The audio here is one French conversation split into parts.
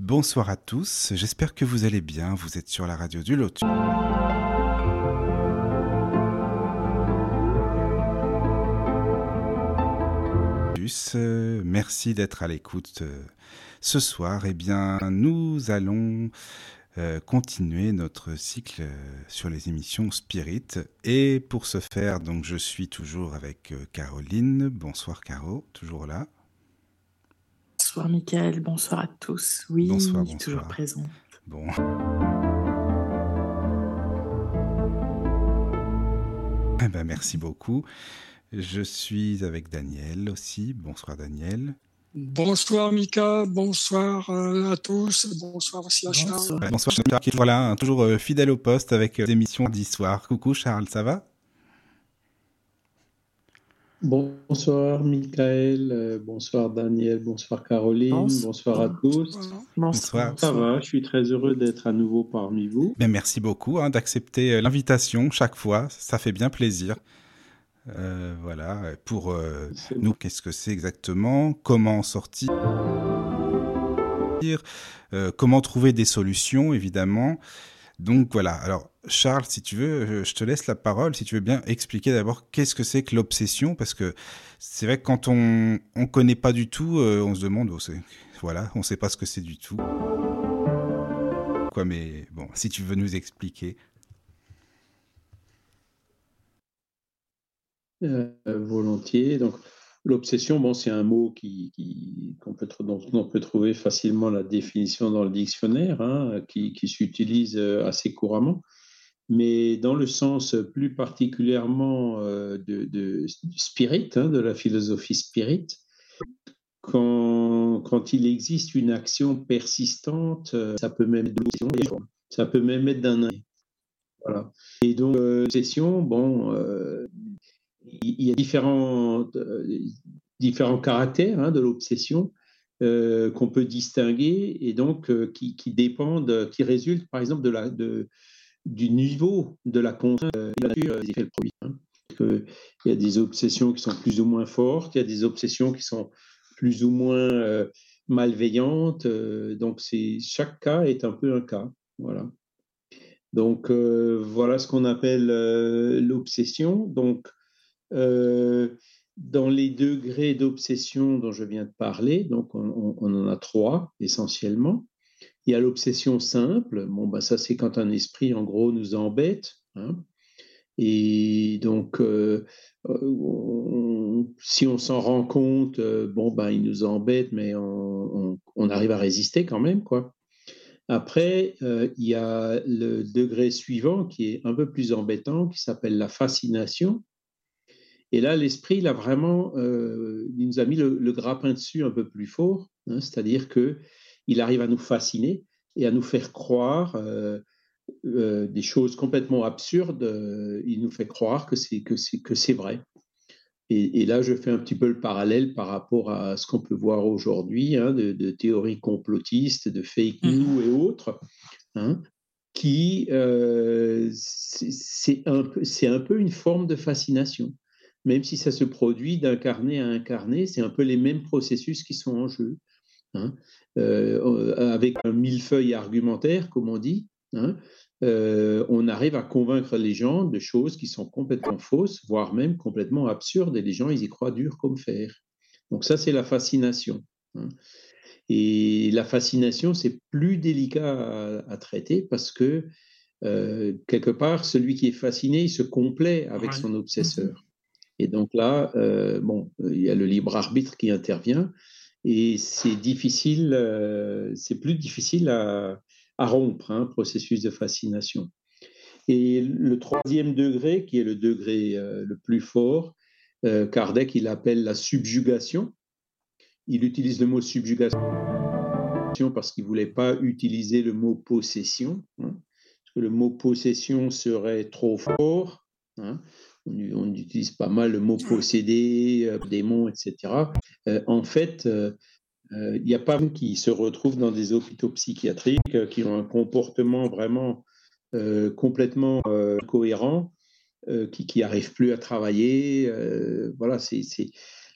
Bonsoir à tous, j'espère que vous allez bien, vous êtes sur la radio du Lotus. Euh, Merci d'être à l'écoute euh, ce soir. Eh bien, nous allons euh, continuer notre cycle sur les émissions Spirit. Et pour ce faire, donc, je suis toujours avec Caroline. Bonsoir Caro, toujours là. Bonsoir Michael, bonsoir à tous. Oui, Bonsoir, toujours présent. Bon. Eh ben, merci beaucoup. Je suis avec Daniel aussi. Bonsoir Daniel. Bonsoir Mika, bonsoir euh, à tous, bonsoir aussi à Charles. Bonsoir. Bonsoir Charles qui est toujours là, hein, toujours euh, fidèle au poste avec euh, mardi soir. Coucou Charles, ça va? Bonsoir Michael, euh, bonsoir Daniel, bonsoir Caroline, Bonsoir. bonsoir, à tous. Bonsoir. Ça va, je suis très heureux d'être à nouveau parmi vous. Ben, Merci beaucoup hein, d'accepter euh, l'invitation chaque fois, ça fait bien plaisir. Euh, voilà, pour euh, nous, qu'est-ce que c'est exactement? Comment sortir? Euh, Comment trouver des solutions, évidemment? Donc voilà, alors Charles, si tu veux, euh, je te laisse la parole, si tu veux bien expliquer d'abord qu'est-ce que c'est que l'obsession, parce que c'est vrai que quand on ne connaît pas du tout, euh, on se demande, voilà, on ne sait pas ce que c'est du tout. Quoi, mais bon, si tu veux nous expliquer. Euh, volontiers. Donc, l'obsession, bon, c'est un mot qui, peut, dont on peut trouver facilement la définition dans le dictionnaire, hein, qui, qui s'utilise euh, assez couramment, mais dans le sens plus particulièrement euh, de, spirit, hein, de la philosophie spirit, quand, quand il existe une action persistante, euh, ça peut même être ça peut même être d'un voilà. Et donc, l'obsession, bon, il y a différents, euh, différents caractères hein, de l'obsession euh, qu'on peut distinguer et donc euh, qui, dépendent, qui résultent par exemple de la, de, du niveau de la nature des effets le produit. hein. Il y a des obsessions qui sont plus ou moins fortes, il y a des obsessions qui sont plus ou moins malveillantes. donc, chaque cas est un peu un cas. Voilà. Donc, voilà ce qu'on appelle l'obsession. Donc, euh, dans les degrés d'obsession dont je viens de parler, donc on, en a trois essentiellement. Il y a l'obsession simple. Bon, bah ça c'est quand un esprit en gros nous embête. hein. Et donc, euh, euh, si on s'en rend compte, bon, ben, il nous embête, mais on, arrive à résister quand même, quoi. Après, il y a le degré suivant qui est un peu plus embêtant, qui s'appelle la fascination. Et là, l'esprit, il a vraiment, euh, il nous a mis le, le grappin dessus un peu plus fort, hein, c'est-à-dire que il arrive à nous fasciner et à nous faire croire euh, euh, des choses complètement absurdes. il nous fait croire que c'est que c'est que c'est vrai. Et, et là, je fais un petit peu le parallèle par rapport à ce qu'on peut voir aujourd'hui hein, de, de théories complotistes, de fake news et autres, hein, qui un c'est un peu une forme de fascination même si ça se produit d'incarné à incarné, c'est un peu les mêmes processus qui sont en jeu. hein. Euh, avec un millefeuille argumentaire, comme on dit, hein, euh, on arrive à convaincre les gens de choses qui sont complètement fausses, voire même complètement absurdes, et les gens, ils y croient dur comme fer. Donc ça, c'est la fascination. hein. Et la fascination, c'est plus délicat à, à traiter parce que, euh, quelque part, celui qui est fasciné, il se complaît avec son obsesseur. Et donc là, euh, bon, il y a le libre arbitre qui intervient et c'est difficile, euh, c'est plus difficile à, rompre un processus de fascination. Et le troisième degré, qui est le degré euh, le plus fort, euh, Kardec il appelle la subjugation. il utilise le mot subjugation parce qu'il ne voulait pas utiliser le mot possession, hein, parce que le mot possession serait trop fort. Hein. On, utilise pas mal le mot posséder, euh, démon, etc. Euh, en fait, euh, il n'y a pas qui se retrouvent dans des hôpitaux psychiatriques qui ont un comportement vraiment complètement cohérent, qui n'arrivent plus à travailler. voilà, c'est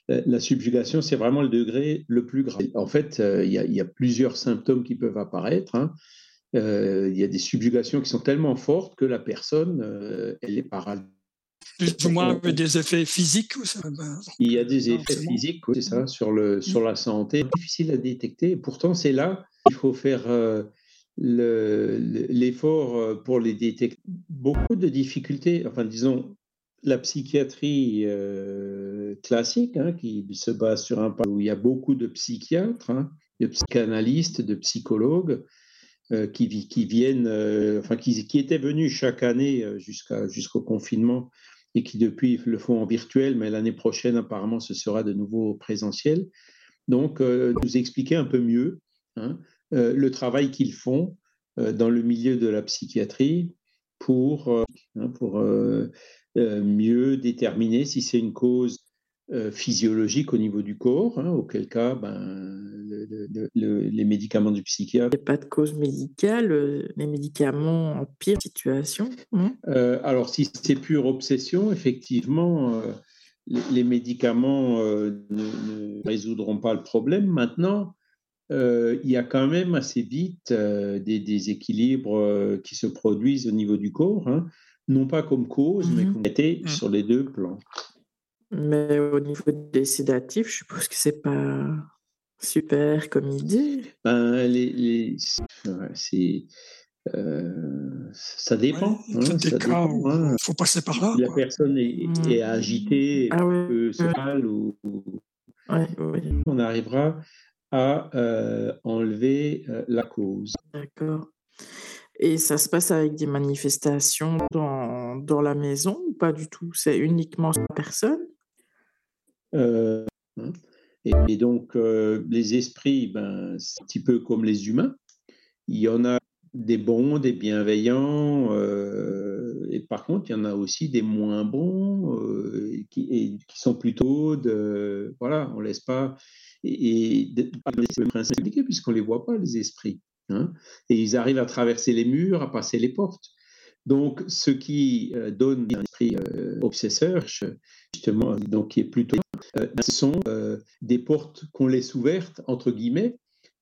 la subjugation, c'est vraiment le degré le plus grave. En fait, il y, a plusieurs symptômes qui peuvent apparaître. Hein. Il y a des subjugations qui sont tellement fortes que la personne, elle est paralysée plus ou moins des effets physiques ben, Il y a des effets physiques, c'est ça, sur, le, sur la santé. Difficile à détecter. Et pourtant, c'est là qu'il faut faire euh, l'effort euh, pour les détecter. Beaucoup de difficultés, enfin, disons, la psychiatrie euh, classique, hein, qui se base sur un où il y a beaucoup de psychiatres, hein, de psychanalystes, de psychologues. qui, qui, viennent, enfin, qui, qui, étaient venus chaque année jusqu'à, jusqu'au confinement et qui depuis le font en virtuel, mais l'année prochaine, apparemment, ce sera de nouveau présentiel. Donc, euh, nous expliquer un peu mieux hein, euh, le travail qu'ils font euh, dans le milieu de la psychiatrie pour, hein, pour mieux déterminer si c'est une cause physiologique au niveau du corps, hein, auquel cas ben, les médicaments du psychiatre. Il n'y a pas de cause médicale, euh, les médicaments en pire situation hein euh, Alors, si c'est pure obsession, effectivement, les, médicaments ne, résoudront pas le problème. Maintenant, il y a quand même assez vite des déséquilibres qui se produisent au niveau du corps, hein, non pas comme cause, mais mmh comme été mmh. sur les deux plans. Mais au niveau des sédatifs, je suppose que c'est pas super comme idée. Ben, les, c'est, euh, ça dépend. il hein, ça dépend hein. faut passer par là. la personne est, mmh. est agitée, ah, ouais, mal, ou, on arrivera à euh, enlever euh, la cause. D'accord. Et ça se passe avec des manifestations dans, dans la maison ou pas du tout? C'est uniquement la personne? Euh, hein. et, donc, euh, les esprits, ben, c'est un petit peu comme les humains. Il y en a des bons, des bienveillants, euh, et par contre, il y en a aussi des moins bons, qui, et, qui sont plutôt de. Voilà, on ne laisse pas. Et, le principe puisqu'on ne les voit pas, les esprits. Hein. et ils arrivent à traverser les murs, à passer les portes. Donc, ce qui donne un esprit obsesseur, justement, donc qui est plutôt euh, ce sont euh, des portes qu'on laisse ouvertes, entre guillemets,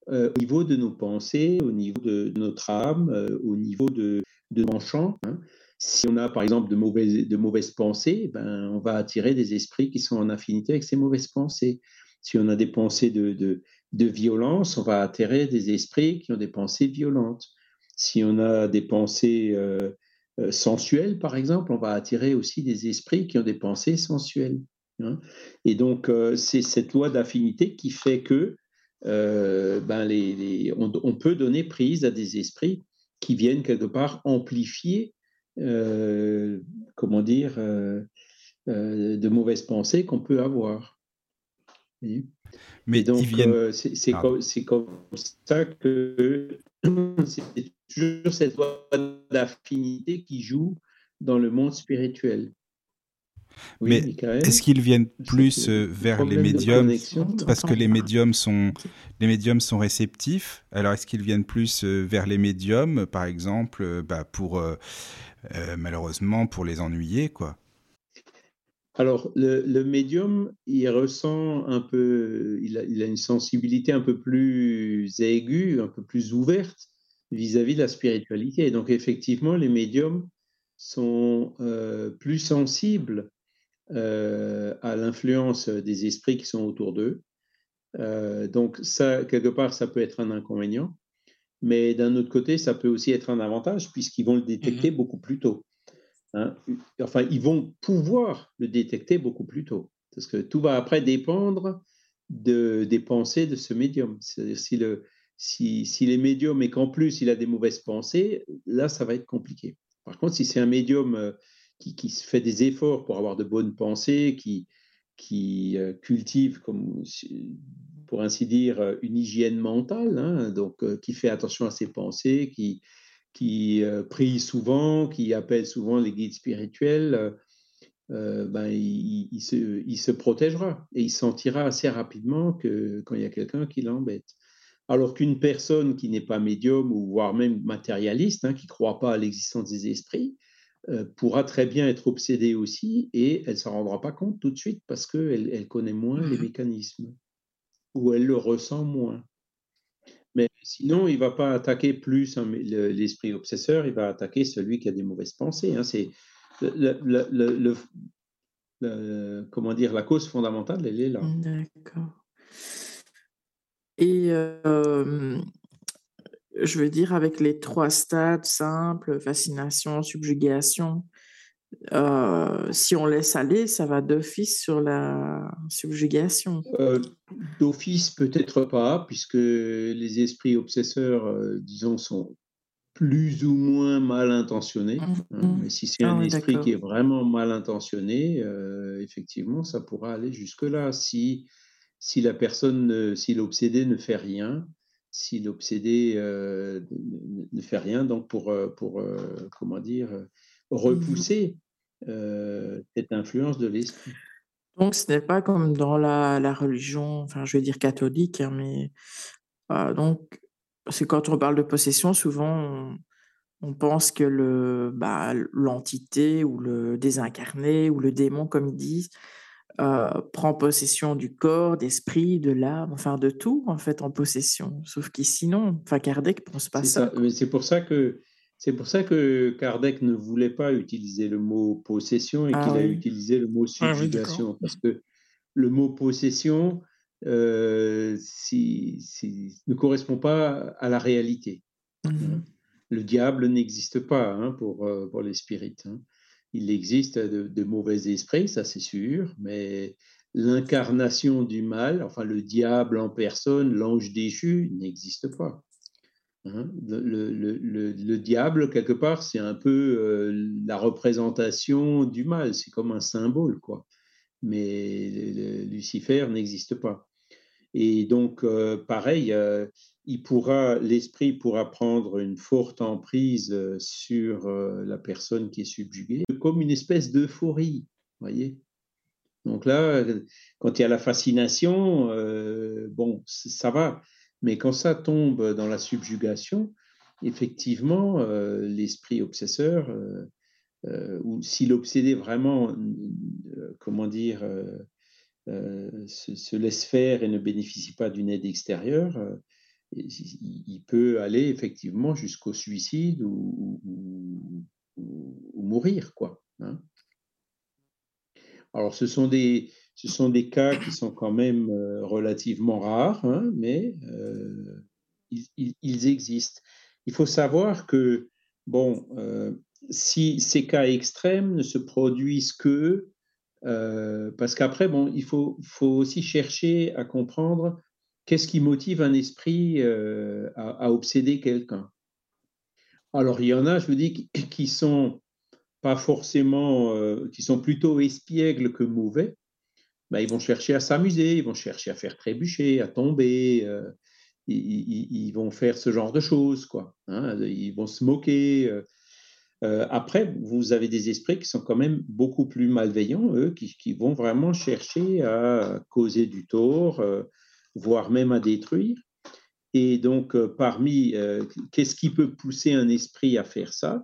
euh, au niveau de nos pensées, au niveau de, notre âme, au niveau de, de nos champs. Hein. Si on a, par exemple, de mauvaises, de mauvaises pensées, ben, on va attirer des esprits qui sont en affinité avec ces mauvaises pensées. Si on a des pensées de, de, de violence, on va attirer des esprits qui ont des pensées violentes. Si on a des pensées sensuelles, par exemple, on va attirer aussi des esprits qui ont des pensées sensuelles. Hein. Et donc, euh, c'est cette loi d'affinité qui fait que euh, ben les, on, peut donner prise à des esprits qui viennent quelque part amplifier, euh, comment dire, de mauvaises pensées qu'on peut avoir. Mais donc, c'est comme, comme, ça que c'est toujours cette loi d'affinité qui joue dans le monde spirituel. Mais est-ce qu'ils viennent plus euh, vers les médiums parce que les médiums sont les médiums sont réceptifs. Alors est-ce qu'ils viennent plus euh, vers les médiums, par exemple, euh, bah, pour malheureusement pour les ennuyer, quoi? Alors, le, médium, il ressent un peu, il a, il a, une sensibilité un peu plus aiguë, un peu plus ouverte vis-à-vis -vis de la spiritualité. Et donc, effectivement, les médiums sont plus sensibles euh, à l'influence des esprits qui sont autour d'eux. Euh, donc ça, quelque part, ça peut être un inconvénient, mais d'un autre côté, ça peut aussi être un avantage puisqu'ils vont le détecter mmh beaucoup plus tôt. Hein. Enfin, ils vont pouvoir le détecter beaucoup plus tôt, parce que tout va après dépendre de, des pensées de ce médium. C'est-à-dire si, le, si, si les médiums et qu'en plus il a des mauvaises pensées, là, ça va être compliqué. Par contre, si c'est un médium euh, qui, qui, fait des efforts pour avoir de bonnes pensées, qui, qui euh, cultive, comme, pour ainsi dire, une hygiène mentale, hein, donc qui fait attention à ses pensées, qui, qui prie souvent, qui appelle souvent les guides spirituels, ben, il, il, se, il, se, protégera et il sentira assez rapidement que quand il y a quelqu'un qui l'embête. Alors qu'une personne qui n'est pas médium ou voire même matérialiste, hein, qui ne croit pas à l'existence des esprits, euh, pourra très bien être obsédée aussi et elle ne s'en rendra pas compte tout de suite parce qu'elle elle connaît moins les mmh mécanismes ou elle le ressent moins. Mais sinon, il ne va pas attaquer plus hein, l'esprit obsesseur, il va attaquer celui qui a des mauvaises pensées. Hein. C'est le, comment dire, la cause fondamentale, elle est là. D'accord. Et je veux dire, avec les trois stades simples, fascination, subjugation, si on laisse aller, ça va d'office sur la subjugation. d'office, peut-être pas, puisque les esprits obsesseurs, disons, sont plus ou moins mal intentionnés. Mmh, hein. mmh. Mais si c'est ah un esprit qui est vraiment mal intentionné, effectivement, ça pourra aller jusque-là. Si si la personne, si l'obsédé ne fait rien, si l'obsédé euh, ne fait rien, donc pour, euh, pour euh, comment dire, repousser cette influence de l'esprit. Donc ce n'est pas comme dans la, la, religion, enfin je veux dire catholique, hein, mais donc c'est quand on parle de possession, souvent on, on pense que le bah, l'entité ou le désincarné ou le démon, comme ils disent, euh, prend possession du corps, d'esprit, de l'âme, enfin de tout en fait en possession. Sauf qu'ici non, enfin Kardec pense pas ça. C'est pour ça que c'est pour ça que Kardec ne voulait pas utiliser le mot possession et ah qu'il a utilisé le mot ah subjugation parce que le mot possession euh, ne correspond pas à la réalité. Mmh le diable n'existe pas hein, pour, euh, pour les spirites. Hein il existe de, mauvais esprits, ça c'est sûr, mais l'incarnation du mal, enfin le diable en personne, l'ange déchu, n'existe pas. Hein. le, diable, quelque part, c'est un peu euh, la représentation du mal, c'est comme un symbole, quoi. Mais Lucifer n'existe pas. Et donc, euh, pareil, euh, il pourra, l'esprit pourra prendre une forte emprise euh, sur la personne qui est subjuguée, comme une espèce d'euphorie, voyez. Donc là, quand il y a la fascination, bon, ça va. Mais quand ça tombe dans la subjugation, effectivement, l'esprit obsesseur, ou si l'obsédé vraiment, comment dire, euh, se, laisse faire et ne bénéficie pas d'une aide extérieure, euh, il, peut aller effectivement jusqu'au suicide ou, mourir. Quoi, hein. Alors, ce sont, des, ce sont des cas qui sont quand même euh, relativement rares, hein, mais ils, ils, existent. Il faut savoir que, bon, si ces cas extrêmes ne se produisent que euh, parce qu'après, bon, il faut, faut, aussi chercher à comprendre qu'est-ce qui motive un esprit euh, à, obséder quelqu'un? Alors, il y en a, je vous dis, qui sont pas forcément, euh, qui sont plutôt espiègles que mauvais. Ben, ils vont chercher à s'amuser, ils vont chercher à faire trébucher, à tomber, ils, ils, vont faire ce genre de choses, quoi. Hein. ils vont se moquer. Euh, après, vous avez des esprits qui sont quand même beaucoup plus malveillants, eux, qui, vont vraiment chercher à causer du tort, euh, voire même à détruire. Et donc, euh, parmi, qu'est-ce qui peut pousser un esprit à faire ça?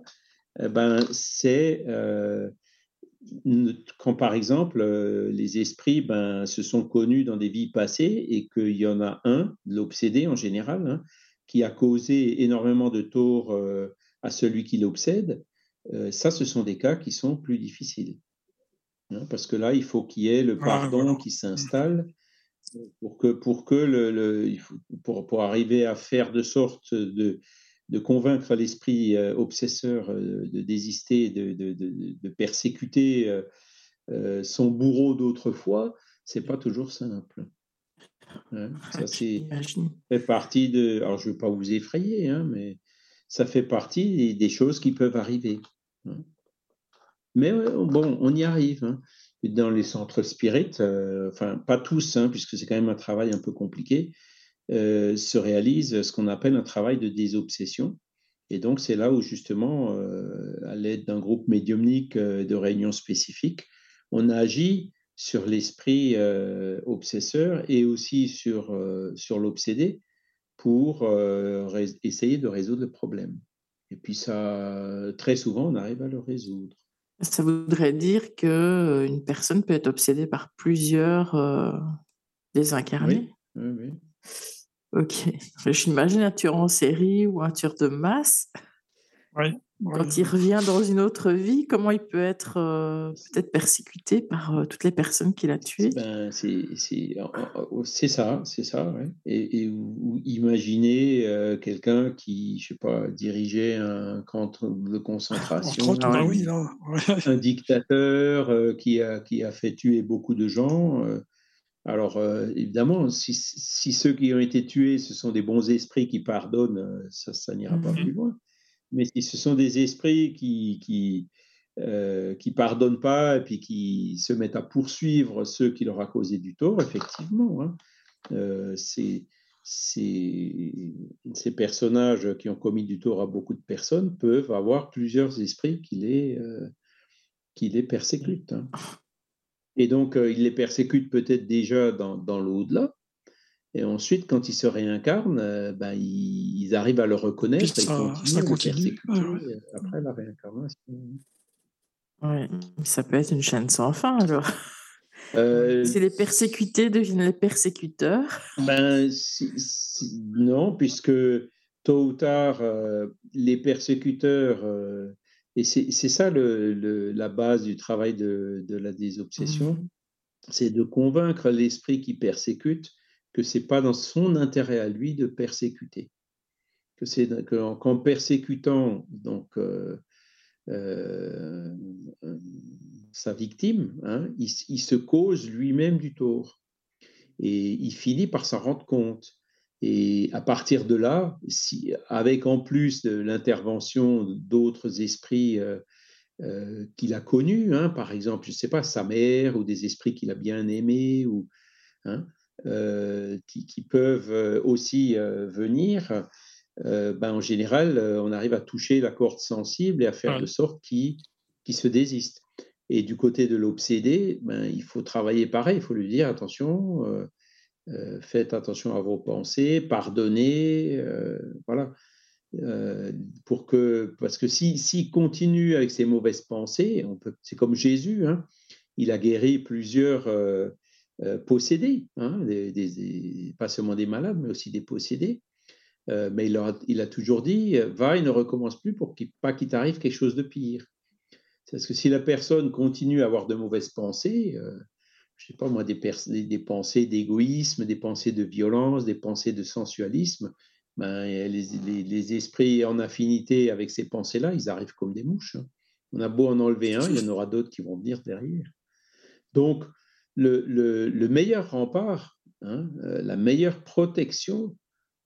Eh ben, C'est quand, par exemple, les esprits ben, se sont connus dans des vies passées et qu'il y en a un, l'obsédé en général, hein, qui a causé énormément de tort à celui qui l'obsède, euh, ça, ce sont des cas qui sont plus difficiles. Hein, parce que là, il faut qu'il y ait le pardon qui s'installe pour que, pour, que le, pour, pour, arriver à faire de sorte de, de convaincre l'esprit euh, obsesseur euh, de désister, de, de, de persécuter son bourreau d'autrefois, c'est pas toujours simple. Hein, ça, c'est fait partie de. Alors, je ne veux pas vous effrayer, hein, mais ça fait partie des choses qui peuvent arriver. Hein. Mais bon, on y arrive. Dans les centres spirit, enfin pas tous, hein, puisque c'est quand même un travail un peu compliqué, se réalise ce qu'on appelle un travail de désobsession. Et donc, c'est là où, justement, à l'aide d'un groupe médiumnique de réunions spécifiques, on agit sur l'esprit obsesseur et aussi sur, sur l'obsédé pour essayer de résoudre le problème. Et puis, ça, très souvent, on arrive à le résoudre. Ça voudrait dire qu'une personne peut être obsédée par plusieurs désincarnés Oui, oui, oui. Ok. J'imagine un tueur en série ou un tueur de masse. Oui. Quand il revient dans une autre vie, comment il peut être euh, peut-être persécuté par euh, toutes les personnes qu'il a tuées? ben, C'est ça, c'est ça. Ouais. Et, et imaginez euh, quelqu'un qui, je sais pas, dirigeait un camp de concentration, ah, oui, un dictateur qui, a, qui a fait tuer beaucoup de gens. Alors, évidemment, si, si, ceux qui ont été tués, ce sont des bons esprits qui pardonnent, ça, ça n'ira pas mmh plus loin. Mais ce sont des esprits qui euh, qui pardonnent pas et puis qui se mettent à poursuivre ceux qui leur ont causé du tort, effectivement, hein, euh, ces, personnages qui ont commis du tort à beaucoup de personnes peuvent avoir plusieurs esprits qui les, euh, qui les persécutent. Hein. Et donc, ils les persécutent peut-être déjà dans, dans l'au-delà, et ensuite, quand ils se réincarnent, euh, ben, ils, arrivent à le reconnaître et ça, ça continue. Euh, après la réincarnation. Oui, ça peut être une chaîne sans fin alors. Euh, si les persécutés deviennent les persécuteurs ben, Non, puisque tôt ou tard, les persécuteurs, et c'est ça le, la base du travail de, de la désobsession, mmh. c'est de convaincre l'esprit qui persécute que c'est pas dans son intérêt à lui de persécuter, que c'est qu'en persécutant donc euh, euh, sa victime, hein, il, se cause lui-même du tort et il finit par s'en rendre compte. Et à partir de là, si, avec en plus de l'intervention d'autres esprits euh, qu'il a connus, hein, par exemple, je ne sais pas, sa mère ou des esprits qu'il a bien aimés, ou, hein, euh, qui, peuvent euh, aussi euh, venir, ben, en général, on arrive à toucher la corde sensible et à faire de sorte qu'il qui se désiste. Et du côté de l'obsédé, ben, il faut travailler pareil, il faut lui dire attention, faites attention à vos pensées, pardonnez, voilà. pour que, parce que s'il si, continue avec ses mauvaises pensées, c'est comme Jésus, hein, il a guéri plusieurs euh, possédés, hein, pas seulement des malades, mais aussi des possédés. Euh, mais il a, il a, toujours dit, euh, va et ne recommence plus pour qu'il, pas qu'il t'arrive quelque chose de pire. Parce que si la personne continue à avoir de mauvaises pensées, je sais pas moi, des, des, pensées d'égoïsme, des pensées de violence, des pensées de sensualisme, ben, les, les, esprits en affinité avec ces pensées-là, ils arrivent comme des mouches. Hein. On a beau en enlever un, il y en aura d'autres qui vont venir derrière. Donc, le, meilleur rempart, hein, euh, la meilleure protection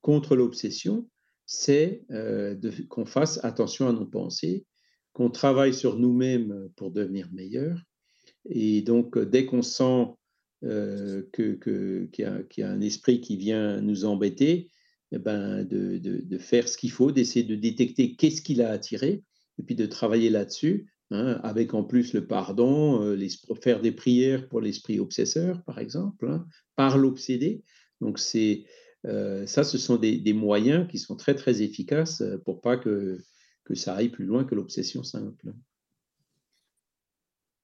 contre l'obsession, c'est euh, qu'on fasse attention à nos pensées, qu'on travaille sur nous-mêmes pour devenir meilleurs. Et donc, dès qu'on sent euh, qu'il y, a un esprit qui vient nous embêter, eh ben, de, faire ce qu'il faut, d'essayer de détecter qu'est-ce qui l'a attiré, et puis de travailler là-dessus Hein, avec en plus le pardon, euh, les, faire des prières pour l'esprit obsesseur, par exemple, hein, par l'obsédé. Donc, c'est, euh, ça, ce sont des, moyens qui sont très, très efficaces euh, pour pas que, que ça aille plus loin que l'obsession simple.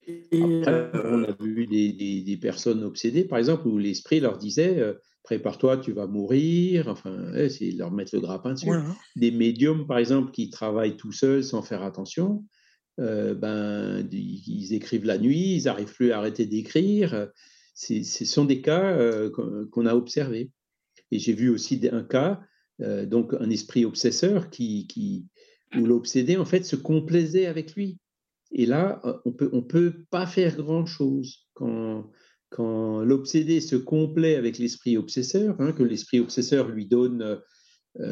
Après, on a vu des, des, personnes obsédées, par exemple, où l'esprit leur disait prépare-toi, tu vas mourir. Enfin, c'est leur mettre le grappin dessus. Hein. Des médiums, par exemple, qui travaillent tout seuls sans faire attention, euh, ben, ils écrivent la nuit, ils n'arrivent plus à arrêter d'écrire. Ce sont des cas euh, qu'on a observés. Et j'ai vu aussi un cas, euh, donc un esprit obsesseur qui, qui où l'obsédé en fait se complaisait avec lui. Et là, on peut, on peut pas faire grand chose quand, quand l'obsédé se complaît avec l'esprit obsesseur, hein, que l'esprit obsesseur lui donne,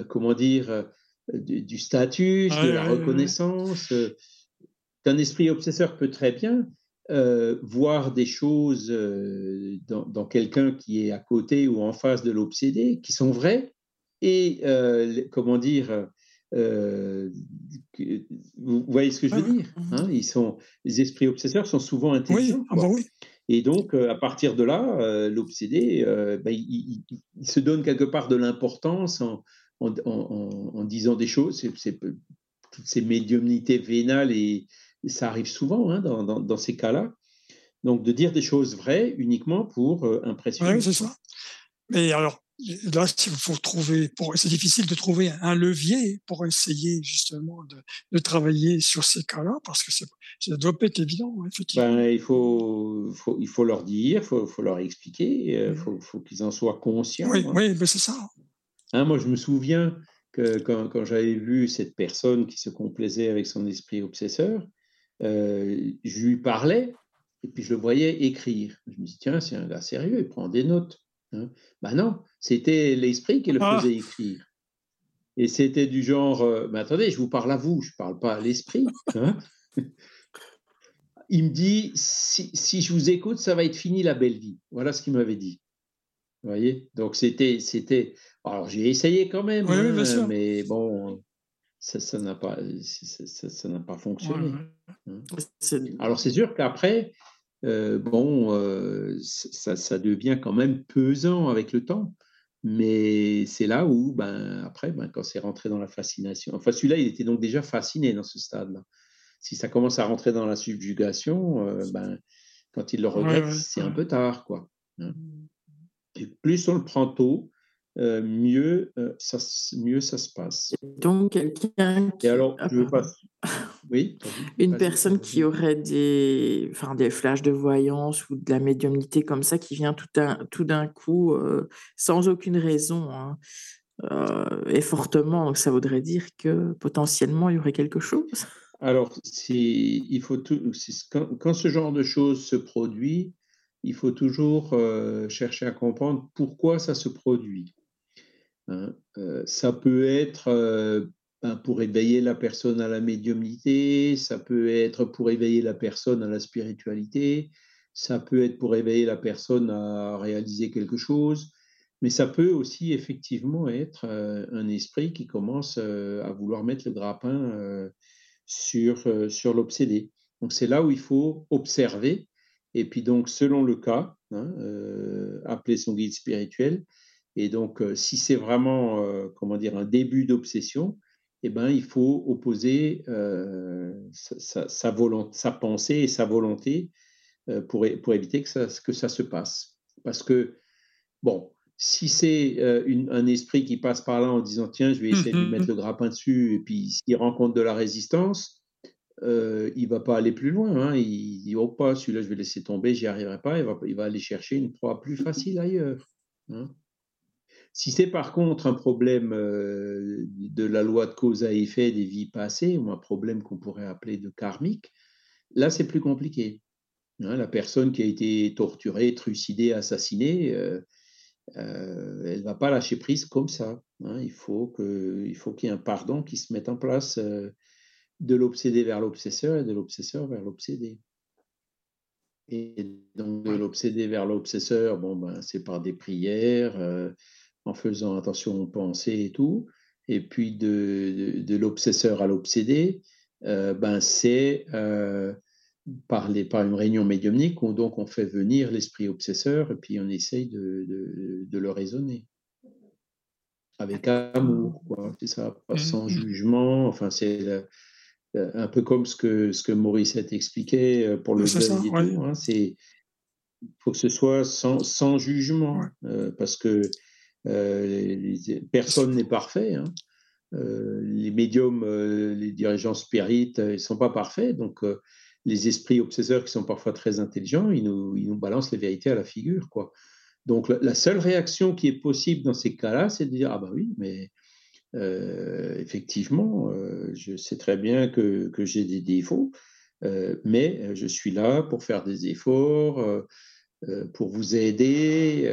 comment dire, du, statut, de la reconnaissance qu'un esprit obsesseur peut très bien voir des choses dans, dans quelqu'un qui est à côté ou en face de l'obsédé qui sont vraies et, comment dire, vous voyez ce que je veux dire hein Ils sont, Les esprits obsesseurs sont souvent intelligents. Ah bah oui. Et donc, à partir de là, l'obsédé, bah, il, se donne quelque part de l'importance en, en, en, disant des choses. C'est, toutes ces médiumnités vénales, et, ça arrive souvent hein, dans, dans, dans, ces cas-là. Donc, de dire des choses vraies uniquement pour impressionner. Oui, c'est ça. Mais alors, là, il faut trouver, c'est difficile de trouver un levier pour essayer justement de, de travailler sur ces cas-là, parce que ça doit pas être évident, hein, effectivement. Ben, il, faut, faut, il faut leur dire, il faut, faut, leur expliquer, il euh, faut, faut qu'ils en soient conscients. Oui, hein. oui ben c'est ça. Hein, moi, je me souviens que quand, quand j'avais vu cette personne qui se complaisait avec son esprit obsesseur, euh, je lui parlais et puis je le voyais écrire. Je me dis, tiens, c'est un gars sérieux, il prend des notes. Hein. Ben non, c'était l'esprit qui le ah. faisait écrire. Et c'était du genre, euh, mais attendez, je vous parle à vous, je ne parle pas à l'esprit. Hein. Il me dit, si, si, je vous écoute, ça va être fini la belle vie. Voilà ce qu'il m'avait dit. Vous voyez? Donc c'était, c'était. Alors j'ai essayé quand même, hein, mais bon, ça n'a pas, ça, n'a pas fonctionné. Alors c'est sûr qu'après, euh, bon, euh, ça, ça, devient quand même pesant avec le temps. Mais c'est là où, ben, après, ben, quand c'est rentré dans la fascination, enfin celui-là, il était donc déjà fasciné dans ce stade-là. Si ça commence à rentrer dans la subjugation, euh, ben, quand il le regrette, c'est un peu tard, quoi. Hein. Et plus on le prend tôt, euh, mieux, euh, ça, mieux ça se passe. Donc, quelqu'un qui... Et alors, je veux pas... Oui Une personne qui aurait des, enfin, des flashs de voyance ou de la médiumnité comme ça, qui vient tout, tout d'un coup, euh, sans aucune raison, hein, et fortement, donc ça voudrait dire que potentiellement, il y aurait quelque chose. Alors, il faut tout, quand, quand, ce genre de choses se produit, il faut toujours chercher à comprendre pourquoi ça se produit. Hein, euh, ça peut être euh, ben, pour éveiller la personne à la médiumnité, ça peut être pour éveiller la personne à la spiritualité, ça peut être pour éveiller la personne à réaliser quelque chose, mais ça peut aussi effectivement être euh, un esprit qui commence à vouloir mettre le grappin sur, sur l'obsédé. Donc c'est là où il faut observer, et puis donc selon le cas, hein, appeler son guide spirituel, et donc, euh, si c'est vraiment, euh, comment dire, un début d'obsession, eh ben, il faut opposer euh, sa, sa, volonté, sa pensée et sa volonté pour, pour éviter que ça, que ça se passe. Parce que, bon, si c'est un esprit qui passe par là en disant tiens, je vais essayer de lui mmh mettre le grappin dessus, et puis s'il rencontre de la résistance, euh, il va pas aller plus loin. Hein. Il dit oh pas, celui-là je vais laisser tomber, j'y arriverai pas. Il va, il va aller chercher une proie plus facile ailleurs. Hein. Si c'est par contre un problème euh, de la loi de cause à effet des vies passées, ou un problème qu'on pourrait appeler de karmique, là c'est plus compliqué. Hein. la personne qui a été torturée, trucidée, assassinée, euh, euh, elle ne va pas lâcher prise comme ça. Hein. il faut qu'il y ait un pardon qui se mette en place de l'obsédé vers l'obsesseur et de l'obsesseur vers l'obsédé. Et donc de l'obsédé vers l'obsesseur, bon, ben, c'est par des prières, en faisant attention aux pensées et tout. Et puis de, de, l'obsesseur à l'obsédé, euh, ben c'est euh, par, les, par une réunion médiumnique où donc on fait venir l'esprit obsesseur et puis on essaye de, de, de le raisonner avec amour, quoi. C'est ça, pas mmh, sans jugement. Enfin, c'est euh, un peu comme ce que, ce que Maurice a expliqué pour le deuil hein. C'est faut que ce soit sans, sans jugement, parce que euh, personne n'est parfait. Hein. Euh, les médiums, euh, les dirigeants spirites, ils ne sont pas parfaits. Donc, les esprits obsesseurs qui sont parfois très intelligents, ils nous, ils nous balancent les vérités à la figure. Quoi. Donc, la, seule réaction qui est possible dans ces cas-là, c'est de dire Ah, ben oui, mais effectivement, je sais très bien que, que j'ai des défauts, mais je suis là pour faire des efforts, pour vous aider.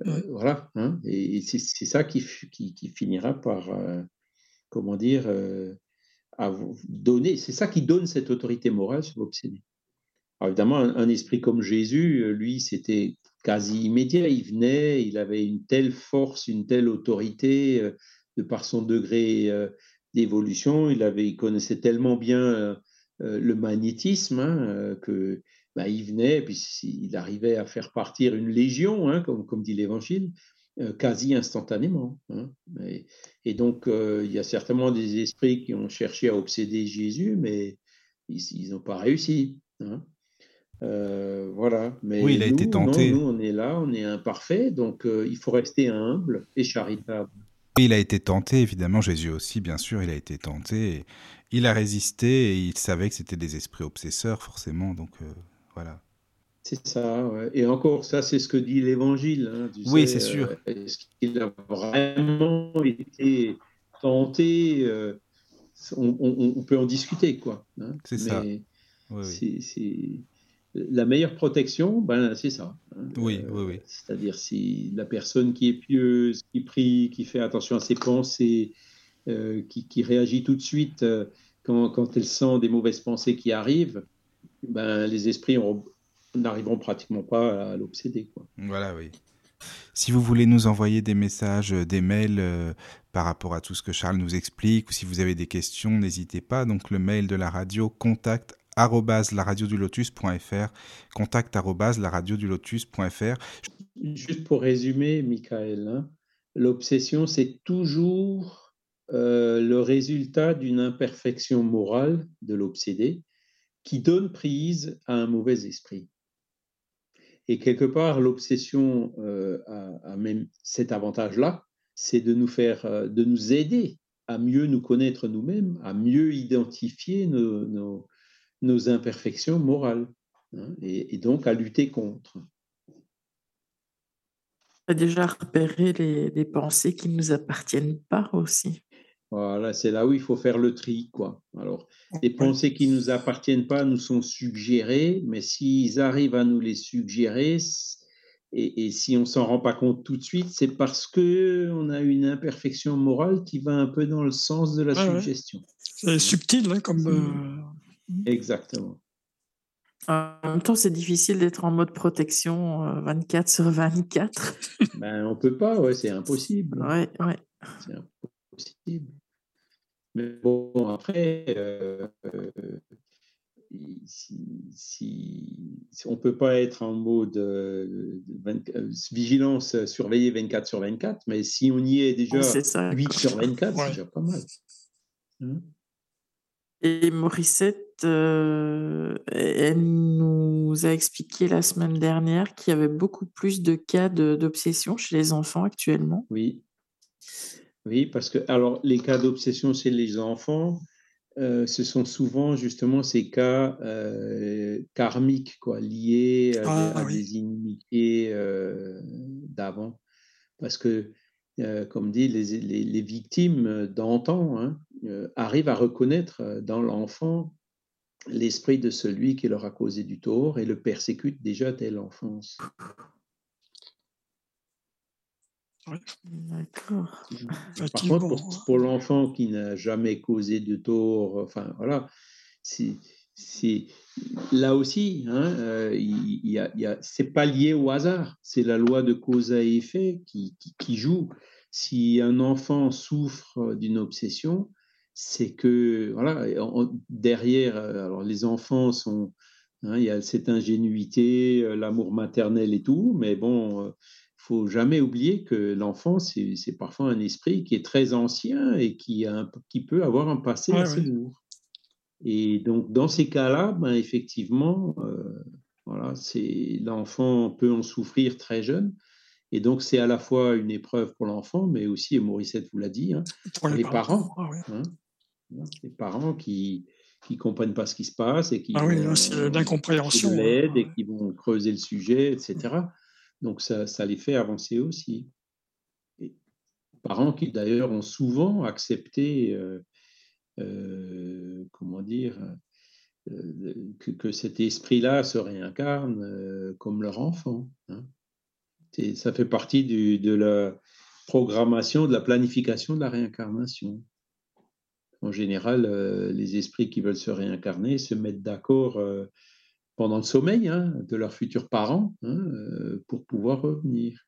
Euh, voilà. Hein, et, c'est ça qui, finira par, euh, comment dire, euh, donner. C'est ça qui donne cette autorité morale sur l'obsédé. évidemment, un, esprit comme Jésus, lui, c'était quasi immédiat. Il venait, il avait une telle force, une telle autorité de par son degré d'évolution. Il, avait, il connaissait tellement bien le magnétisme hein, que bah, il venait, puis il arrivait à faire partir une légion, hein, comme, comme dit l'Évangile, quasi instantanément. Hein. Et, donc, il y a certainement des esprits qui ont cherché à obséder Jésus, mais ils n'ont pas réussi. voilà. Mais oui, il a été tenté. nous, on est là, on est imparfait, donc il faut rester humble et charitable. Il a été tenté, évidemment, Jésus aussi, bien sûr, il a été tenté. il a résisté et il savait que c'était des esprits obsesseurs, forcément. Donc euh, voilà. C'est ça, et encore, ça, c'est ce que dit l'Évangile. Hein, oui, c'est sûr. Euh, est-ce qu'il a vraiment été tenté euh, on, peut en discuter, quoi. Hein, c'est ça. C'est la meilleure protection, ben, c'est ça. Hein. Oui, oui, oui. C'est-à-dire si la personne qui est pieuse, qui prie, qui fait attention à ses pensées, euh, qui, réagit tout de suite euh, quand, quand, elle sent des mauvaises pensées qui arrivent, ben, les esprits n'arriveront pratiquement pas à l'obséder. Voilà, oui. Si vous voulez nous envoyer des messages, euh, des mails par rapport à tout ce que Charles nous explique, ou si vous avez des questions, n'hésitez pas. Donc le mail de la radio, contact lotus.fr contact lotus.fr Juste pour résumer, Michael, hein, l'obsession, c'est toujours euh, le résultat d'une imperfection morale de l'obsédé qui donne prise à un mauvais esprit. Et quelque part, l'obsession euh, a, même cet avantage-là, c'est de nous faire, euh, de nous aider à mieux nous connaître nous-mêmes, à mieux identifier nos, imperfections morales hein, et, donc à lutter contre. À déjà repérer les, pensées qui ne nous appartiennent pas aussi. Voilà, c'est là où il faut faire le tri, quoi. Alors, les pensées qui ne nous appartiennent pas nous sont suggérées, mais s'ils arrivent à nous les suggérer, et, si on s'en rend pas compte tout de suite, c'est parce que on a une imperfection morale qui va un peu dans le sens de la suggestion. C'est subtil, hein, comme, euh, Mmh. Exactement. En même temps, c'est difficile d'être en mode protection 24 euh, sur 24. ben, on peut pas, ouais, c'est impossible. Ouais, ouais. C'est impossible. Mais bon, après, euh, si, on ne peut pas être en mode euh, vigilance surveillée 24 sur 24, mais si on y est déjà 8 sur 24, c'est déjà pas mal. Hein? Et Morissette, euh, elle nous a expliqué la semaine dernière qu'il y avait beaucoup plus de cas d'obsession chez les enfants actuellement. Oui. Oui, parce que alors les cas d'obsession chez les enfants, euh, ce sont souvent justement ces cas euh, karmiques, quoi, liés à, ah des inimitiés d'avant. Parce que euh, comme dit, les, victimes d'antan hein, euh, arrivent à reconnaître euh, dans l'enfant l'esprit de celui qui leur a causé du tort et le persécute déjà dès l'enfance. D'accord. Par contre, pour, l'enfant qui n'a jamais causé de tort, enfin voilà, c'est là aussi, hein, il, c'est pas lié au hasard, c'est la loi de cause à effet qui, qui, joue. Si un enfant souffre d'une obsession, c'est que voilà, derrière, alors les enfants sont, hein, il y a cette ingénuité, l'amour maternel et tout, mais bon, faut jamais oublier que l'enfant, c'est parfois un esprit qui est très ancien et qui, a qui peut avoir un passé assez lourd. Et donc, dans ces cas-là, ben, effectivement, euh, voilà, l'enfant peut en souffrir très jeune. Et donc, c'est à la fois une épreuve pour l'enfant, mais aussi, et Mauricette vous l'a dit, hein, pour les, parents. Ah hein, les parents qui ne comprennent pas ce qui se passe et qui ah oui, d'incompréhension. Hein. l'aide et qui vont creuser le sujet, etc. Donc, ça, les fait avancer aussi. Parents qui, d'ailleurs, ont souvent accepté euh, euh, comment dire, euh, que, cet esprit-là se réincarne comme leur enfant. Hein. Ça fait partie de la programmation, de la planification de la réincarnation. En général, les esprits qui veulent se réincarner se mettent d'accord pendant le sommeil hein, de leurs futurs parents hein, euh, pour pouvoir revenir.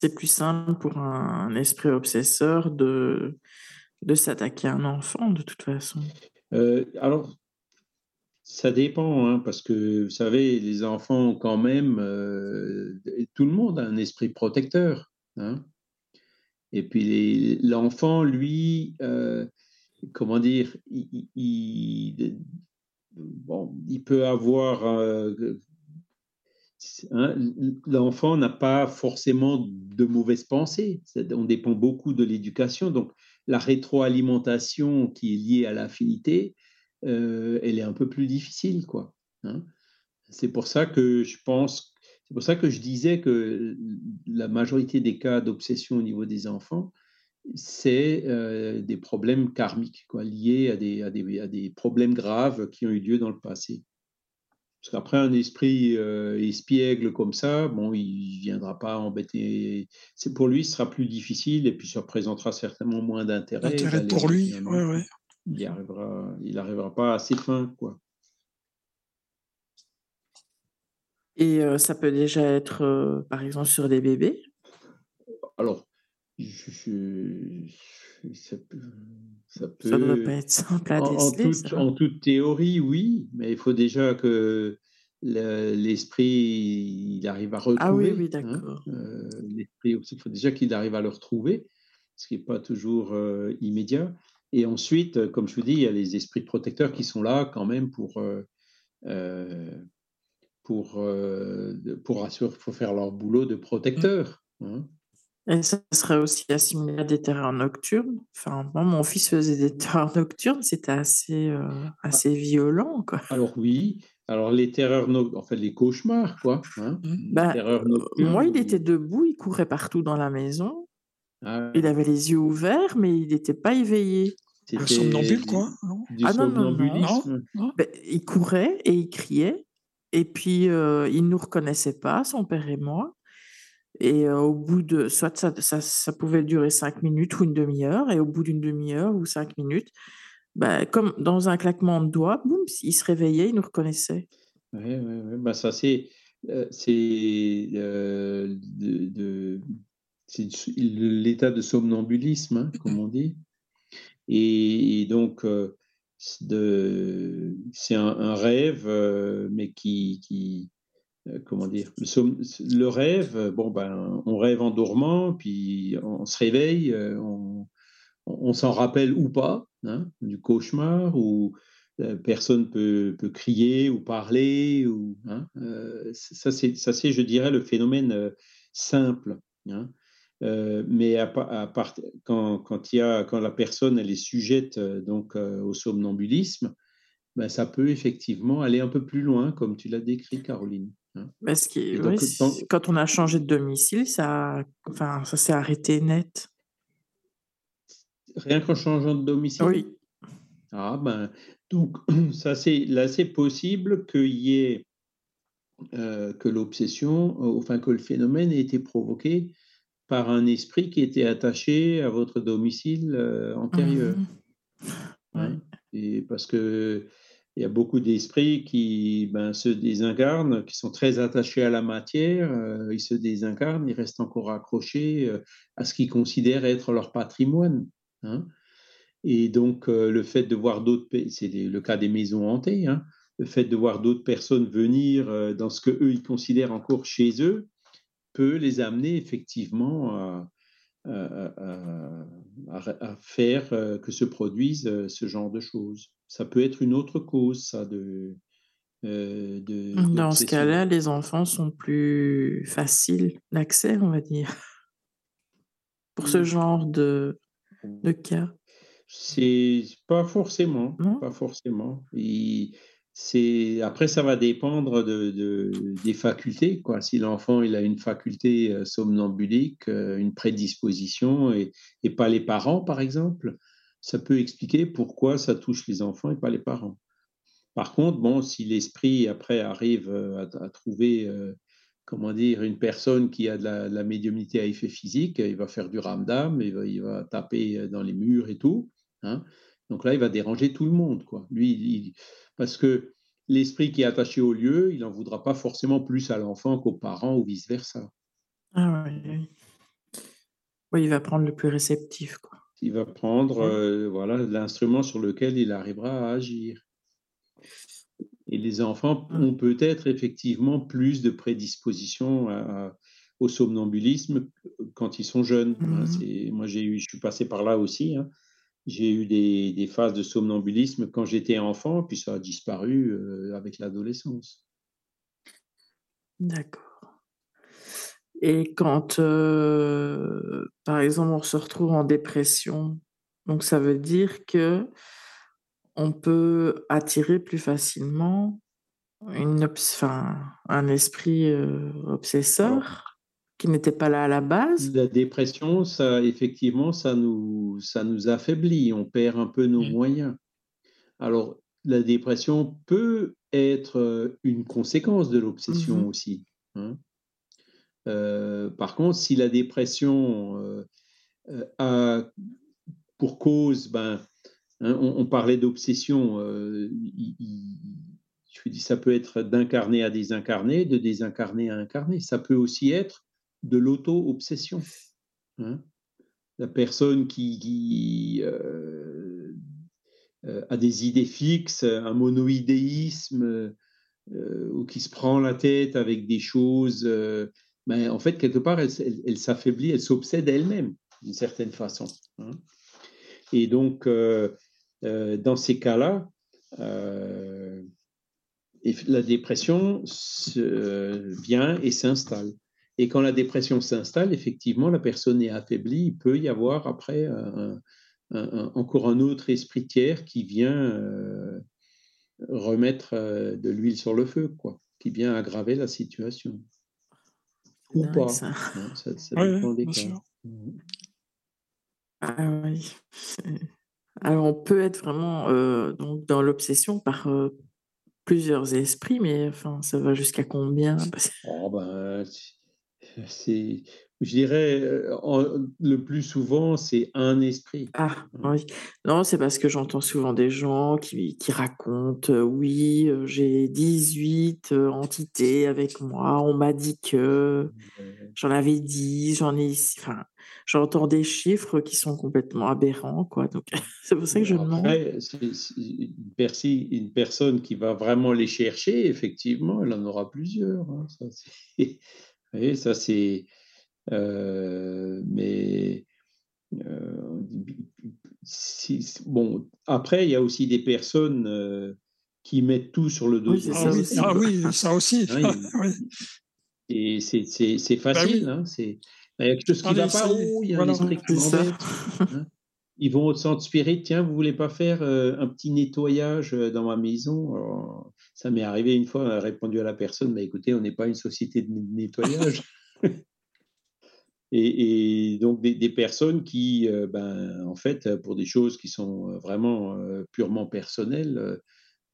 C'est plus simple pour un esprit obsesseur de, de s'attaquer à un enfant, de toute façon. Euh, alors, ça dépend, hein, parce que vous savez, les enfants, quand même, euh, tout le monde a un esprit protecteur. Et puis l'enfant, lui, euh, comment dire, il, bon, il peut avoir. Hein, l'enfant n'a pas forcément de mauvaises pensées. On dépend beaucoup de l'éducation. Donc, la rétroalimentation qui est liée à l'affinité, euh, elle est un peu plus difficile, quoi. Hein. C'est pour ça que je pense, c'est pour ça que je disais que la majorité des cas d'obsession au niveau des enfants, c'est euh, des problèmes karmiques, quoi, liés à des, à, des, à des, problèmes graves qui ont eu lieu dans le passé. Parce qu'après, un esprit euh, espiègle comme ça, bon, il ne viendra pas embêter. C'est pour lui, ce sera plus difficile et puis ça représentera certainement moins d'intérêt. Intérêt pour lui, ouais, ouais il arrivera, il arrivera pas à ses fins, quoi. Et euh, ça peut déjà être, euh, par exemple, sur des bébés? Alors, je, ça peut. Ça ne doit pas être simple à déceler. En, toute, théorie, oui, mais il faut déjà que l'esprit il arrive à retrouver. Ah oui, oui, hein, d'accord. Euh, l'esprit, il faut déjà qu'il arrive à le retrouver, ce qui n'est pas toujours immédiat. Et ensuite, euh, comme je vous dis, il y a les esprits protecteurs qui sont là quand même pour, euh, euh, pour, pour assurer, faut faire leur boulot de protecteur. Hein. Et ça serait aussi assimilé à des terreurs nocturnes. Enfin, moi, mon fils faisait des terreurs nocturnes, c'était assez, assez violent. Quoi. Alors oui, alors les terreurs, en fait les cauchemars, quoi. Hein. Bah, moi, il était debout, il courait partout dans la maison. Ah il avait les yeux ouverts, mais il n'était pas éveillé. Un somnambule, quoi Ah non, non, non. Ben, il courait et il criait. Et puis, euh, il ne nous reconnaissait pas, son père et moi. Et euh, au bout de, soit ça, ça, pouvait durer cinq minutes ou une demi-heure, et au bout d'une demi-heure ou cinq minutes, ben, comme dans un claquement de doigts, boum, il se réveillait, il nous reconnaissait. Oui, oui, oui. Ben, ça, c'est euh, c'est c'est l'état de somnambulisme, hein, comme on dit. Et, donc, euh, c'est un, rêve, euh, mais qui, euh, comment dire, le, rêve, bon ben, on rêve en dormant, puis on se réveille, on, on s'en rappelle ou pas, hein, du cauchemar, ou personne peut, peut, crier ou parler, ou hein, ça c'est, ça c'est, je dirais, le phénomène simple. Hein. Euh, mais à, part, quand, quand, y a, quand la personne elle est sujette euh, donc euh, au somnambulisme, ben, ça peut effectivement aller un peu plus loin, comme tu l'as décrit, Caroline. Parce que, quand on a changé de domicile, ça, enfin, ça s'est arrêté net. Rien qu'en changeant de domicile? Oui. Ah ben, donc, ça c'est là c'est possible qu'il y ait que l'obsession, enfin que le phénomène ait été provoqué par un esprit qui était attaché à votre domicile euh, antérieur. Mmh. Et parce que il y a beaucoup d'esprits qui ben, se désincarnent, qui sont très attachés à la matière, euh, ils se désincarnent, ils restent encore accrochés euh, à ce qu'ils considèrent être leur patrimoine. Hein. Et donc, le fait de voir d'autres, c'est le cas des maisons hantées, hein. le fait de voir d'autres personnes venir dans ce que eux ils considèrent encore chez eux, peut les amener effectivement à, faire euh, que se produise euh, ce genre de choses. Ça peut être une autre cause, ça, de... Euh, de Dans ce cas-là, les enfants sont plus faciles d'accès, on va dire, pour ce genre de, de cas. C'est pas forcément, pas forcément. Et c'est après ça va dépendre de, des facultés quoi si l'enfant il a une faculté euh, somnambulique euh, une prédisposition et, et, pas les parents par exemple ça peut expliquer pourquoi ça touche les enfants et pas les parents par contre bon si l'esprit après arrive euh, à, trouver comment dire une personne qui a de la, médiumnité à effet physique il va faire du ramdam il va, taper dans les murs et tout hein. Donc là il va déranger tout le monde quoi lui il, parce que l'esprit qui est attaché au lieu, il n'en voudra pas forcément plus à l'enfant qu'aux parents ou vice-versa. Ah oui, oui. Oui, il va prendre le plus réceptif, quoi. Il va prendre euh, voilà l'instrument sur lequel il arrivera à agir. Et les enfants Mmh. ont peut-être effectivement plus de prédisposition à- au somnambulisme quand ils sont jeunes. hein. C'est- moi, j'ai eu, je suis passé par là aussi. hein. J'ai eu des, phases de somnambulisme quand j'étais enfant, puis ça a disparu euh, avec l'adolescence. D'accord. Et quand, euh, par exemple, on se retrouve en dépression, donc ça veut dire que on peut attirer plus facilement une un esprit euh, obsesseur? Qui n'était pas là à la base. La dépression, ça, effectivement, ça nous, ça nous affaiblit. On perd un peu nos Mm. moyens. Alors, la dépression peut être euh, une conséquence de l'obsession Mhm. aussi. hein. Euh, par contre, si la dépression euh, a pour cause, ben, hein, on, on parlait d'obsession, euh, je dis, ça peut être d'incarné à désincarné, de désincarné à incarné. Ça peut aussi être de l'auto-obsession. hein. La personne qui, euh, euh, a des idées fixes, un monoïdéisme, euh, ou qui se prend la tête avec des choses, euh, ben, en fait, quelque part, elle, s'affaiblit, elle s'obsède elle-même, d'une certaine façon. hein. Et donc, dans ces cas-là, la dépression vient et s'installe. Et quand la dépression s'installe, effectivement, la personne est affaiblie. Il peut y avoir après un- un- un- encore un autre esprit tiers qui vient euh, remettre euh, de l'huile sur le feu, quoi, qui vient aggraver la situation. Ou pas. ça. ça, ça Ouais, dépend ouais, des cas. Mhm. Ah oui. Alors on peut être vraiment euh, donc dans l'obsession par euh, plusieurs esprits, mais enfin ça va jusqu'à combien? Parce- Oh, ben, c'est, je dirais, euh, en- le plus souvent, c'est un esprit. Ah oui. Non, c'est parce que j'entends souvent des gens qui, qui racontent, euh, oui, euh, j'ai 18 euh, entités avec moi, on m'a dit que j'en avais 10, j'en ai, enfin, j'entends des chiffres qui sont complètement aberrants, quoi. Donc c'est pour ça que je demande. une, personne qui va vraiment les chercher, effectivement, elle en aura plusieurs. hein, ça, vous voyez, ça, c'est. euh, mais. euh, bon, après, il y a aussi des personnes euh, qui mettent tout sur le dos Oui, Ah oui, ah oui, ça aussi. Hein, Oui. Et c'est, c'est, c'est Bah facile. oui. hein, c'est, il y a quelque chose qui ne va pas. Oh, il y a voilà. un esprit qui Ils vont au centre spirit. Tiens, vous voulez pas faire euh, un petit nettoyage euh, dans ma maison? Ça m'est arrivé une fois, on a répondu à la personne bah, écoutez, on n'est pas une société de nettoyage. Et, donc des, personnes qui, euh, ben, en fait, pour des choses qui sont vraiment purement personnelles,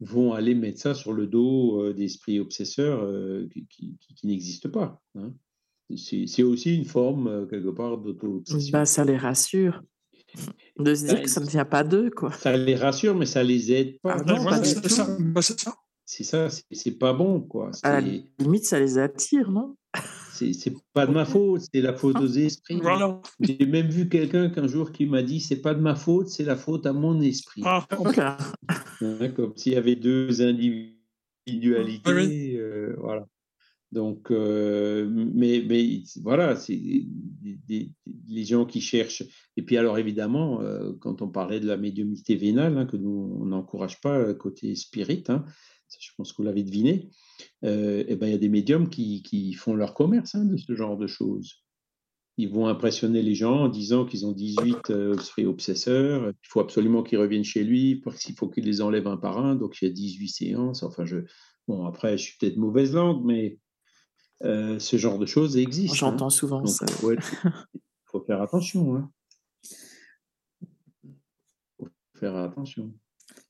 vont aller mettre ça sur le dos d'esprits obsesseurs qui, n'existent pas. hein. C'est aussi une forme, quelque part, d'auto-obsession. Bah, ça les rassure de se dire Ben, que ça ne vient pas d'eux, quoi. Ça les rassure, mais ça les aide pas. Ah non, c'est ça. C'est ça. C'est ça, c'est- c'est pas bon, quoi. À la C'est limite, ça les attire, non? c'est- c'est pas de ma faute, c'est la faute aux esprits. Voilà. J'ai même vu quelqu'un qu'un jour qui m'a dit c'est pas de ma faute, c'est la faute à mon esprit. Ah. Voilà. Hein, comme s'il y avait deux individualités. Oui. euh, voilà. Donc, euh, mais, voilà, c'est les gens qui cherchent. Et puis, alors évidemment, euh, quand on parlait de la médiumnité vénale, hein, que nous, on n'encourage pas euh, côté spirit, hein, je pense que vous l'avez deviné, euh, eh ben, il y a des médiums qui, font leur commerce hein, de ce genre de choses. Ils vont impressionner les gens en disant qu'ils ont 18 euh, esprits obsesseurs, il faut absolument qu'ils reviennent chez lui, parce qu'il faut qu'il les enlève un par un, donc il y a 18 séances. Enfin, je, bon, après, je suis peut-être mauvaise langue, mais euh, ce genre de choses existe. hein. J'entends souvent Donc, ça. il faut, faire attention. Hein. faut faire attention.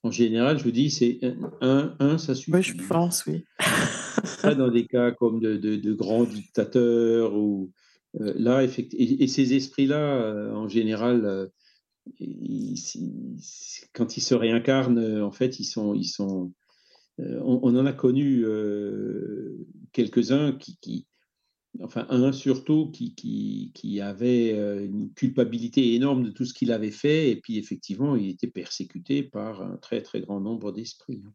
En général, je vous dis, c'est un, un, ça suffit. Oui, je pense, oui. Pas dans des cas comme de, de- de grands dictateurs ou euh, là, effect- et, et ces esprits-là, euh, en général, euh, ils- ils- quand ils se réincarnent, euh, en fait, ils sont, ils sont, on, en a connu quelques-uns qui, enfin un surtout qui, qui, avait une culpabilité énorme de tout ce qu'il avait fait, et puis effectivement, il était persécuté par un très très grand nombre d'esprits, hein,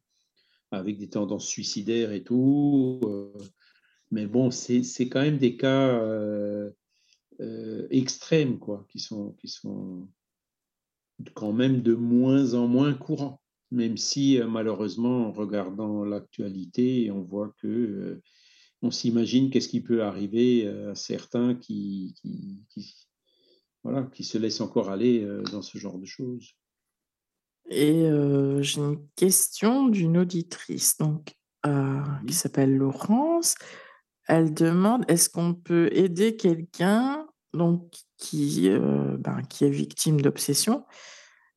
avec des tendances suicidaires et tout. mais bon, c'est quand même des cas extrêmes, quoi, qui sont, qui sont quand même de moins en moins courants, même si malheureusement, en regardant l'actualité, on voit que on s'imagine qu'est-ce qui peut arriver à certains qui, voilà, qui se laissent encore aller dans ce genre de choses. Et j'ai une question d'une auditrice donc, qui s'appelle Laurence. Elle demande est-ce qu'on peut aider quelqu'un donc, qui, ben, qui est victime d'obsession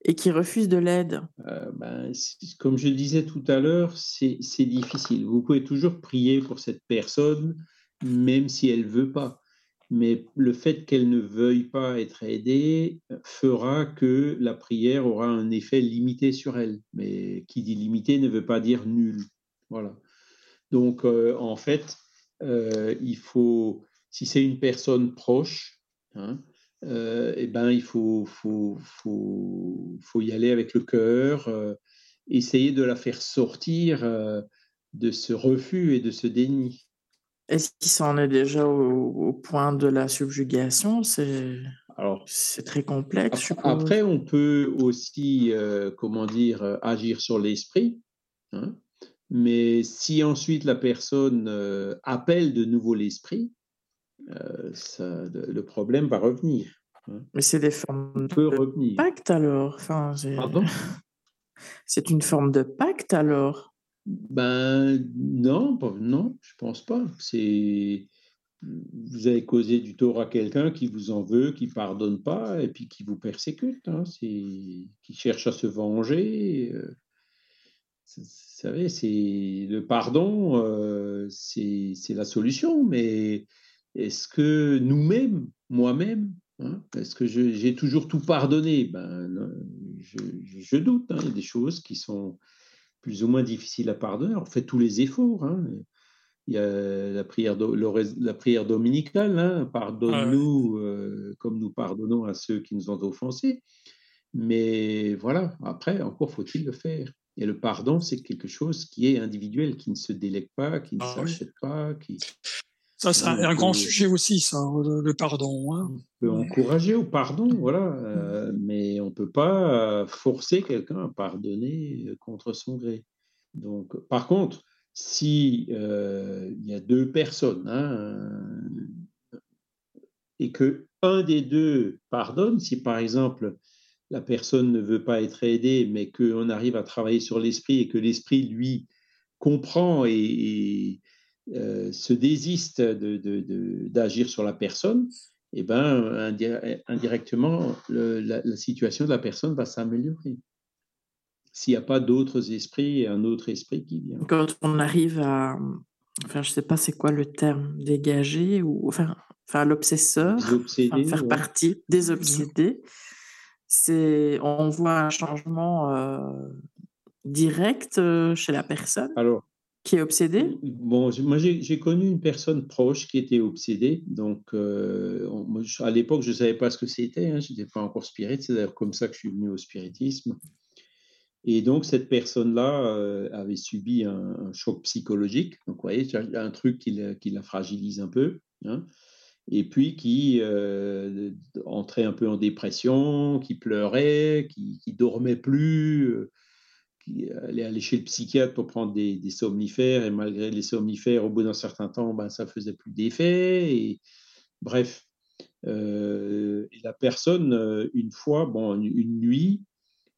et qui refuse de l'aide euh, ben, Comme je disais tout à l'heure, c'est difficile. Vous pouvez toujours prier pour cette personne, même si elle ne veut pas. Mais le fait qu'elle ne veuille pas être aidée fera que la prière aura un effet limité sur elle. Mais qui dit limité ne veut pas dire nul. Voilà. Donc, euh, en fait, euh, il faut, si c'est une personne proche, hein, euh, eh ben, il faut, faut, faut, faut, y aller avec le cœur, euh, essayer de la faire sortir euh, de ce refus et de ce déni. Est-ce qu'il s'en est déjà au, point de la subjugation? C'est alors c'est très complexe. Après, on peut aussi, comment dire, agir sur l'esprit. Hein, mais si ensuite la personne appelle de nouveau l'esprit, euh, le problème va revenir. Hein. Mais c'est des formes de pacte alors. Enfin, c'est une forme de pacte alors? Ben non, non, je pense pas. C'est vous avez causé du tort à quelqu'un qui vous en veut, qui pardonne pas et puis qui vous persécute, hein. qui cherche à se venger. Euh. Vous savez, c'est le pardon, euh, c'est la solution, mais est-ce que nous-mêmes, moi-même, hein, est-ce que j'ai toujours tout pardonné? Ben, je, doute. Hein, il y a des choses qui sont plus ou moins difficiles à pardonner. On fait tous les efforts. Hein. Il y a la prière, la prière dominicale, pardonne-nous euh, comme nous pardonnons à ceux qui nous ont offensés. Mais voilà, après, encore faut-il le faire. Et le pardon, c'est quelque chose qui est individuel, qui ne se délègue pas, qui ne ah s'achète pas. Qui... Ça, c'est un, grand sujet aussi, ça, le, pardon. Hein. On peut encourager au pardon, voilà, euh, mais on ne peut pas forcer quelqu'un à pardonner contre son gré. Donc, par contre, si euh, il y a deux personnes hein, et que un des deux pardonne, si par exemple la personne ne veut pas être aidée, mais qu'on arrive à travailler sur l'esprit et que l'esprit lui comprend et euh, se désiste d'agir sur la personne, eh ben, indirectement, la, situation de la personne va s'améliorer. S'il n'y a pas d'autres esprits et un autre esprit qui vient. Quand on arrive à, enfin, je sais pas c'est quoi le terme, dégager ou enfin, enfin l'obsesseur, faire partie des obsédés, c'est, on voit un changement euh, direct euh, chez la personne. Alors, qui est obsédé? Bon, moi j'ai connu une personne proche qui était obsédée. Donc, euh, à l'époque, je ne savais pas ce que c'était. Hein, je n'étais pas encore spirit. C'est d'ailleurs comme ça que je suis venu au spiritisme. Et donc, cette personne-là euh, avait subi un, choc psychologique. Donc, vous voyez, un truc qui la, fragilise un peu. Hein, et puis qui euh, entrait un peu en dépression, qui pleurait, qui, qui dormait plus elle est allée chez le psychiatre pour prendre des, somnifères et malgré les somnifères, au bout d'un certain temps, ben, ça faisait plus d'effet. Et, bref, euh, la personne, euh, une fois, bon, une, nuit,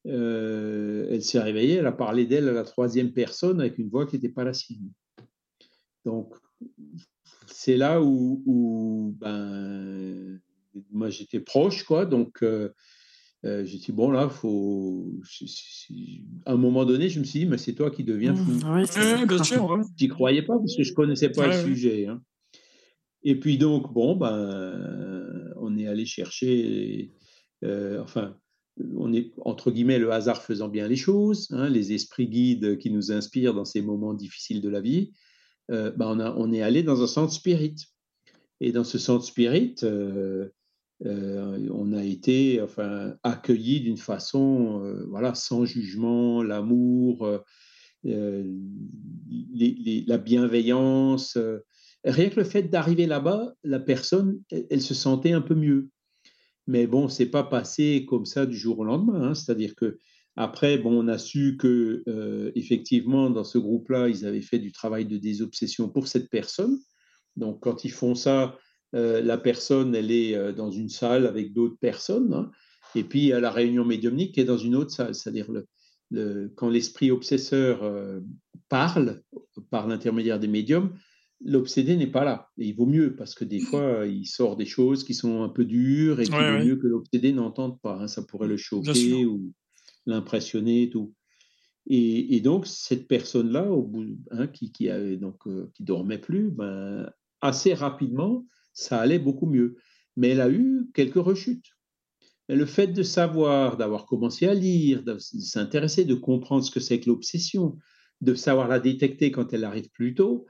euh, elle s'est réveillée, elle a parlé d'elle à la troisième personne avec une voix qui n'était pas la sienne. Donc, c'est là où, ben, moi j'étais proche, quoi. Donc, euh, j'ai dit, bon, là, faut. À un moment donné, je me suis dit, mais c'est toi qui deviens fou. Mmh, oui, bien sûr. J'y croyais pas parce que je ne connaissais pas le sujet. Hein. Et puis, donc, bon, ben, on est allé chercher. Euh, enfin, on est, entre guillemets, le hasard faisant bien les choses, hein, les esprits guides qui nous inspirent dans ces moments difficiles de la vie, euh, ben on, a, on, est allé dans un centre spirit. Et dans ce centre spirit, euh, euh, on a été enfin, accueillis d'une façon voilà, sans jugement, l'amour, la bienveillance. rien que le fait d'arriver là-bas, la personne, elle, se sentait un peu mieux. Mais bon, c'est pas passé comme ça du jour au lendemain. Hein. C'est-à-dire que après, bon, on a su que euh, effectivement, dans ce groupe-là, ils avaient fait du travail de désobsession pour cette personne. Donc, quand ils font ça, euh, la personne, elle est euh, dans une salle avec d'autres personnes. Hein. et puis, a la réunion médiumnique est dans une autre salle. C'est-à-dire le, quand l'esprit obsesseur parle par l'intermédiaire des médiums, l'obsédé n'est pas là. Et il vaut mieux parce que des mmh. fois, il sort des choses qui sont un peu dures et qu'il vaut mieux que l'obsédé n'entende pas. Hein. Ça pourrait le choquer ou l'impressionner et tout. Et, donc, cette personne-là, au bout, hein, qui, qui, donc, euh, qui dormait plus, ben, assez rapidement, ça allait beaucoup mieux. Mais elle a eu quelques rechutes. Mais le fait de savoir, d'avoir commencé à lire, de s'intéresser, de comprendre ce que c'est que l'obsession, de savoir la détecter quand elle arrive plus tôt,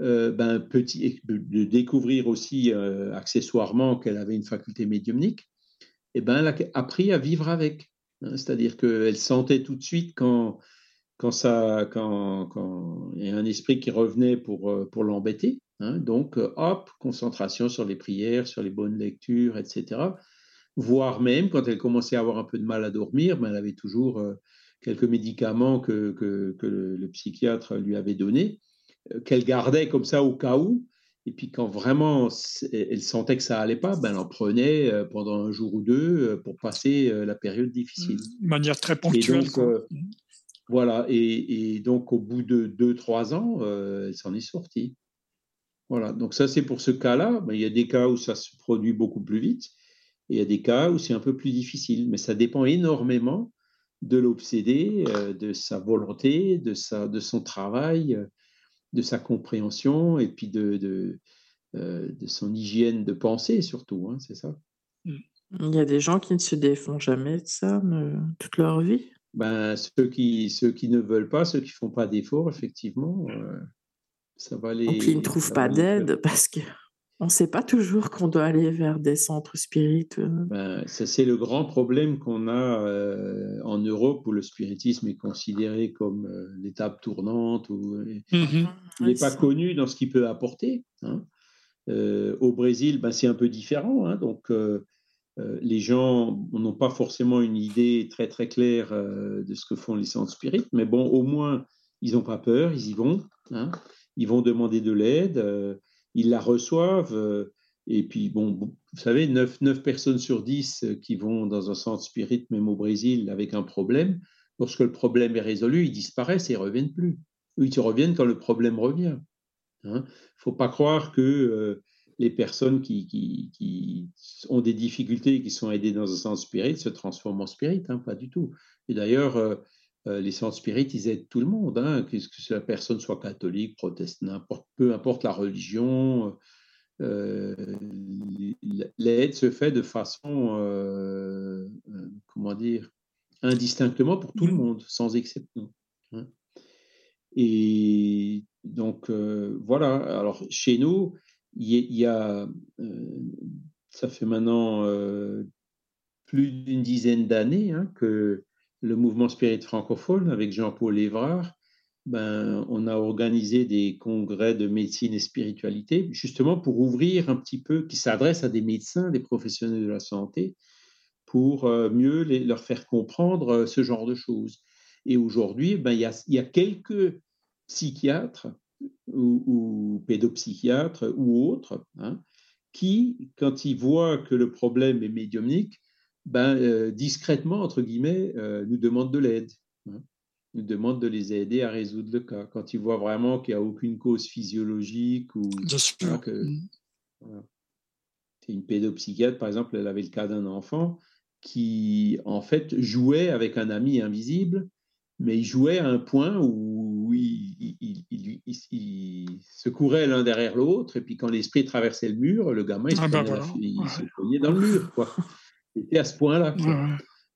euh, ben, petit, de découvrir aussi euh, accessoirement qu'elle avait une faculté médiumnique, et eh ben, elle a appris à vivre avec. Hein. C'est-à-dire qu'elle sentait tout de suite quand, quand, ça, quand, quand il y a un esprit qui revenait pour, euh, pour l'embêter. Hein. donc, hop, concentration sur les prières, sur les bonnes lectures, etc. Voire même, quand elle commençait à avoir un peu de mal à dormir, ben, elle avait toujours quelques médicaments que, que, que le, psychiatre lui avait donnés euh, qu'elle gardait comme ça au cas où. Et puis quand vraiment elle sentait que ça allait pas, ben elle en prenait euh, pendant un jour ou deux euh, pour passer la période difficile. De manière très ponctuelle. Mmh. Voilà. Et, donc au bout de deux, trois ans, elle s'en est sortie. Voilà. Donc ça c'est pour ce cas-là. Ben, il y a des cas où ça se produit beaucoup plus vite. Et il y a des cas où c'est un peu plus difficile. Mais ça dépend énormément de l'obsédé, de sa volonté, de, sa, de son travail de sa compréhension et puis de, de, euh, de son hygiène de pensée surtout, hein, c'est ça. Il y a des gens qui ne se défont jamais de ça toute leur vie. Ben, ceux, qui, ceux qui ne veulent pas, ceux qui font pas d'efforts, effectivement, euh, ça va les... Ou qui ne trouvent pas d'aide parce que on ne sait pas toujours qu'on doit aller vers des centres spirituels. Ben, c'est le grand problème qu'on a euh, en Europe où le spiritisme est considéré comme euh, l'étape tournante. Où, euh, mmh Il n'est pas connu dans ce qu'il peut apporter. Hein. au Brésil, ben, c'est un peu différent. Hein. donc, les gens n'ont pas forcément une idée très très claire de ce que font les centres spirites, mais bon, au moins, ils n'ont pas peur, ils y vont. Hein. ils vont demander de l'aide ils la reçoivent. Euh, et puis, bon, vous savez, 9, 9 personnes sur 10 euh, qui vont dans un centre spirit, même au Brésil, avec un problème, lorsque le problème est résolu, ils disparaissent et ils ne reviennent plus. Ils reviennent quand le problème revient. Il hein. ne faut pas croire que euh, les personnes qui, qui, ont des difficultés, qui sont aidées dans un centre spirit, se transforment en spirit, hein, pas du tout. Et d'ailleurs, euh, les centres spirites, ils aident tout le monde, hein, que, la personne soit catholique, protestante, peu importe la religion. Euh, l'aide se fait de façon, euh, comment dire, indistinctement pour tout le mmh. monde, sans exception. Hein. Et donc, voilà. Alors, chez nous, il y, a, ça fait maintenant plus d'une dizaine d'années hein, que le mouvement Spirit francophone avec Jean-Paul Évrard, ben, on a organisé des congrès de médecine et spiritualité, justement pour ouvrir un petit peu, qui s'adressent à des médecins, des professionnels de la santé, pour euh, mieux leur faire comprendre euh, ce genre de choses. Et aujourd'hui, ben, il, y a, quelques psychiatres ou, pédopsychiatres ou autres hein, qui, quand ils voient que le problème est médiumnique, ben, euh, discrètement, entre guillemets, euh, nous demandent de l'aide. Hein. Nous demandent de les aider à résoudre le cas. Quand ils voient vraiment qu'il n'y a aucune cause physiologique ou que mmh. c'est une pédopsychiatre, par exemple, elle avait le cas d'un enfant qui, en fait, jouait avec un ami invisible, mais il jouait à un point où il, se courait l'un derrière l'autre, et puis quand l'esprit traversait le mur, le gamin, il, se, ah ben se dans le mur. Quoi. C'était à ce point-là.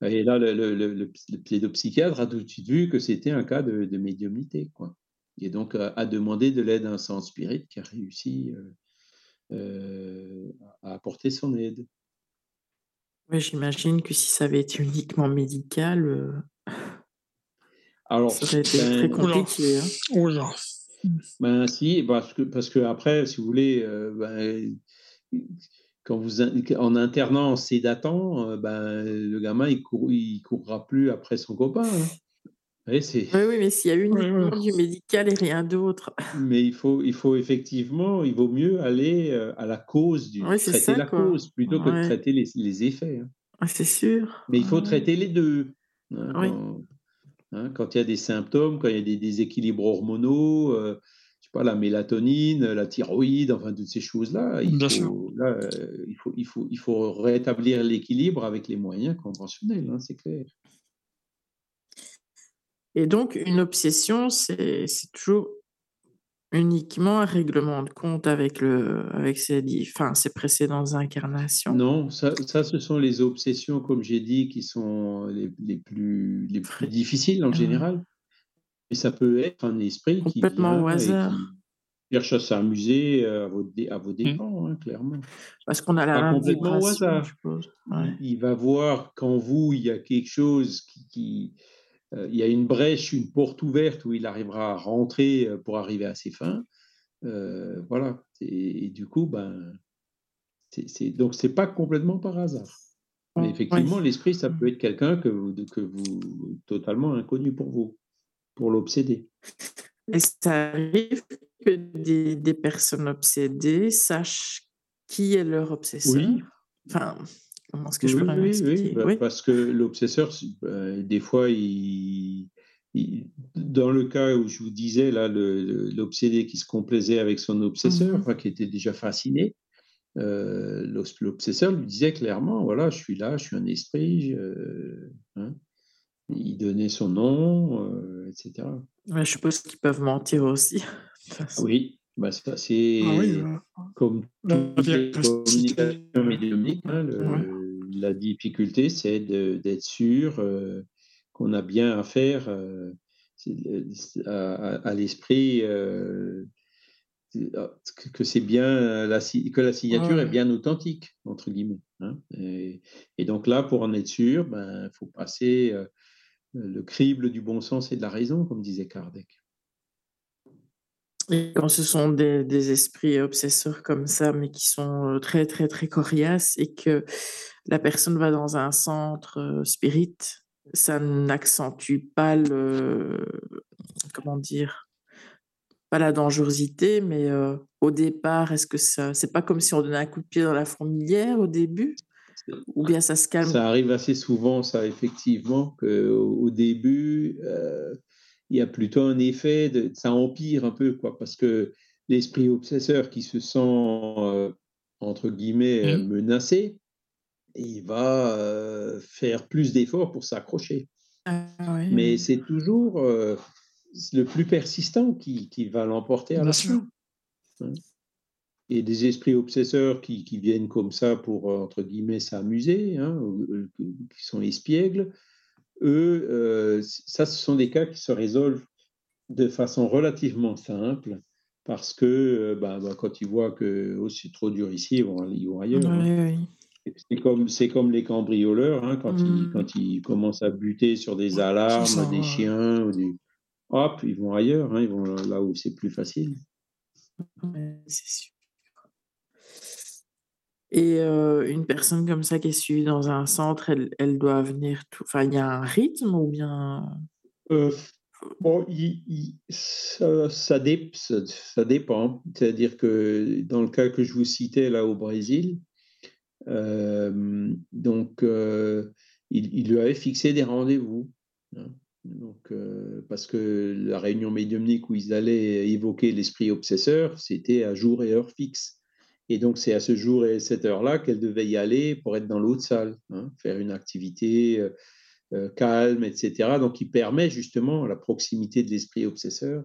Et là, le, le, le, le pédopsychiatre a tout de suite vu que c'était un cas de, de médiumnité. Quoi. Et donc, a, a demandé de l'aide à un sang spirit qui a réussi euh, euh, à apporter son aide. Ouais, j'imagine que si ça avait été uniquement médical, euh, Alors, ça aurait été très compliqué. hein. Oh là. Ben, si, parce que, parce que après, si vous voulez, euh, ben, quand vous en internant, en sédatant, euh, ben, le gamin, il cour, il courra plus après son copain. hein. Vous voyez, c'est... Oui, oui, mais s'il y a uniquement oui. du médical et rien d'autre. Mais il faut, il faut effectivement, il vaut mieux aller euh, à la cause, du, c'est traiter ça, la quoi. cause plutôt que de Ouais. traiter les, les effets. hein. Ah, C'est sûr. Mais il faut Ouais. traiter les deux. hein, quand, hein, quand il y a des symptômes, quand il y a des déséquilibres hormonaux, euh, je sais pas, la mélatonine, la thyroïde, enfin toutes ces choses-là, il euh, il faut, il faut, il faut rétablir l'équilibre avec les moyens conventionnels, hein, c'est clair. Et donc, une obsession, c'est c'est toujours uniquement un règlement de compte avec, le, avec ses, enfin, ses précédentes incarnations. Non, ça, ça, ce sont les obsessions, comme j'ai dit, qui sont les, les plus, les plus difficiles en Ah. général. Et ça peut être un esprit qui Complètement au vient et hasard. qui cherche à s'amuser à vos, dé- à vos dépens, hein, clairement. Parce qu'on a la complètement au hasard. je. Ouais. Il va voir qu'en vous, il y a quelque chose qui, qui- il y a une brèche, une porte ouverte où il arrivera à rentrer euh, pour arriver à ses fins. Euh, voilà. Et, et du coup, ben, c'est, donc c'est pas complètement par hasard. Mais Ouais. effectivement, l'esprit, ça Mm. peut être quelqu'un que vous, que vous totalement inconnu pour vous, pour l'obséder. Et ça arrive que des, des personnes obsédées sachent qui est leur obsesseur? Oui. Enfin, comment est-ce que je Oui, pourrais oui, m'expliquer oui, bah, Oui. parce que l'obsesseur, euh, des fois, il, il- dans le cas où je vous disais, là, l'obsédé qui se complaisait avec son obsesseur, Mhm. enfin, qui était déjà fasciné, euh, l'obs- l'obsesseur lui disait clairement, voilà, je suis là, je suis un esprit, je- hein. il donnait son nom, euh, etc. Je suppose qu'ils peuvent mentir aussi. Oui, bah, ça, c'est Ah oui, euh, comme toutes les communications médiumniques, hein, le- Ouais. La difficulté, c'est d'être sûr euh, qu'on a bien affaire euh, euh, à, à- à l'esprit, euh, que, c'est bien la, que la signature Ouais. est bien authentique entre guillemets. hein. Et, et donc là, pour en être sûr, ben, faut passer le crible du bon sens et de la raison, comme disait Kardec. Et quand ce sont des, des esprits obsesseurs comme ça, mais qui sont très, très, très coriaces et que la personne va dans un centre euh, spirit, ça n'accentue pas le. Comment dire Pas la dangerosité, mais euh, au départ, est-ce que ça. C'est pas comme si on donnait un coup de pied dans la fourmilière au début? Ou bien ça se calme? Ça arrive assez souvent, ça, effectivement, qu'au au début, euh, il y a plutôt un effet, de, ça empire un peu, quoi, parce que l'esprit obsesseur qui se sent, euh, entre guillemets, euh, Mhm. Il va euh, faire plus d'efforts pour s'accrocher. Ah, Mais c'est toujours euh, le plus persistant qui, qui va l'emporter à la fin. hein. Et des esprits obsesseurs qui, qui viennent comme ça pour, entre guillemets, s'amuser, hein, qui sont espiègles, eux, euh, ça, ce sont des cas qui se résolvent de façon relativement simple, parce que bah, bah, quand ils voient que oh, c'est trop dur ici, ils vont, ils vont ailleurs. hein. Ouais, ouais. C'est comme, c'est comme les cambrioleurs, hein, quand, ils, Mm. quand ils commencent à buter sur des alarmes, ça, des ouais. chiens, ou des... hop, ils vont ailleurs, hein, ils vont là où c'est plus facile. Ouais, c'est sûr. Et euh, une personne comme ça qui est suivie dans un centre, elle, elle doit venir tout. Enfin, il y a un rythme ou bien? Euh, bon, il- il- ça, ça, dé- ça- ça dépend. C'est-à-dire que dans le cas que je vous citais là au Brésil, euh, donc euh, il, lui avait fixé des rendez-vous. hein. Donc, euh, parce que la réunion médiumnique où ils allaient évoquer l'esprit obsesseur, c'était à jour et heure fixe. Et donc, c'est à ce jour et cette heure-là qu'elle devait y aller pour être dans l'autre salle, hein, faire une activité calme, etc. Donc, il permet justement la proximité de l'esprit obsesseur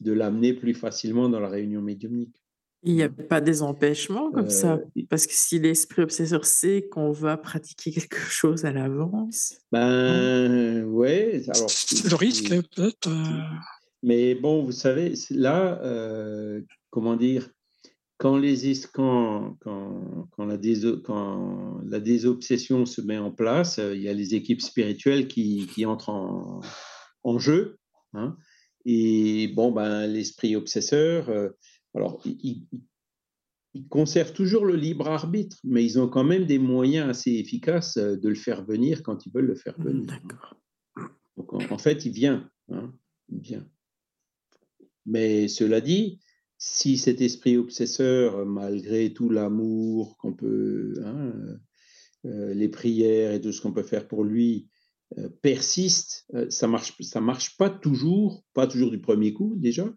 de l'amener plus facilement dans la réunion médiumnique. Il n'y a pas des empêchements comme ça? Euh, Parce que si l'esprit obsesseur sait qu'on va pratiquer quelque chose à l'avance, ben ouais, alors le risque, hein, peut-être. euh, Mais bon, vous savez, là, euh, comment dire, quand, les, es- quand, quand, quand, la déso- quand la désobsession se met en place, il y a les équipes spirituelles qui, qui entrent en, en jeu. hein. et bon, ben, l'esprit obsesseur, euh, alors, il, il- il- il conserve toujours le libre arbitre, mais ils ont quand même des moyens assez efficaces euh, de le faire venir quand ils veulent le faire venir. hein. D'accord. Donc, en, en fait, il vient. hein, il vient. Mais cela dit, si cet esprit obsesseur, malgré tout l'amour qu'on peut, hein, euh, les prières et tout ce qu'on peut faire pour lui, euh, persiste, euh, ça marche, ça marche pas toujours, pas toujours du premier coup déjà.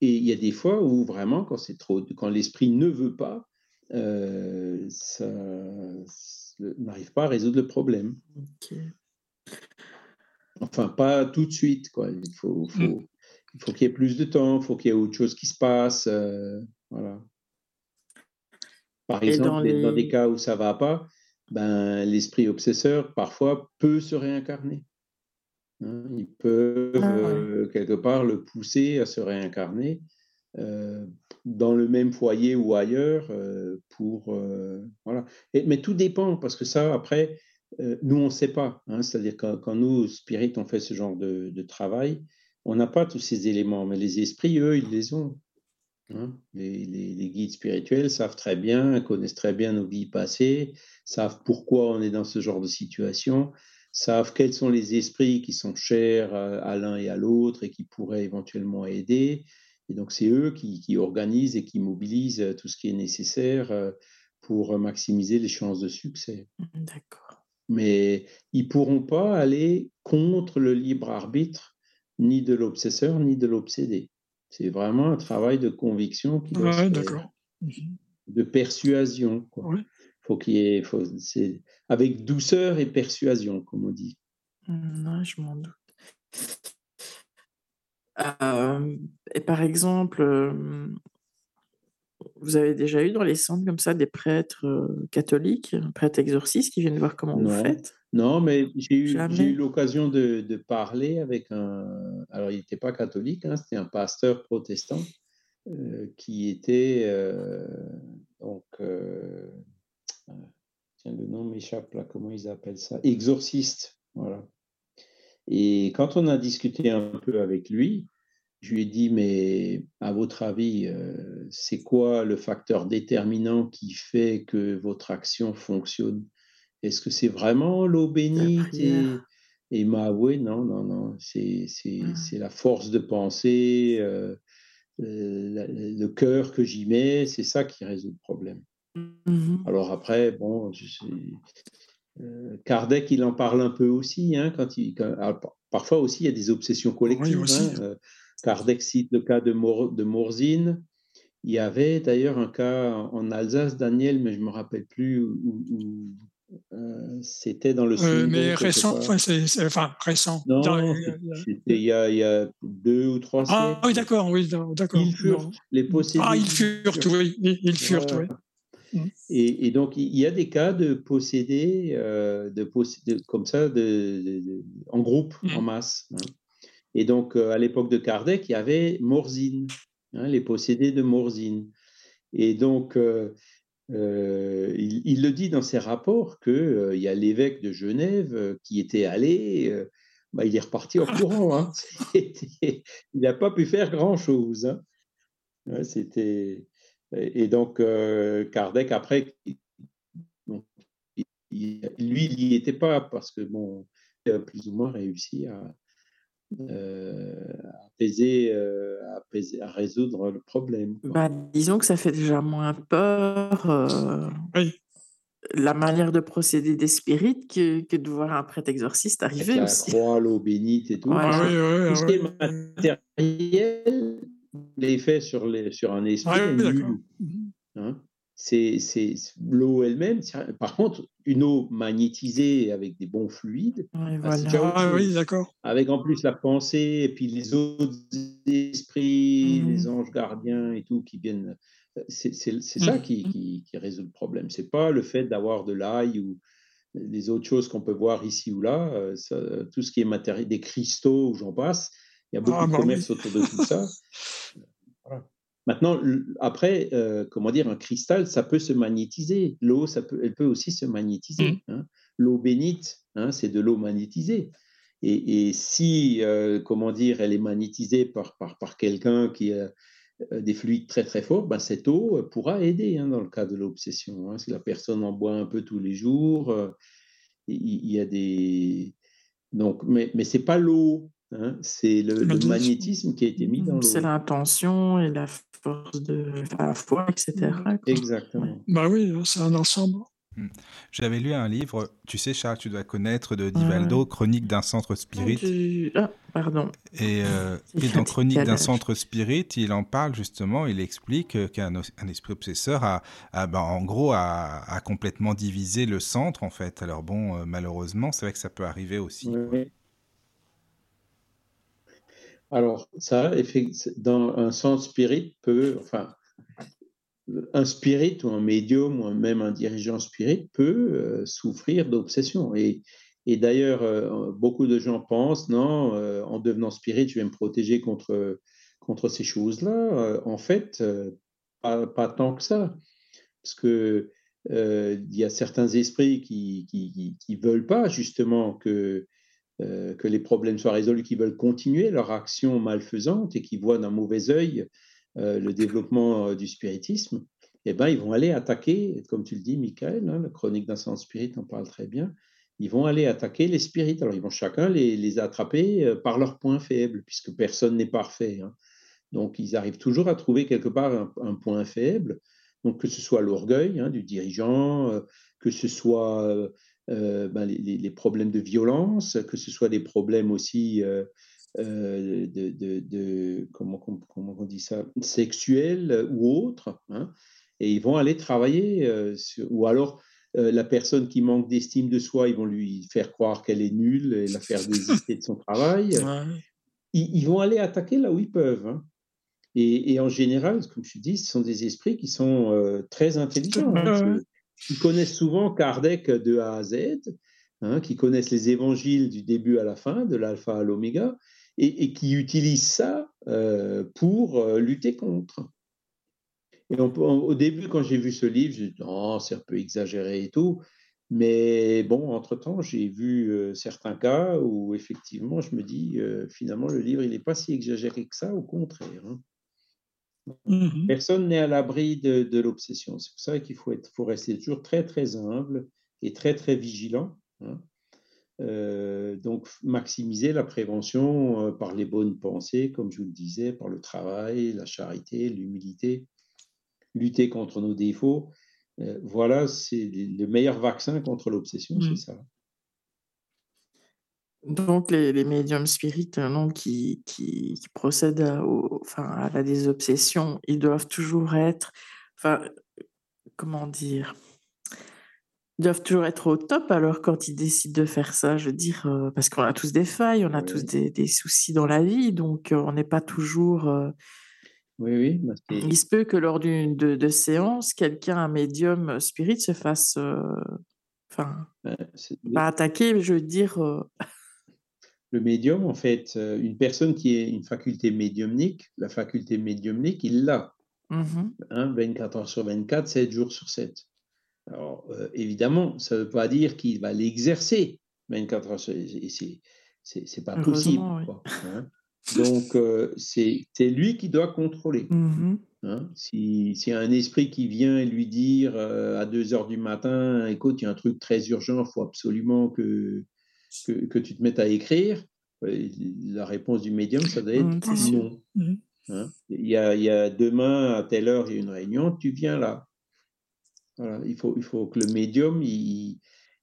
Et il y a des fois où vraiment, quand c'est trop, quand l'esprit ne veut pas, euh, ça ça n'arrive pas à résoudre le problème. Enfin, pas tout de suite, quoi. Il faut, faut, Mm. il faut qu'il y ait plus de temps, il faut qu'il y ait autre chose qui se passe. euh, voilà. Par Et exemple, dans les- dans des cas où ça va pas, ben, l'esprit obsesseur, parfois, peut se réincarner. Hein. Ils peuvent, Ah ouais. euh, quelque part, le pousser à se réincarner euh, dans le même foyer ou ailleurs euh, pour... voilà. Et- mais tout dépend, parce que ça, après, nous, on ne sait pas. hein. C'est-à-dire quand, quand nous, Spirit, on fait ce genre de, de travail, on n'a pas tous ces éléments, mais les esprits, eux, ils les ont. hein. Les, les- les guides spirituels savent très bien, connaissent très bien nos vies passées, savent pourquoi on est dans ce genre de situation, savent quels sont les esprits qui sont chers à, à l'un et à l'autre et qui pourraient éventuellement aider. Et donc, c'est eux qui, qui organisent et qui mobilisent euh, tout ce qui est nécessaire euh, pour maximiser les chances de succès D'accord. mais ils pourront pas aller contre le libre arbitre ni de l'obsesseur ni de l'obsédé. C'est vraiment un travail de conviction qui doit se Ouais, faire, d'accord. Mhm. de persuasion. Quoi. Ouais. Faut qu'il ait, faut, c'est avec douceur et persuasion, comme on dit. Non, je m'en doute. Euh, et par exemple, euh, vous avez déjà eu dans les centres comme ça des prêtres euh, catholiques, prêtres exorcistes qui viennent voir comment vous Non, faites? non, mais j'ai eu, j'ai eu Jamais. l'occasion de, de parler avec un. Alors, il n'était pas catholique, hein, c'était un pasteur protestant qui était donc. Euh, tiens, le nom m'échappe là, comment ils appellent ça? Exorciste, voilà. Et quand on a discuté un peu avec lui, je lui ai dit, mais à votre avis, euh, c'est quoi le facteur déterminant qui fait que votre action fonctionne? Est-ce que c'est vraiment l'eau bénite et, et il m'a avoué, non, non, non, c'est, c'est, Ah. c'est la force de penser, euh, euh, la- le cœur que j'y mets, c'est ça qui résout le problème. Mhm. Alors après, bon, je sais- euh, Kardec, il en parle un peu aussi, hein, quand il, quand- alors, par- parfois aussi, il y a des obsessions Oui, collectives. aussi. hein, euh, Kardec cite le cas de, Mor- de Morzine. Il y avait d'ailleurs un cas en, Alsace, Daniel, mais je me rappelle plus où, où- où, euh, c'était dans le Euh, mais récent, enfin, enfin, récent. Non, c'était il y a, il y a deux ou trois ah oui, siècles. d'accord, oui, d'accord. Ils furent, non. les possédés. Ah, ils furent, oui, ils, ils furent, oui. Et, et donc, il y a des cas de possédés, euh, de comme ça, de, de- de- en groupe, en Mm. masse. hein. Et donc, euh, à l'époque de Kardec, il y avait Morzine, hein, les possédés de Morzine. Et donc, euh, euh, il, il le dit dans ses rapports qu'il y a l'évêque de Genève qui était allé, bah, il est reparti en courant. hein. Il n'a pas pu faire grand-chose. Ouais, C'était... Et et donc, euh, Kardec, après, il- lui, il n'y était pas parce que, bon, il a plus ou moins réussi à, euh, apaiser, euh, à apaiser- à résoudre le problème. Bah, disons que ça fait déjà moins peur euh, Oui. la manière de procéder des spirites que, que de voir un prêtre exorciste Avec arriver la aussi. croix, l'eau bénite et tout. Voilà. Ah oui, oui, Tout ce qui est oui. L'effet sur, les, sur un esprit Ah oui, hein. C'est l'eau elle-même. Par contre, une eau magnétisée avec des bons fluides, Ouais, voilà. Ah oui, d'accord. Avec en plus la pensée et puis les autres esprits, Mhm. les anges gardiens et tout qui viennent C'est ça qui, Mhm. qui, qui résout le problème. C'est pas le fait d'avoir de l'ail ou les autres choses qu'on peut voir ici ou là. euh, ça- tout ce qui est matériel, des cristaux, j'en passe. Il y a beaucoup Ah, de bah commerce autour de tout ça. Voilà. Maintenant, après, euh, comment dire, un cristal, ça peut se magnétiser. L'eau, ça peut, elle peut aussi se magnétiser. Mhm. hein. L'eau bénite, hein, c'est de l'eau magnétisée. Et, et si, euh, comment dire, elle est magnétisée par, par, par quelqu'un qui a euh, des fluides très très forts, ben, cette eau pourra aider hein, dans le cas de l'obsession. hein. Si la personne en boit un peu tous les jours, euh, il il y, a des... Donc, mais mais ce n'est pas l'eau, hein, c'est le, le Magnétisme. magnétisme qui a été mis dans C'est l'eau. l'intention et la force de enfin, la foi, etc. Exactement. Bah oui, c'est un ensemble. J'avais lu un livre, tu sais Charles, tu dois connaître, de Divaldo, Chronique d'un centre spirit. Du- Ah, pardon. Et, euh, C'est et dans Chronique d'un centre spirit, il en parle justement, il explique euh, qu'un esprit obsesseur a, a, ben, en gros, a, a complètement divisé le centre, en fait. Alors bon, euh, malheureusement, c'est vrai que ça peut arriver aussi. Oui. Alors, ça, dans un sens spirit peut, enfin, un spirit ou un médium ou même un dirigeant spirit peut euh, souffrir d'obsession. Et, d'ailleurs, euh, beaucoup de gens pensent, non, euh, en devenant spirit, je vais me protéger contre, contre ces choses-là. En fait, pas, tant que ça. Parce que il y a certains esprits qui qui veulent pas justement que euh, que les problèmes soient résolus, qui veulent continuer leur action malfaisante et qui voient d'un mauvais œil euh, le développement euh, du spiritisme, eh ben, ils vont aller attaquer, comme tu le dis, Michael, hein, la chronique d'un sens spirit en parle très bien, ils vont aller attaquer les spirites. Alors, ils vont chacun les, attraper par leurs points faibles, puisque personne n'est parfait. hein. Donc, ils arrivent toujours à trouver quelque part un, point faible. Donc, que ce soit l'orgueil hein, du dirigeant, que ce soit ben, les, problèmes de violence, que ce soit des problèmes aussi euh, euh, de, de- de- comment, on dit ça, sexuels ou autres. hein. et ils vont aller travailler, euh, sur- ou alors euh, la personne qui manque d'estime de soi, ils vont lui faire croire qu'elle est nulle et la faire désister de son travail. Ouais. Ils, ils vont aller attaquer là où ils peuvent. hein. Et, et en général, comme je dis, ce sont des esprits qui sont euh, très intelligents. hein. Ils connaissent souvent Kardec de A à Z, hein, qui connaissent les évangiles du début à la fin, de l'alpha à l'oméga, et, qui utilisent ça euh, pour euh, lutter contre. Et au début, quand j'ai vu ce livre, j'ai dit non, c'est un peu exagéré et tout. Mais bon, entre-temps, j'ai vu euh, certains cas où effectivement, je me dis, finalement, le livre, il n'est pas si exagéré que ça, au contraire. hein. Mhm. Personne n'est à l'abri de, de l'obsession. C'est pour ça qu'il faut, être, faut rester toujours très, très humble et très, très vigilant. hein. Euh, donc, maximiser la prévention euh, par les bonnes pensées, comme je vous le disais, par le travail, la charité, l'humilité, lutter contre nos défauts. Euh, voilà, c'est le meilleur vaccin contre l'obsession, c'est ça. Donc, les, les médiums spirites euh, non, qui, qui, qui procèdent à, au- enfin, à la désobsession, ils doivent toujours être, enfin, comment dire, ils doivent toujours être au top alors quand ils décident de faire ça, je veux dire, euh, parce qu'on a tous des failles, on a tous des, des soucis dans la vie, donc euh, on n'est pas toujours... euh, Oui, oui. bah, il se peut que lors d'une de, de séance, quelqu'un, un médium spirit, se fasse, enfin, c'est- pas attaquer, mais je veux dire, Le médium, en fait, euh, une personne qui a une faculté médiumnique, la faculté médiumnique, il l'a. mhm, hein, 24 heures sur 24, 7 jours sur 7. Alors, euh, évidemment, ça ne veut pas dire qu'il va l'exercer 24 heures sur et c'est c'est c'est pas possible. Oui. hein. Donc, euh, c'est lui qui doit contrôler. mhm. hein. Si- S'il y a un esprit qui vient lui dire euh, à 2 heures du matin, écoute, il y a un truc très urgent, il faut absolument que, que, que tu te mettes à écrire, euh, la réponse du médium, ça doit être Mm, sûr. non. Mhm. Hein? Il, y a, il y a demain à telle heure, il y a une réunion, tu viens là. Voilà, il, faut, il faut que le médium il,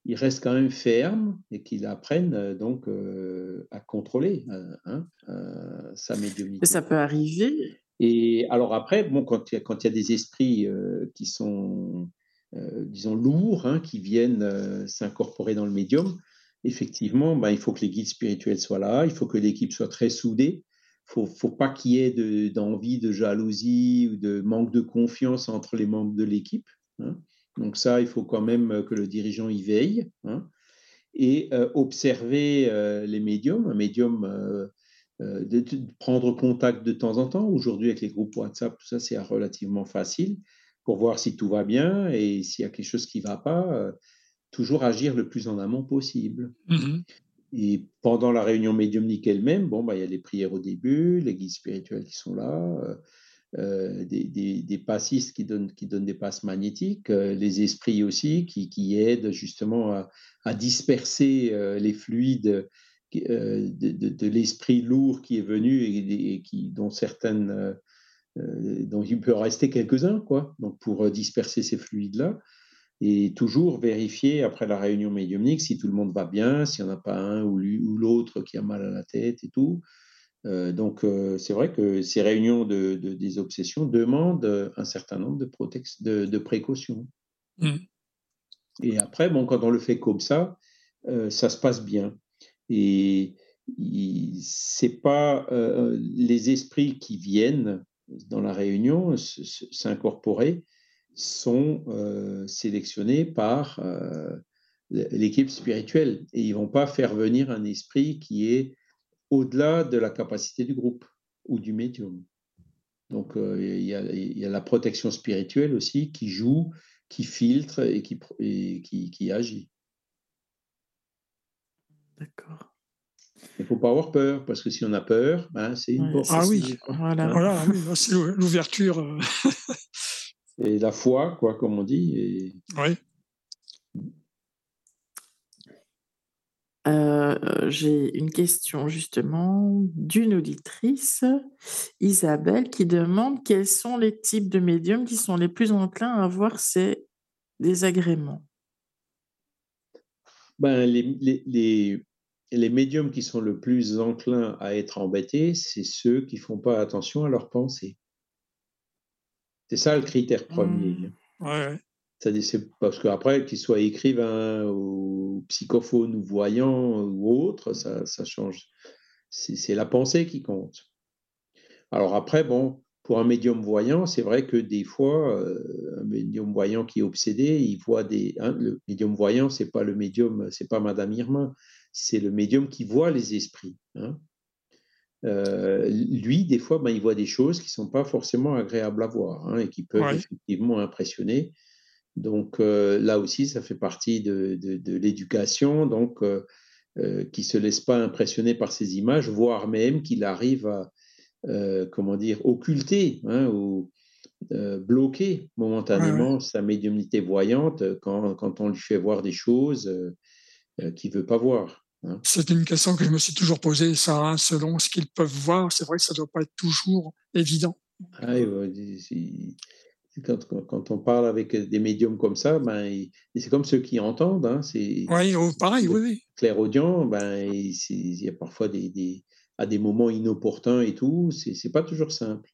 il reste quand même ferme et qu'il apprenne euh, donc euh, à contrôler hein, euh, sa médiumnité. Ça peut arriver. Et alors après, bon, quand il y a, quand il y a des esprits euh, qui sont, euh, disons, lourds, hein, qui viennent euh, s'incorporer dans le médium, effectivement, ben, il faut que les guides spirituels soient là, il faut que l'équipe soit très soudée, faut, faut pas qu'il y ait d'envie, de, jalousie ou de manque de confiance entre les membres de l'équipe. Hein. Donc ça, il faut quand même que le dirigeant y veille. Hein. Et euh, observer euh, les médiums, un médium, euh, de, prendre contact de temps en temps. Aujourd'hui, avec les groupes WhatsApp, tout ça, c'est relativement facile pour voir si tout va bien et s'il y a quelque chose qui ne va pas, toujours agir le plus en amont possible. Mmh et pendant la réunion médiumnique elle-même, bon, bah, il y a les prières au début, les guides spirituels qui sont là, euh, des, des, passistes qui donnent, qui donnent des passes magnétiques, euh, les esprits aussi qui, qui aident justement à, à disperser euh, les fluides de, de, l'esprit lourd qui est venu et, qui, dont certaines, dont il peut rester quelques-uns, quoi, donc pour disperser ces fluides-là. Et toujours vérifier après la réunion médiumnique si tout le monde va bien, s'il n'y en a pas un ou l'autre qui a mal à la tête et tout. Euh, donc, euh, c'est vrai que ces réunions de, des obsessions demandent un certain nombre de, de, précautions. Mmh. Et après, bon, quand on le fait comme ça, euh, ça se passe bien. Et c'est pas les esprits qui viennent dans la réunion s'incorporer sont sélectionnés par l'équipe spirituelle et ils vont pas faire venir un esprit qui est au-delà de la capacité du groupe ou du médium. Donc euh, il y, a la protection spirituelle aussi qui joue, qui filtre et qui, qui, agit. D'accord. Il ne faut pas avoir peur, parce que si on a peur, ben, c'est une porte. Ah oui, voilà. voilà c'est l'ouverture. Et la foi, quoi, comme on dit. Et... Oui. Euh, j'ai une question justement d'une auditrice, Isabelle, qui demande quels sont les types de médiums qui sont les plus enclins à avoir ces désagréments. Ben, les, les, les, médiums qui sont le plus enclins à être embêtés, c'est ceux qui ne font pas attention à leurs pensées. C'est ça le critère premier. Mmh. Ouais c'est parce qu'après, qu'il soit écrivain ou psychophone ou voyant ou autre, ça, ça change. C'est la pensée qui compte. Alors après, bon, pour un médium voyant, c'est vrai que des fois, euh, un médium voyant qui est obsédé, il voit des. Hein, le médium voyant, c'est pas le médium, c'est pas Madame Irma, c'est le médium qui voit les esprits. Hein. Euh, lui, des fois, ben, il voit des choses qui sont pas forcément agréables à voir hein, et qui peuvent effectivement impressionner. Donc euh, là aussi, ça fait partie de, l'éducation, donc euh, euh, qui se laisse pas impressionner par ces images, voire même qu'il arrive à, comment dire, occulter hein, ou bloquer momentanément sa médiumnité voyante quand, quand, on lui fait voir des choses qu'il veut pas voir. C'est une question que je me suis toujours posée, hein, selon ce qu'ils peuvent voir, c'est vrai que ça doit pas être toujours évident. Ah, quand, quand, on parle avec des médiums comme ça, ben, c'est comme ceux qui entendent. Hein, c'est, oui, oh, pareil, oui, oui. Clairaudient, ben, il y a parfois des, des, à des moments inopportuns et tout, c'est, c'est pas toujours simple.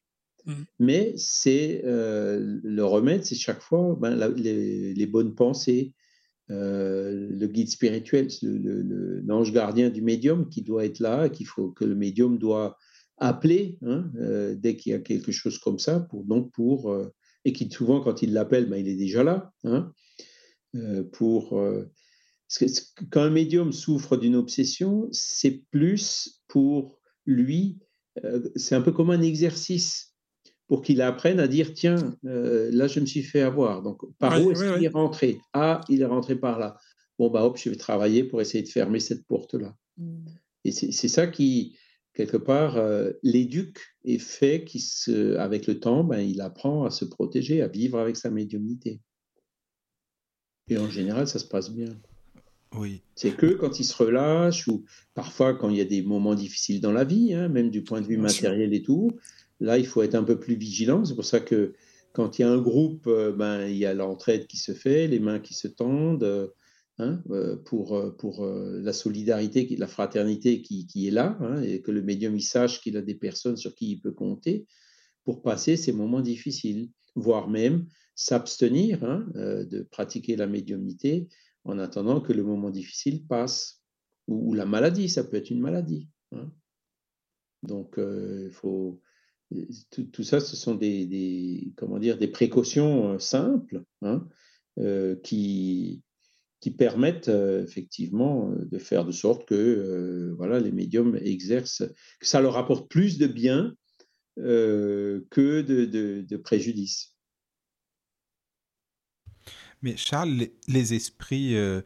Mmh. Mais c'est euh, le remède, c'est chaque fois ben, les, les, bonnes pensées, euh, le guide spirituel, l'ange gardien du médium qui doit être là, qu'il faut que le médium doit appeler hein, euh, dès qu'il y a quelque chose comme ça, donc pour et qui souvent, quand il l'appelle, ben, il est déjà là. Hein, euh, pour, euh, quand un médium souffre d'une obsession, c'est plus pour lui, euh, c'est un peu comme un exercice pour qu'il apprenne à dire tiens, là je me suis fait avoir. Donc par où est-ce qu'il est rentré? Ah, il est rentré par là. Bon bah hop, je vais travailler pour essayer de fermer cette porte là. Mmh. Et c'est ça qui, quelque part, euh, l'éduque est fait qui se, avec le temps, ben, il apprend à se protéger, à vivre avec sa médiumnité. Et en général, ça se passe bien. Oui. C'est que quand il se relâche, ou parfois quand il y a des moments difficiles dans la vie, hein, même du point de vue matériel et tout, là, il faut être un peu plus vigilant. C'est pour ça que quand il y a un groupe, euh, ben, il y a l'entraide qui se fait, les mains qui se tendent, euh, Hein, euh, pour, pour la solidarité, la fraternité qui, qui est là, hein, et que le médium sache qu'il a des personnes sur qui il peut compter pour passer ces moments difficiles, voire même s'abstenir hein, de pratiquer la médiumnité en attendant que le moment difficile passe, ou, la maladie, ça peut être une maladie. Donc, il faut tout, ça, ce sont des, comment dire, des précautions simples hein, qui, qui permettent effectivement de faire de sorte que voilà, les médiums exercent, que ça leur apporte plus de bien que de préjudice. Mais Charles, les, esprits euh,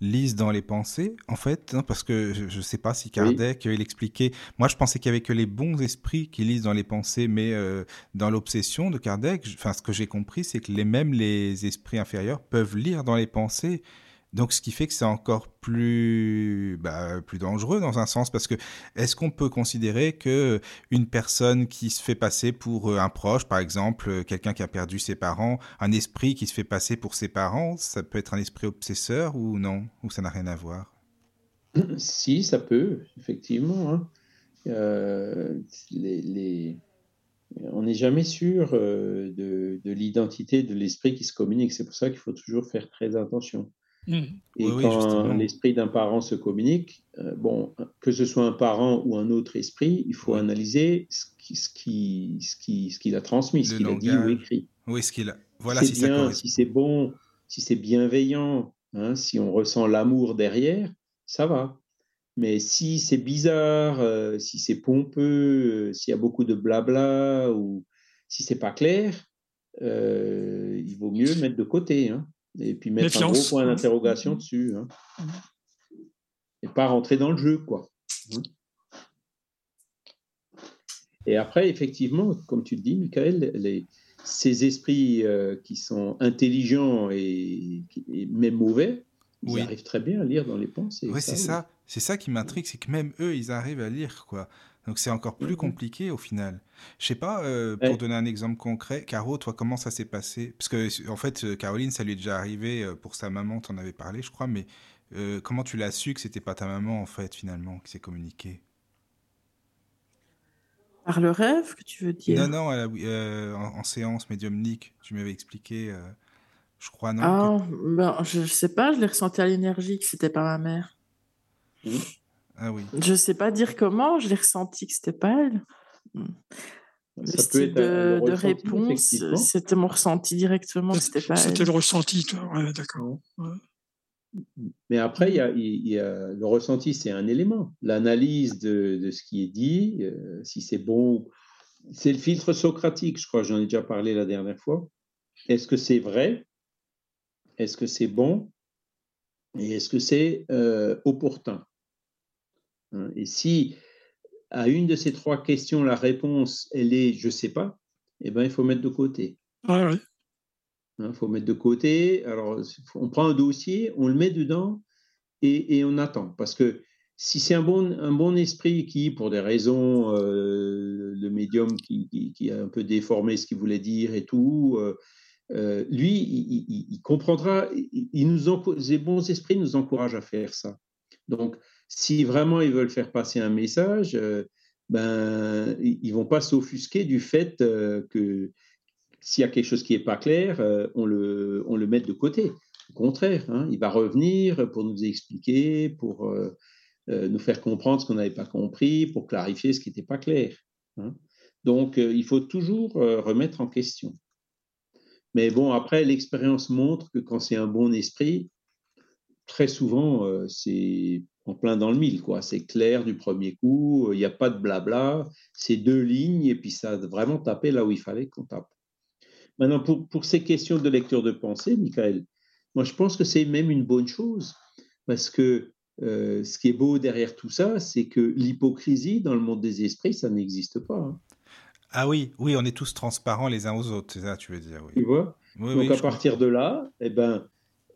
lisent dans les pensées, en fait, hein, parce que je ne sais pas si Kardec, euh, il expliquait. Moi, je pensais qu'il n'y avait que les bons esprits qui lisent dans les pensées, mais euh, dans l'obsession de Kardec, enfin, ce que j'ai compris, c'est que les, même les esprits inférieurs peuvent lire dans les pensées. Donc, ce qui fait que c'est encore plus, bah, plus dangereux dans un sens, parce que est-ce qu'on peut considérer que une personne qui se fait passer pour euh, un proche, par exemple, euh, quelqu'un qui a perdu ses parents, un esprit qui se fait passer pour ses parents, ça peut être un esprit obsesseur ou non, ou ça n'a rien à voir? Si, ça peut, effectivement. Hein. Euh, On n'est jamais sûr de l'identité de l'esprit qui se communique. C'est pour ça qu'il faut toujours faire très attention. Mmh. Et quand l'esprit d'un parent se communique, euh, bon, que ce soit un parent ou un autre esprit, il faut analyser ce qu'il ce qui, ce qui, ce qu'il a transmis, ce qu'il a dit ou écrit. Oui, ce qu'il a. Voilà, si, bien, si c'est bon, si c'est bienveillant, hein, si on ressent l'amour derrière, ça va. Mais si c'est bizarre, euh, si c'est pompeux, euh, s'il y a beaucoup de blabla ou si c'est pas clair, il vaut mieux mettre de côté. Hein et puis mettre un gros point d'interrogation dessus. Hein. Et pas rentrer dans le jeu, quoi. Hein. Et après, effectivement, comme tu le dis, Michael, les, ces esprits euh, qui sont intelligents et, même mauvais, ils arrivent très bien à lire dans les pensées. Oui, c'est ça. C'est ça qui m'intrigue, c'est que même eux, ils arrivent à lire, quoi. Donc c'est encore plus mm-hmm. compliqué au final. Je sais pas, euh, pour donner un exemple concret, Caro, toi, comment ça s'est passé? Parce que en fait, euh, Caroline, ça lui est déjà arrivé euh, pour sa maman, tu en avais parlé, je crois, mais comment tu l'as su que c'était pas ta maman, en fait, finalement, qui s'est communiquée? Par le rêve, que tu veux dire? Non, non, en, séance médiumnique, tu m'avais expliqué, je crois, non Ah, ben, je, sais pas, je l'ai ressenti à l'énergie que c'était pas ma mère. Ah oui. Je sais pas dire comment, je l'ai ressenti que c'était pas elle. Hmm. Le style de, réponse, c'était mon ressenti directement, c'était pas C'était le ressenti, toi, ouais, d'accord. Mais après, il y a, le ressenti, c'est un élément. L'analyse de, de, ce qui est dit, euh, si c'est bon, c'est le filtre socratique, je crois, j'en ai déjà parlé la dernière fois. Est-ce que c'est vrai? Est-ce que c'est bon? Et est-ce que c'est euh, opportun? Et si à une de ces trois questions, la réponse, elle est je ne sais pas, eh ben, il faut mettre de côté. Ah il hein, faut mettre de côté. Alors, on prend un dossier, on le met dedans et, on attend. Parce que si c'est un bon, un bon esprit qui, pour des raisons, euh, le médium qui, qui, a un peu déformé ce qu'il voulait dire et tout, euh, euh, lui, il, comprendra. Il nous les bons esprits nous encouragent à faire ça. Donc, si vraiment ils veulent faire passer un message, euh, ben, ils vont pas s'offusquer du fait euh, que s'il y a quelque chose qui n'est pas clair, euh, on, le, on le met de côté. Au contraire, hein, il va revenir pour nous expliquer, pour nous faire comprendre ce qu'on n'avait pas compris, pour clarifier ce qui n'était pas clair. Hein. Donc, il faut toujours remettre en question. Mais bon, après, l'expérience montre que quand c'est un bon esprit, très souvent, c'est en plein dans le mille, quoi. C'est clair du premier coup, il n'y a pas de blabla, c'est deux lignes et puis ça a vraiment tapé là où il fallait qu'on tape. Maintenant, pour, pour ces questions de lecture de pensée, Michael, moi je pense que c'est même une bonne chose parce que euh, ce qui est beau derrière tout ça, c'est que l'hypocrisie dans le monde des esprits, ça n'existe pas. Hein. Ah oui, oui, on est tous transparents les uns aux autres, c'est ça, tu veux dire. Oui. Tu vois? Donc à partir de là, eh ben,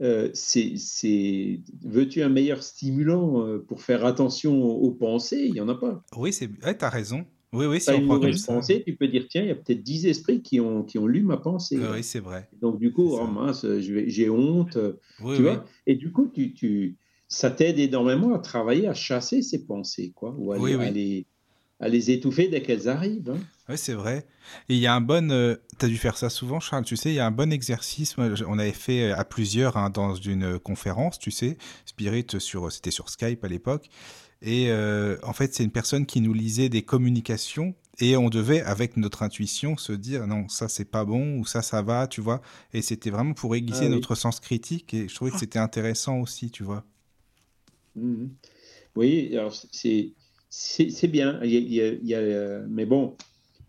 euh, c'est, veux-tu un meilleur stimulant euh, pour faire attention aux pensées? Il n'y en a pas. Oui, c'est, tu as raison. Oui, oui, si on une mauvaise pensée, tu peux dire tiens, il y a peut-être dix esprits qui ont, qui ont lu ma pensée. oui, c'est vrai. Donc du coup, oh mince, j'ai honte, tu vois. Et du coup, tu, tu, ça t'aide énormément à travailler, à chasser ces pensées, quoi, ou à, les, à les étouffer dès qu'elles arrivent. Hein. Oui, c'est vrai. Et il y a un bon. Euh, tu as dû faire ça souvent, Charles. Tu sais, il y a un bon exercice. on avait fait à plusieurs hein, dans une conférence, tu sais, Spirit, sur, c'était sur Skype à l'époque. Et euh, en fait, c'est une personne qui nous lisait des communications et on devait, avec notre intuition, se dire non, ça c'est pas bon ou ça ça va, tu vois. Et c'était vraiment pour aiguiser ah notre sens critique et je trouvais que c'était intéressant aussi, tu vois. Mmh oui, alors c'est c'est bien. Il y a, il y a, mais bon,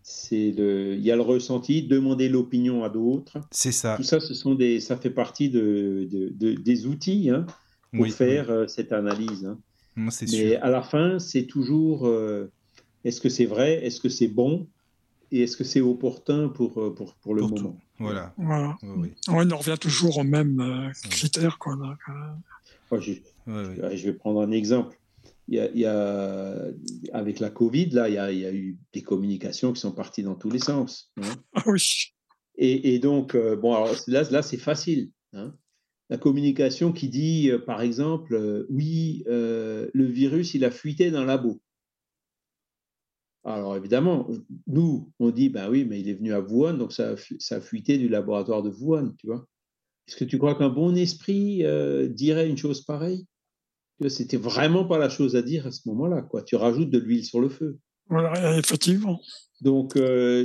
c'est le, il y a le ressenti, demander l'opinion à d'autres. C'est ça. Tout ça, ce sont des, ça fait partie de, de, des outils hein, pour faire euh, cette analyse. Hein. Mais à la fin, c'est toujours euh, est-ce que c'est vrai, est-ce que c'est bon et est-ce que c'est opportun pour, euh, pour, pour le moment. Voilà. voilà. Oui, on revient toujours aux mêmes euh, critères qu'on a. je, je, vais prendre un exemple. Y, a, il y a, avec la Covid, là, il y, a, il y, a, eu des communications qui sont parties dans tous les sens. Hein. Ah oui. Et, et donc, bon, alors, là, là c'est facile. Hein la communication qui dit, euh, par exemple, euh, oui, euh, le virus, il a fuité d'un labo. Alors évidemment, nous, on dit, ben oui, mais il est venu à Wuhan, donc ça a, ça a fuité du laboratoire de Wuhan, tu vois. Est-ce que tu crois qu'un bon esprit dirait une chose pareille? C'était vraiment pas la chose à dire à ce moment-là, quoi. Tu rajoutes de l'huile sur le feu. Voilà, effectivement. Donc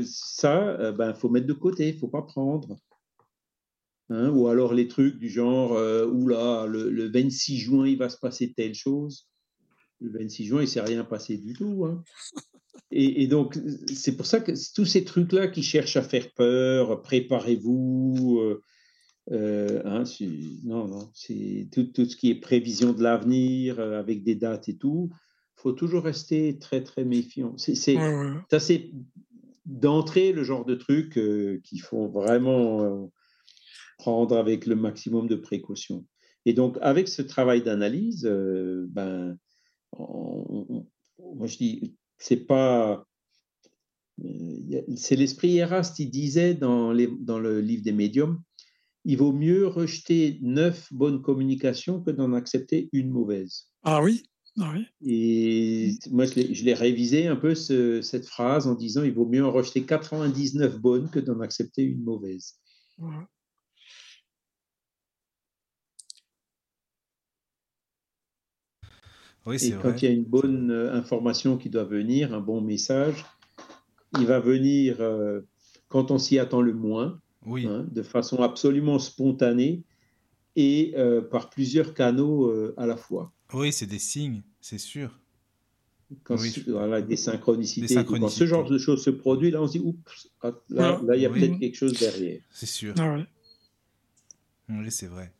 ça, ben faut mettre de côté, il faut pas prendre. Hein, ou alors les trucs du genre, euh, oula, le, 26 juin, il va se passer telle chose. Le 26 juin, il ne s'est rien passé du tout. Hein. Et, donc, c'est pour ça que tous ces trucs-là qui cherchent à faire peur, préparez-vous. Euh, euh, hein, non, non, c'est tout, tout, ce qui est prévision de l'avenir avec des dates et tout. Il faut toujours rester très, très méfiant. C'est c'est d'entrer le genre de trucs qui font vraiment prendre avec le maximum de précautions. Et donc, avec ce travail d'analyse, euh, ben, moi je dis, c'est pas. Euh, c'est l'esprit Eraste, il disait dans, les, dans le livre des médiums il vaut mieux rejeter neuf bonnes communications que d'en accepter une mauvaise. Ah oui, ah oui. Et moi, je l'ai révisé un peu cette phrase en disant il vaut mieux en rejeter 99 bonnes que d'en accepter une mauvaise. et quand il y a une bonne euh, information qui doit venir, un bon message, il va venir euh, quand on s'y attend le moins, hein, de façon absolument spontanée et euh, par plusieurs canaux à la fois. Oui, c'est des signes, c'est sûr. Quand voilà, des synchronicités. Quand ce genre de choses se produit, là on se dit, oups, ah, là, il y a peut-être quelque chose derrière. C'est sûr. Ah oui, c'est vrai.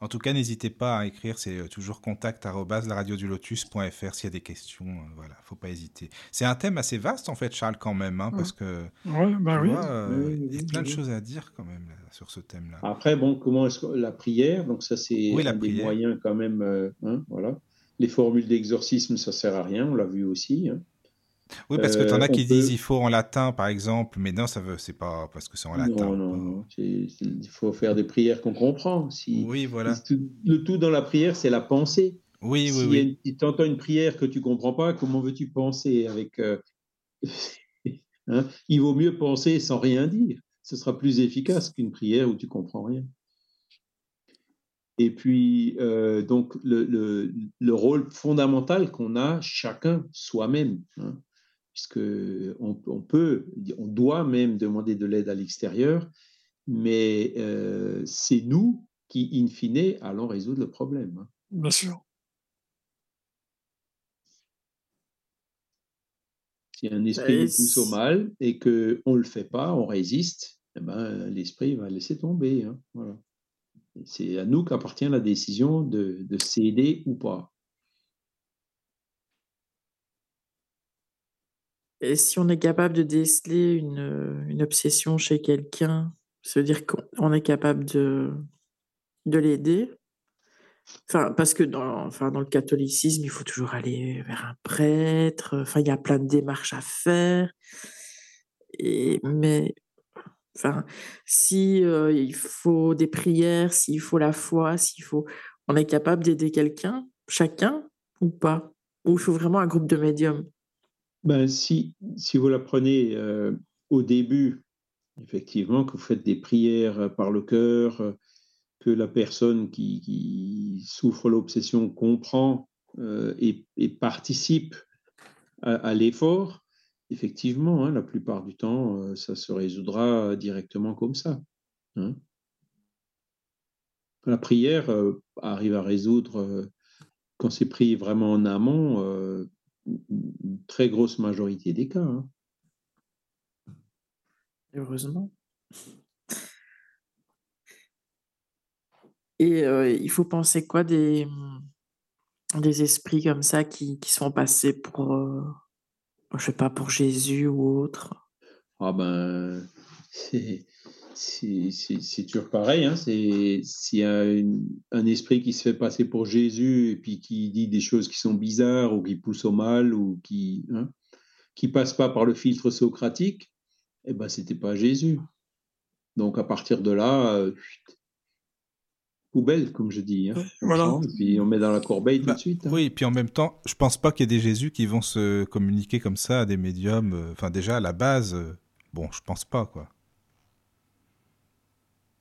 En tout cas, n'hésitez pas à écrire, c'est euh, toujours contact lotus.fr s'il y a des questions. Euh, voilà, faut pas hésiter. C'est un thème assez vaste en fait, Charles, quand même, hein, parce que ouais, bah oui. Euh, il y a plein de choses à dire quand même sur ce thème-là. Après, bon, comment est-ce que la prière Donc ça, c'est un des moyens quand même. Hein, voilà. Les formules d'exorcisme, ça sert à rien, on l'a vu aussi. Hein. Oui, parce que tu en as qui disent il faut en latin, par exemple, mais non, ça veut, c'est pas parce que c'est en latin. Non, non, non. Il faut faire des prières qu'on comprend. Si, oui, voilà. le tout dans la prière, c'est la pensée. Oui, oui, oui. Si tu entends une prière que tu comprends pas, comment veux-tu penser avec euh, hein? Il vaut mieux penser sans rien dire. Ce sera plus efficace qu'une prière où tu comprends rien. Et puis, euh, donc, le, le, le, rôle fondamental qu'on a chacun soi-même. Hein puisque on, peut, on doit même demander de l'aide à l'extérieur, mais euh, c'est nous qui, in fine, allons résoudre le problème. Hein. Bien sûr. Si un esprit nous pousse au mal et qu'on ne le fait pas, on résiste, eh ben, l'esprit va laisser tomber. Hein. Voilà. C'est à nous qu'appartient la décision de, de céder ou pas. Et si on est capable de déceler une, obsession chez quelqu'un, se dire qu'on est capable de, de l'aider, Enfin, parce que dans, enfin, dans le catholicisme, il faut toujours aller vers un prêtre. Enfin, il y a plein de démarches à faire. Et, mais, enfin, si euh, il faut des prières, s'il faut la foi, s'il faut, on est capable d'aider quelqu'un, chacun ou pas? Ou il faut vraiment un groupe de médiums? Ben, si, si vous la prenez euh, au début, effectivement, que vous faites des prières par le cœur, euh, que la personne qui, souffre l'obsession comprend euh, et, participe à, l'effort, effectivement, hein, la plupart du temps, euh, ça se résoudra directement comme ça. Hein. La prière euh, arrive à résoudre, euh, quand c'est pris vraiment en amont, une très grosse majorité des cas. Hein. Heureusement. Et euh, il faut penser quoi des, des esprits comme ça qui, qui sont passés pour, euh, je sais pas, pour Jésus ou autre? Ah ben, c'est c'est toujours pareil. Hein, S'il y a une, un esprit qui se fait passer pour Jésus et puis qui dit des choses qui sont bizarres ou qui pousse au mal ou qui hein, qui passe pas par le filtre socratique, eh ben c'était pas Jésus. Donc à partir de là, euh, poubelle, comme je dis. Hein. Voilà. Et puis on met dans la corbeille tout Bah, de suite. hein. Oui, et puis en même temps, je pense pas qu'il y ait des Jésus qui vont se communiquer comme ça à des médiums. euh, Enfin, déjà, à la base, euh, bon, je pense pas, quoi.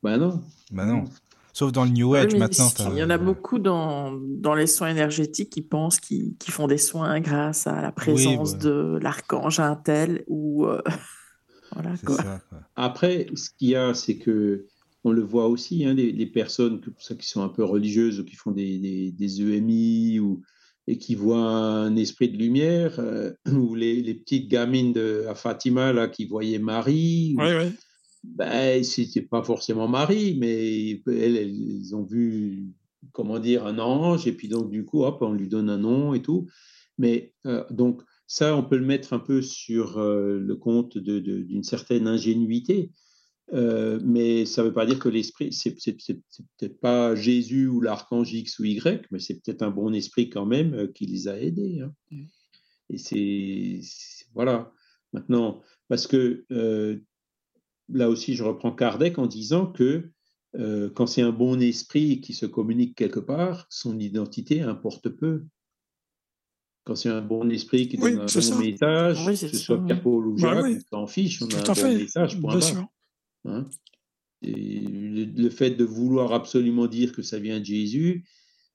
Ben non. Bah non. Sauf dans le New Age, mais maintenant. il y en a beaucoup dans, dans les soins énergétiques qui pensent qu'ils qu'ils font des soins grâce à la présence ouais. de l'archange Intel ou euh, voilà quoi. ça, quoi. Après, ce qu'il y a, c'est que on le voit aussi, hein, les, les personnes que, qui sont un peu religieuses ou qui font des, des, des EMI ou, et qui voient un esprit de lumière, euh, ou les, les petites gamines de à Fatima là, qui voyaient Marie, ou- Oui, oui. Ben, c'était pas forcément Marie, mais elles, elles ont vu, comment dire, un ange, et puis donc du coup, hop, on lui donne un nom et tout. Mais euh, donc ça, on peut le mettre un peu sur euh, le compte de- de- d'une certaine ingénuité. Euh, mais ça ne veut pas dire que l'esprit, c'est peut-être pas Jésus ou l'archange X ou Y, mais c'est peut-être un bon esprit quand même qui les a aidés. hein. Et c'est voilà. Maintenant, parce que là aussi, je reprends Kardec en disant que euh, quand c'est un bon esprit qui se communique quelque part, son identité importe peu. Quand c'est un bon esprit qui Oui, donne un c'est bon ça. message, Oui, que c'est ce soit. Pierre-Paul ou Bah Jacques, oui. on s'en fiche, on a Tout un à bon fait. message, point. Hein. Et le, le fait de vouloir absolument dire que ça vient de Jésus,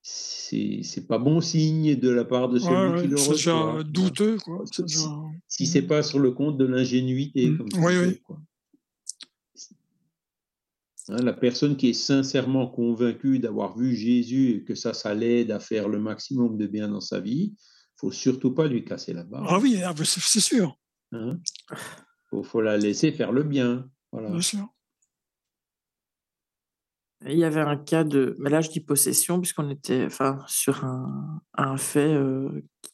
c'est c'est pas bon signe de la part de celui Ouais, qui ouais, le C'est reçoit. hein. douteux, quoi. C'est Si, déjà- si c'est pas sur le compte de l'ingénuité, Mm. comme Oui, oui. quoi. Hein, la personne qui est sincèrement convaincue d'avoir vu Jésus et que ça, ça l'aide à faire le maximum de bien dans sa vie, faut surtout pas lui casser la barre. Ah oui, ah, c'est sûr. Hein. Faut, faut la laisser faire le bien. Voilà. Bien sûr. Il y avait un cas de, mais là je dis possession puisqu'on était, enfin, sur un, un fait euh,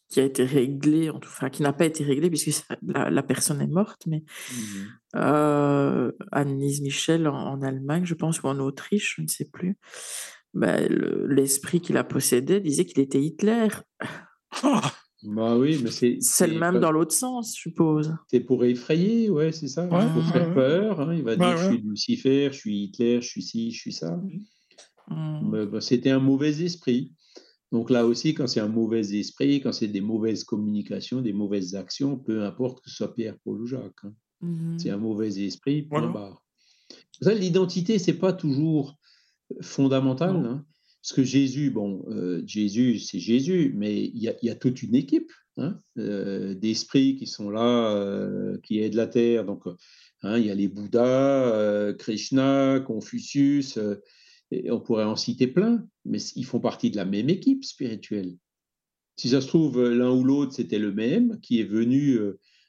qui a été réglé, en tout, enfin, qui n'a pas été réglé puisque ça- la, la personne est morte, mais Mhm. euh, Annelise Michel en, en Allemagne, je pense, ou en Autriche, je ne sais plus. Le- l'esprit qui la possédait disait qu'il était Hitler. Ah, Bah oui, mais c'est C'est le même pas- dans l'autre sens, je suppose. C'est pour effrayer, ouais, c'est ça. Ouais, pour ouais, faire ouais. peur. hein, Il va Ouais, dire je suis Lucifer, je suis Hitler, je suis ci, je suis ça. Hmm. Mais, bah, C'était un mauvais esprit. Donc là aussi, quand c'est un mauvais esprit, quand c'est des mauvaises communications, des mauvaises actions, peu importe que ce soit Pierre, Paul ou Jacques. hein. Mhm. C'est un mauvais esprit, point Voilà. barre. L'identité, c'est pas toujours fondamental. Hein. Parce que Jésus, bon, euh, Jésus, c'est Jésus, mais il y y a toute une équipe hein, euh, d'esprits qui sont là, euh, qui aident la Terre. Donc, hein, il y a les Bouddhas, Krishna, Confucius, on pourrait en citer plein, mais ils font partie de la même équipe spirituelle. Si ça se trouve, l'un ou l'autre, c'était le même, qui est venu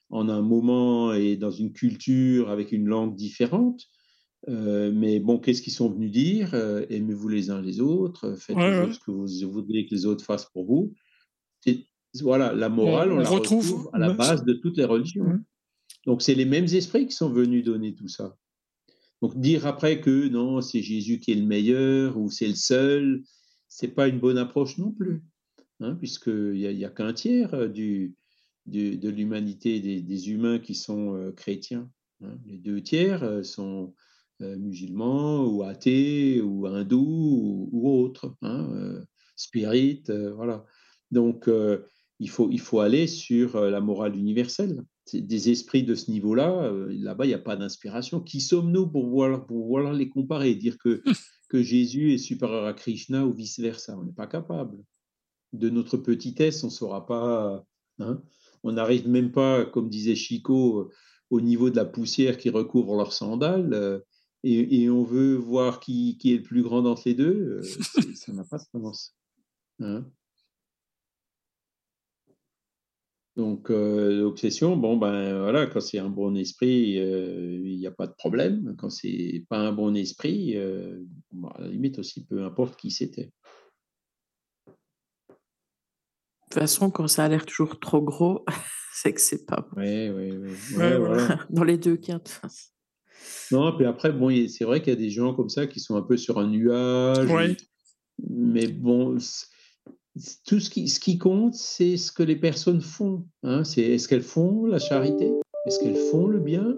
en un moment et dans une culture avec une langue différente. Euh, mais bon, qu'est-ce qu'ils sont venus dire? Euh, Aimez-vous les uns les autres, euh, faites Ouais, ouais. ce que vous voudriez que les autres fassent pour vous. Et voilà, la morale, On- la retrouve- retrouve, à la base de toutes les religions. Donc, c'est les mêmes esprits qui sont venus donner tout ça. Donc, dire après que non, c'est Jésus qui est le meilleur ou c'est le seul, c'est pas une bonne approche non plus, hein, puisqu'il n'y a, qu'un tiers du, du- de l'humanité, des, des humains qui sont euh, chrétiens. hein. Les deux tiers euh, sont musulmans ou athées ou hindous ou, ou autres, hein, euh, spirites, euh, voilà. Donc, euh, il faut, il faut aller sur euh, la morale universelle. Des esprits de ce niveau-là, euh, là-bas, il n'y a pas d'inspiration. Qui sommes-nous pour voir, pour voir les comparer, dire que, que Jésus est supérieur à Krishna ou vice-versa? On n'est pas capable. De notre petitesse, on ne saura pas. Hein on n'arrive même pas, comme disait Chico, au niveau de la poussière qui recouvre leurs sandales. Euh, et, on veut voir qui, qui, est le plus grand d'entre les deux. ça n'a pas de sens. Hein Donc, euh, l'obsession, bon, ben voilà, quand c'est un bon esprit, euh, il n'y a pas de problème. Quand c'est pas un bon esprit, euh, à la limite aussi, peu importe qui c'était. De toute façon, quand ça a l'air toujours trop gros, c'est que c'est pas bon. Oui, oui, oui. Dans les deux cas. Non, puis après, bon, c'est vrai qu'il y a des gens comme ça qui sont un peu sur un nuage. Mais bon, tout ce qui, ce qui compte, c'est ce que les personnes font. Hein. C'est est-ce qu'elles font la charité? Est-ce qu'elles font le bien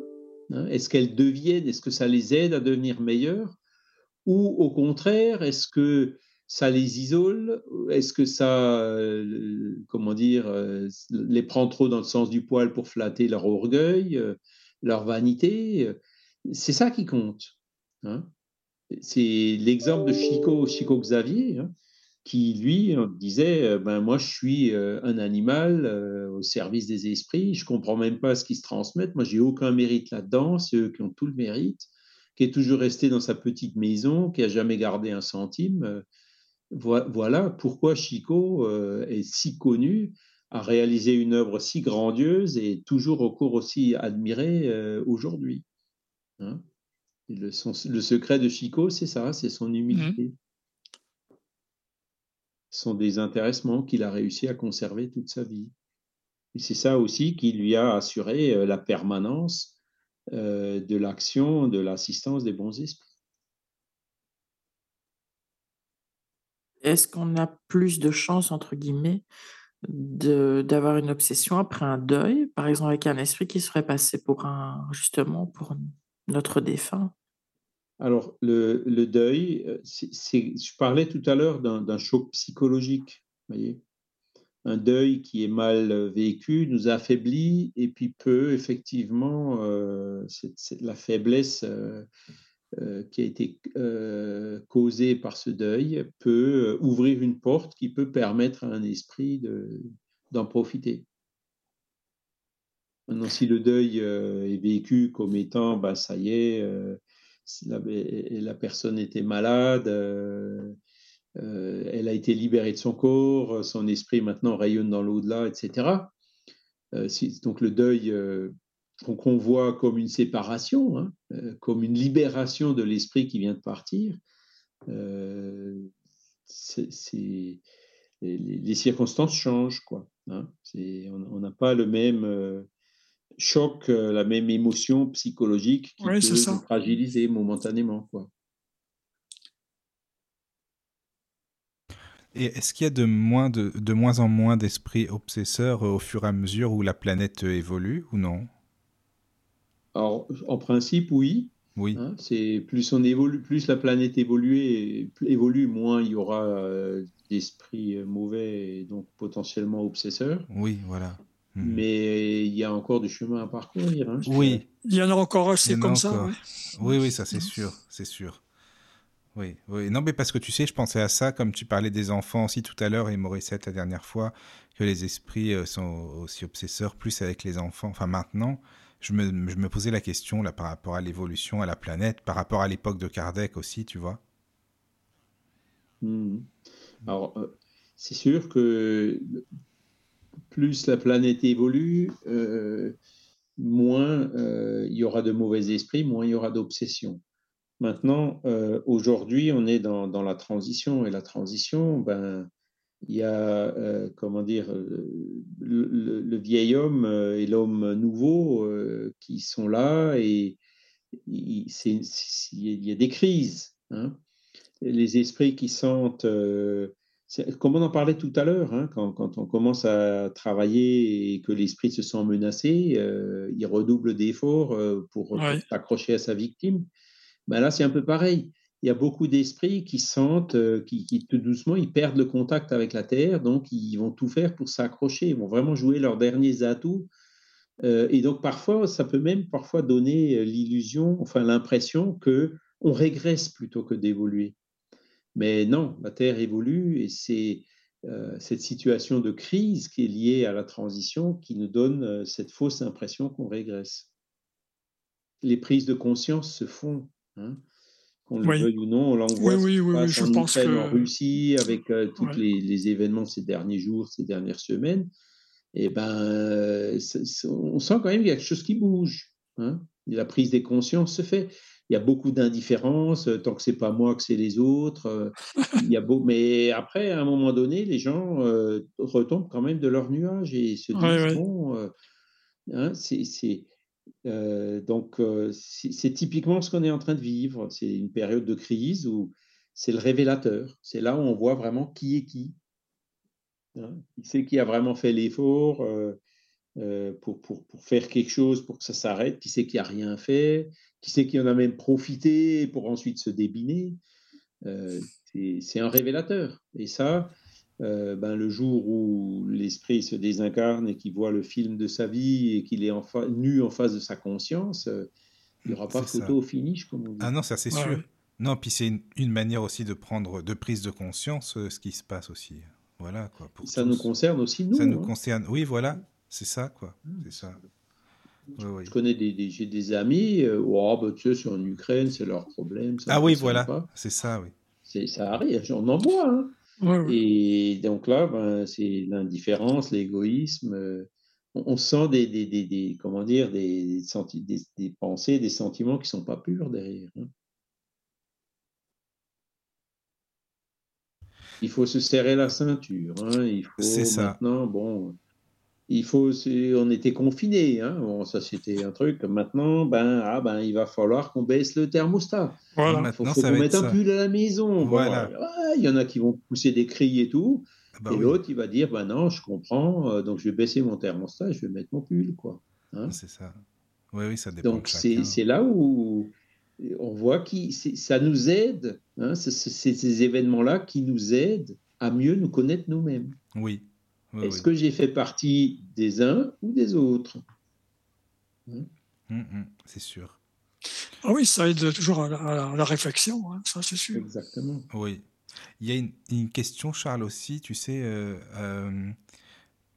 hein? Est-ce qu'elles deviennent Est-ce que ça les aide à devenir meilleures Ou au contraire, est-ce que ça les isole? Est-ce que ça, euh, comment dire, euh, les prend trop dans le sens du poil pour flatter leur orgueil, euh, leur vanité? C'est ça qui compte. Hein. C'est l'exemple de Chico, Chico Xavier qui lui disait euh, ben moi je suis euh, un animal euh, au service des esprits, je comprends même pas ce qui se transmettent, moi j'ai aucun mérite là-dedans, c'est eux qui ont tout le mérite, qui est toujours resté dans sa petite maison, qui a jamais gardé un centime. Voilà pourquoi Chico est si connu, a réalisé une œuvre si grandiose et toujours au aussi admiré aujourd'hui. Hein. le, le, secret de Chico, c'est ça, c'est son mmh. humilité sont des intéressements qu'il a réussi à conserver toute sa vie. Et c'est ça aussi qui lui a assuré euh, la permanence euh, de l'action, de l'assistance des bons esprits. Est-ce qu'on a plus de chances, entre guillemets, d'avoir une obsession après un deuil, par exemple avec un esprit qui serait passé pour un, justement, pour notre défunt alors, le, deuil, euh, je parlais tout à l'heure d'un choc psychologique. Un deuil qui est mal vécu nous affaiblit et puis peut effectivement, euh, la faiblesse euh, qui a été causée par ce deuil peut ouvrir une porte qui peut permettre à un esprit d'en profiter. Maintenant, si le deuil est vécu comme étant, bah, ça y est, la, la personne était malade, euh, euh, elle a été libérée de son corps, son esprit maintenant rayonne dans l'au-delà, etc. Euh, donc le deuil qu'on voit comme une séparation, hein, comme une libération de l'esprit qui vient de partir, les, circonstances changent. Quoi, hein. on n'a pas le même euh, la même émotion psychologique qui peut ça. fragiliser momentanément. Quoi. Et est-ce qu'il y a de moins, de, de moins en moins d'esprits obsesseurs euh, au fur et à mesure où la planète euh, évolue ou non? Alors, en principe, oui. Oui. Hein, c'est plus on évolue, plus la planète évolue, évolue moins il y aura d'esprits mauvais et donc potentiellement obsesseurs. Oui, voilà. Hmm. Mais il y a encore du chemin à parcourir. Hein, oui. Il y en a encore assez comme ça. Oui, oui, ça c'est sûr, c'est sûr. Oui, oui. Non, mais parce que tu sais, je pensais à ça, comme tu parlais des enfants aussi tout à l'heure et Morissette la dernière fois, que les esprits euh, sont aussi obsesseurs plus avec les enfants. Enfin, maintenant, je me, je me posais la question là par rapport à l'évolution, à la planète, par rapport à l'époque de Kardec aussi, tu vois. Hmm. Alors, euh, c'est sûr que plus la planète évolue, euh, moins euh, il y aura de mauvais esprits, moins il y aura d'obsessions. Maintenant, euh, aujourd'hui, on est dans, la transition, et la transition, ben, il y a, comment dire, le, vieil homme et l'homme nouveau qui sont là, et il, y a des crises. Hein. Les esprits qui sentent comme on en parlait tout à l'heure, hein, quand, on commence à travailler et que l'esprit se sent menacé, euh, il redouble d'efforts euh, pour, s'accrocher à sa victime. Ben là, c'est un peu pareil. il y a beaucoup d'esprits qui sentent, euh, qui, qui, tout doucement, ils perdent le contact avec la Terre, donc ils vont tout faire pour s'accrocher, ils vont vraiment jouer leurs derniers atouts. Et donc parfois, ça peut même parfois donner l'illusion, enfin l'impression que on régresse plutôt que d'évoluer. Mais non, la Terre évolue et c'est cette situation de crise qui est liée à la transition qui nous donne cette fausse impression qu'on régresse. Les prises de conscience se font. Hein qu'on le veuille ou non, on oui, oui, oui, je en pense que... en Russie, avec euh, tous les, événements ces derniers jours, ces dernières semaines, et eh ben, on sent quand même qu'il y a quelque chose qui bouge. Hein. La prise des consciences se fait. Il y a beaucoup d'indifférence, euh, tant que c'est pas moi que c'est les autres. Euh, il y a beau... Mais après, à un moment donné, les gens retombent quand même de leur nuage et se disent bon, hein, c'est euh, donc, euh, c'est typiquement ce qu'on est en train de vivre. C'est une période de crise où c'est le révélateur. C'est là où on voit vraiment qui est qui. Hein. qui c'est qui a vraiment fait l'effort euh, pour, pour, pour, faire quelque chose pour que ça s'arrête, qui c'est qui a rien fait, qui c'est qui en a même profité pour ensuite se débiner. c'est un révélateur. Et ça, euh, ben, le jour où l'esprit se désincarne et qu'il voit le film de sa vie et qu'il est en nu en face de sa conscience, euh, il n'y aura pas photo au finish, comme on dit. Ah non, ça c'est sûr. Non, puis c'est une, manière aussi de prendre de prise de conscience euh, ce qui se passe aussi. Voilà quoi. ça nous concerne aussi nous. Ça nous hein. concerne. Oui, voilà, c'est ça quoi. Mmh. C'est ça. Je connais des, j'ai des amis, oh, bah, tu sais, c'est en Ukraine, c'est leur problème. ah oui, voilà, c'est ça, oui. C'est, ça arrive, j'en en vois. Hein. Et donc là, ben, c'est l'indifférence, l'égoïsme. Euh, on, sent des, des, des, comment dire, des, des, pensées, des sentiments qui sont pas purs derrière. Hein. Il faut se serrer la ceinture. Hein. Il faut maintenant, bon, il faut, on était confinés, hein. bon, ça c'était un truc. Maintenant, ben, ah, ben, il va falloir qu'on baisse le thermostat. Il faut, qu'on mette un pull à la maison. Voilà. il y en a qui vont pousser des cris et tout. Ah bah et l'autre, il va dire, ben non, je comprends, euh, donc je vais baisser mon thermostat, je vais mettre mon pull, quoi. Hein. c'est ça. Oui, oui, ça dépend. Donc c'est là où on voit que ça nous aide, hein, c'est ces événements-là qui nous aident à mieux nous connaître nous-mêmes. Oui. Est-ce que j'ai fait partie des uns ou des autres? Hmm? Hum, hum, C'est sûr. Ah oui, ça aide toujours à la, réflexion, hein, ça c'est sûr. Exactement. Oui. Il y a une, question, Charles, aussi, tu sais, euh, euh,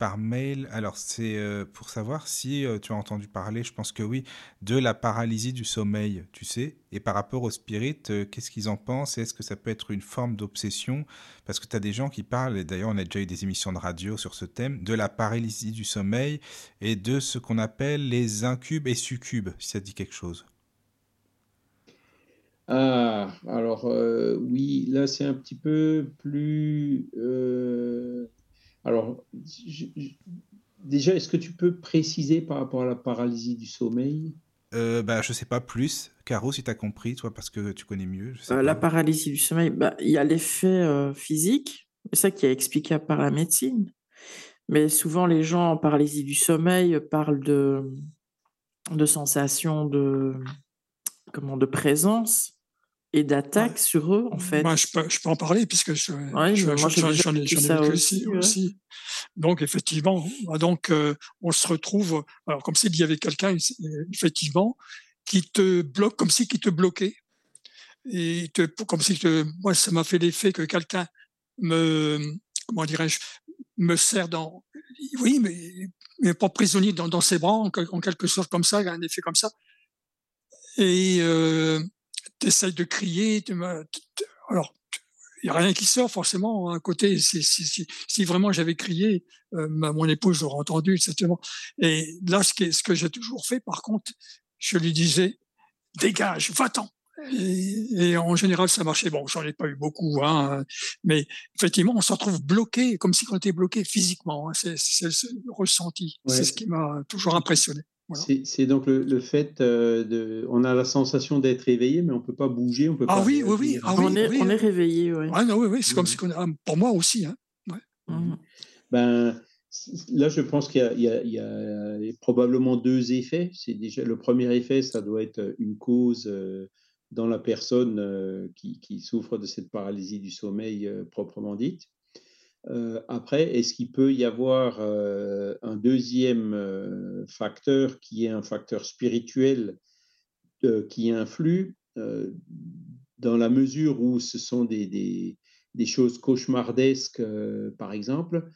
par mail. Alors, c'est euh, pour savoir si euh, tu as entendu parler, je pense que oui, de la paralysie du sommeil, tu sais. Et par rapport au spirit, euh, qu'est-ce qu'ils en pensent? Est-ce que ça peut être une forme d'obsession? Parce que tu as des gens qui parlent, et d'ailleurs, on a déjà eu des émissions de radio sur ce thème, de la paralysie du sommeil et de ce qu'on appelle les incubes et succubes, si ça dit quelque chose. Ah, alors oui, là c'est un petit peu plus déjà, est-ce que tu peux préciser par rapport à la paralysie du sommeil? Euh, bah, Je ne sais pas plus. Caro, si tu as compris, toi, parce que tu connais mieux. Euh, la paralysie du sommeil, bah, il y a l'effet euh, physique, c'est ça qui est expliqué par la médecine. Mais souvent, les gens en paralysie du sommeil parlent de, de sensations de, comment, de présence et d'attaque sur eux, en fait. Moi, je peux, je peux en parler puisque je, ouais, j'en ai, vécu aussi, aussi. Donc, effectivement, bah, donc, euh, on se retrouve, alors, comme s'il y avait quelqu'un, effectivement, qui te bloque, comme si qui te bloquait. Et te, comme si te, moi, ça m'a fait l'effet que quelqu'un me, comment dirais-je, me sert dans, oui, mais, mais pas prisonnier dans, dans ses bras, en, en, quelque sorte comme ça, un effet comme ça. Et, euh, tu essayes de crier. alors, il n'y a rien qui sort forcément. À côté, si, si, si, vraiment j'avais crié, euh, mon épouse aurait entendu, exactement. Et là, ce que, ce que j'ai toujours fait, par contre, je lui disais, dégage, va-t'en. Et, en général, ça marchait. Bon, j'en ai pas eu beaucoup, hein, mais effectivement, on se retrouve bloqué, comme si on était bloqué physiquement. Hein. c'est, le ressenti. C'est ce qui m'a toujours impressionné. C'est donc le, fait euh, de. On a la sensation d'être éveillé, mais on ne peut pas bouger. On peut ah, pas oui, oui, oui, ah, on, est, on est réveillé, oui. Ah, non, oui, oui, c'est comme si. Ah, pour moi aussi. Hein. Mmh. Ben, là, je pense qu'il y, y, a probablement deux effets. C'est déjà le premier effet, ça doit être une cause euh, dans la personne qui, qui, souffre de cette paralysie du sommeil proprement dite. Après, est-ce qu'il peut y avoir un deuxième facteur qui est un facteur spirituel qui influe dans la mesure où ce sont des, des, des choses cauchemardesques, par exemple,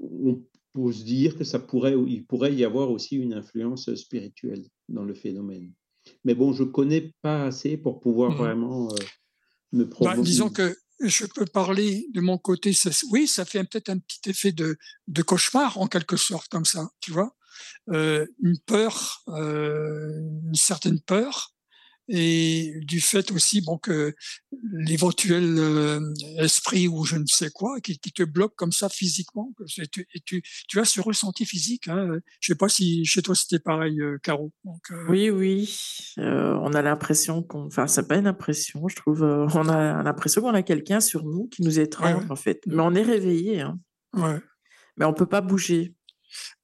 on peut se dire que ça pourrait, il pourrait y avoir aussi une influence spirituelle dans le phénomène. Mais bon, je connais pas assez pour pouvoir mmh. vraiment me bah, provoquer. disons que je peux parler de mon côté. oui, ça fait peut-être un petit effet de, de, cauchemar en quelque sorte comme ça, tu vois. Euh, une peur, euh, une certaine peur, et du fait aussi bon que l'éventuel euh, esprit ou je ne sais quoi qui, qui, te bloque comme ça physiquement et tu, tu, tu as ce ressenti physique hein. je sais pas si chez toi c'était pareil euh, Caro Donc, euh... oui oui on a l'impression qu'on enfin c'est pas une impression je trouve on a l'impression qu'on a quelqu'un sur nous qui nous étreint en fait mais on est réveillé hein. ouais. mais on peut pas bouger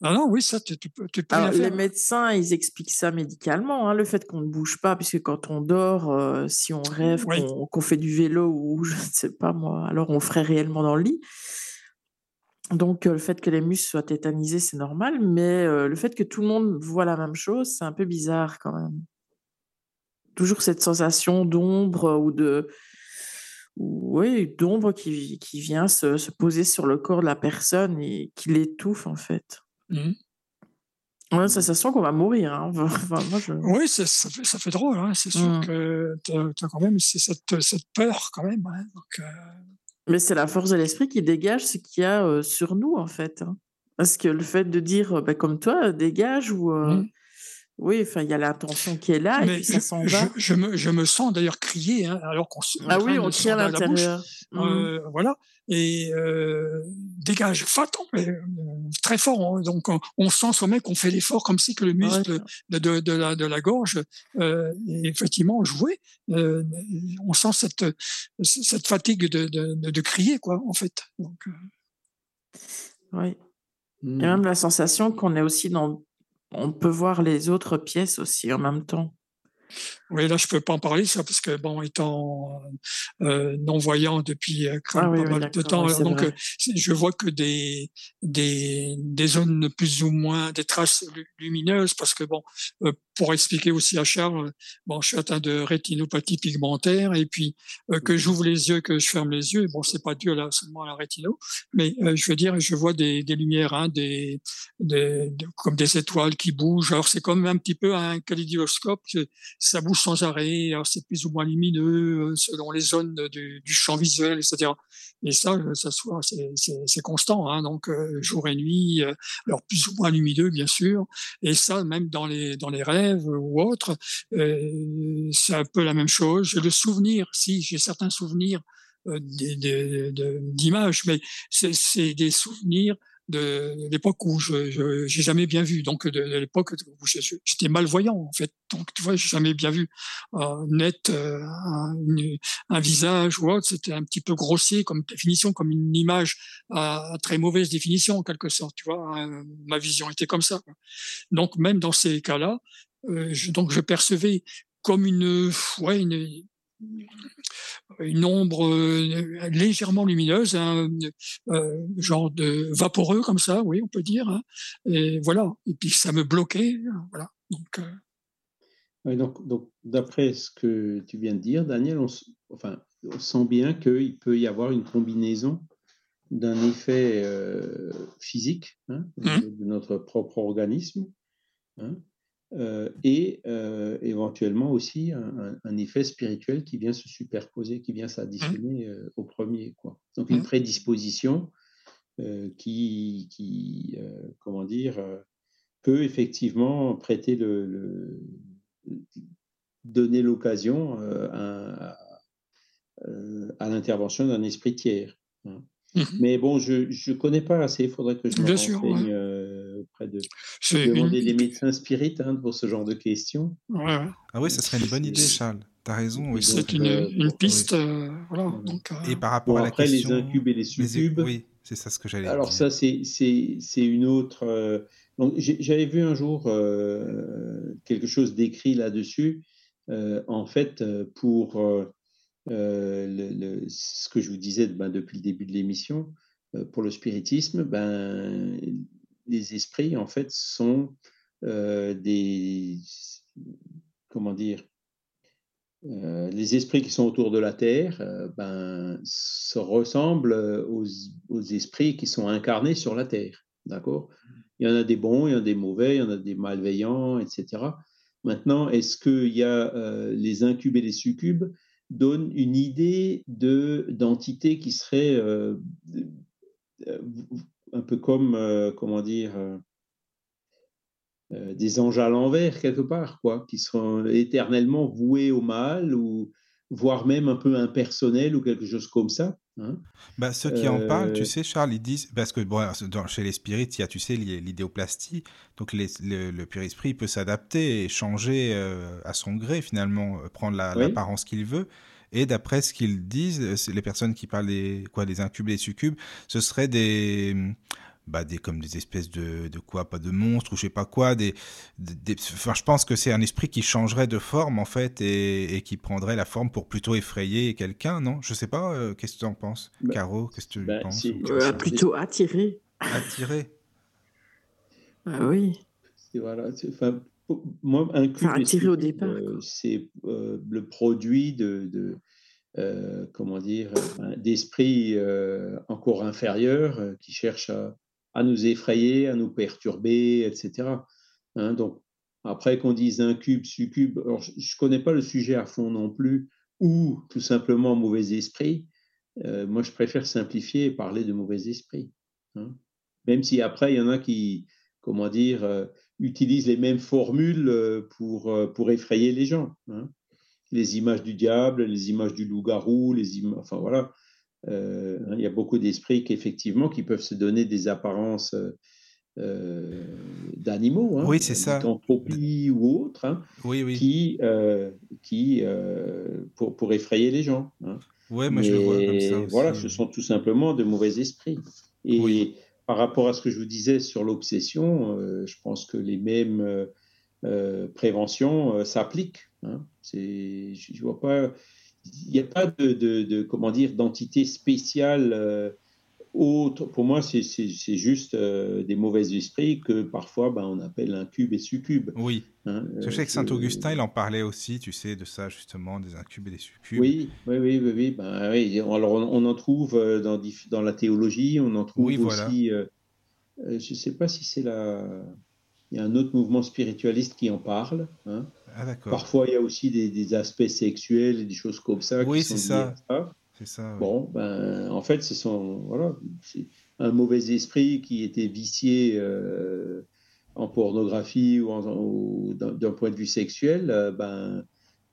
non, non, oui, ça, tu peux Les médecins, ils expliquent ça médicalement, hein, le fait qu'on ne bouge pas, puisque quand on dort, euh, si on rêve qu'on fait du vélo ou je ne sais pas moi, alors on ferait réellement dans le lit. Donc, euh, le fait que les muscles soient tétanisés, c'est normal, mais euh, le fait que tout le monde voit la même chose, c'est un peu bizarre quand même. Toujours cette sensation d'ombre ou de, oui, d'ombre qui, qui vient se, se, poser sur le corps de la personne et qui l'étouffe en fait. Mmh. On a la sensation qu'on va mourir. Hein. moi, je... Oui, ça fait, ça fait drôle. Hein. C'est sûr mmh. que tu as, quand même cette, cette, peur quand même. Hein. Donc, euh... Mais c'est la force de l'esprit qui dégage ce qu'il y a euh, sur nous en fait. Hein. Parce que le fait de dire, bah, comme toi, dégage ou... Euh, mmh. Oui, enfin, il y a l'intention qui est là et puis ça s'en va. Je, me, je me sens d'ailleurs crier, hein, alors qu'on se. Ah oui, on crie à l'intérieur. Euh, mmh. voilà. Et euh, dégage, faton, euh, très fort. Hein. donc, on, sent soi-même qu'on fait l'effort comme si que le muscle de, de, de, la, de la gorge euh, est effectivement joué. Euh, on sent cette, cette fatigue de, de, de, crier, quoi, en fait. Donc, euh. oui. Et mmh. même la sensation qu'on est aussi dans on peut voir les autres pièces aussi en même temps. Oui, là, je peux pas en parler, ça, parce que, bon, étant euh, non-voyant depuis euh, ah pas mal de temps, donc euh, je vois que des, des, des zones plus ou moins, des traces lumineuses, parce que, bon, euh, pour expliquer aussi à Charles, bon, je suis atteint de rétinopathie pigmentaire, et puis que j'ouvre les yeux, que je ferme les yeux, bon, c'est pas dû là, seulement à la rétino, mais je veux dire, je vois des, des lumières, hein, des, des, comme des étoiles qui bougent. Alors, c'est comme un petit peu un kaléidoscope, ça bouge sans arrêt, c'est plus ou moins lumineux euh, selon les zones du, champ visuel, etc. Et ça, euh, ça soit, c'est constant, hein, donc euh, jour et nuit, alors plus ou moins lumineux bien sûr. Et ça, même dans les dans les rêves ou autres, c'est un peu la même chose. J'ai le souvenir, si j'ai certains souvenirs d'images, mais c'est des souvenirs de l'époque où je j'ai jamais bien vu. Donc de, l'époque où j'étais malvoyant en fait. Donc tu vois j'ai jamais bien vu. Euh, net euh, un, un, visage ou autre c'était un petit peu grossier comme définition comme une image à, très mauvaise définition en quelque sorte tu vois hein, ma vision était comme ça donc même dans ces cas-là euh, je, donc je percevais comme une ouais une, une ombre euh, légèrement lumineuse, un euh, genre de vaporeux comme ça, oui, on peut dire. Hein. Et voilà. Et puis ça me bloquait, voilà. Donc, euh... donc, donc d'après ce que tu viens de dire, Daniel, on, enfin, on sent bien qu'il peut y avoir une combinaison d'un effet physique hein, mmh. de notre propre organisme, hein, euh, et euh, éventuellement aussi un, effet spirituel qui vient se superposer, qui vient s'additionner euh, au premier. Quoi. Donc une mmh. prédisposition qui, qui comment dire, peut effectivement prêter le, donner l'occasion à, à l'intervention d'un esprit tiers. Hein. Mmh Mais bon, je ne connais pas assez. Il faudrait que je me renseigne euh, auprès de. Demander des médecins spirites hein, pour ce genre de questions. Ouais, Ah oui, ça serait une bonne idée, Charles. Tu as raison. Oui, c'est une, euh, une, piste. Euh, voilà, donc, et par rapport à la après, question... les incubes et les succubes. Oui, c'est ça ce que j'allais dire. Alors, ça, c'est une autre. J'avais vu un jour quelque chose d'écrit là-dessus. en fait, pour le, ce que je vous disais ben, depuis le début de l'émission, pour le spiritisme, ben, les esprits, en fait, sont des. Comment dire les esprits qui sont autour de la Terre ben, se ressemblent aux, aux, esprits qui sont incarnés sur la Terre. D'accord? Il y en a des bons, il y en a des mauvais, il y en a des malveillants, etc. Maintenant, est-ce qu'il y a euh, les incubes et les succubes donnent une idée de d'entité qui serait euh, euh, un peu comme, comment dire, des anges à l'envers quelque part, quoi, qui seront éternellement voués au mal ou voire même un peu impersonnel ou quelque chose comme ça. Hein. Bah, ceux qui en parlent, tu euh, sais, Charles, ils disent, parce que bon, chez les spirites, il y a, tu sais, l'idéoplastie, donc le, le pur esprit peut s'adapter et changer euh, à son gré, finalement, euh, prendre l'apparence qu'il veut. Et d'après ce qu'ils disent, les personnes qui parlent des, quoi, des incubes et des succubes, ce seraient des bah, des, comme des espèces de, de quoi, pas de monstres ou je sais pas quoi. Des, des, enfin, je pense que c'est un esprit qui changerait de forme en fait et, et, qui prendrait la forme pour plutôt effrayer quelqu'un, non? Je sais pas, euh, qu'est-ce que tu en penses? Bah, Caro, qu'est-ce que tu bah, penses euh, Plutôt attirer. Attirer Ah oui. Voilà, enfin, moi, un enfin, attirer au départ. Euh, c'est euh, le produit de, de euh, comment dire, d'esprits encore inférieurs qui cherchent à, à nous effrayer, à nous perturber, etc. Hein, donc, après qu'on dise un cube, succube, alors je ne connais pas le sujet à fond non plus, ou tout simplement mauvais esprit, moi je préfère simplifier et parler de mauvais esprit. Hein. Même si après il y en a qui, comment dire, utilisent les mêmes formules euh, pour, pour effrayer les gens. Hein. Les images du diable, les images du loup-garou, les images, enfin voilà, euh, il y a beaucoup d'esprits qui effectivement qui peuvent se donner des apparences euh, d'animaux, hein, oui, c'est ça, ou autres, hein, oui, oui. qui, euh, qui pour, pour, effrayer les gens. Hein. Ouais, moi je le vois comme ça. Voilà, ce sont tout simplement de mauvais esprits. Et par rapport à ce que je vous disais sur l'obsession, je pense que les mêmes préventions s'appliquent. Hein. C'est, je vois pas il n'y a pas de, de, comment dire d'entité spéciale euh, autre. Pour moi, c'est juste euh, des mauvais esprits que parfois ben, on appelle incubes et succubes. Oui. Hein, je sais que Saint Augustin, il en parlait aussi, tu sais, de ça justement, des incubes et des succubes. Oui, oui, oui, oui. oui. Ben, oui. Alors on, en trouve euh, dans, dans la théologie, on en trouve aussi. je ne sais pas si c'est la. Il y a un autre mouvement spiritualiste qui en parle. Hein. Ah, Parfois, il y a aussi des, aspects sexuels et des choses comme ça. Oui, c'est ça. C'est ça. Bon, ben, en fait, ce sont voilà, un mauvais esprit qui était vicié euh, en pornographie ou, d'un point de vue sexuel. Euh, ben,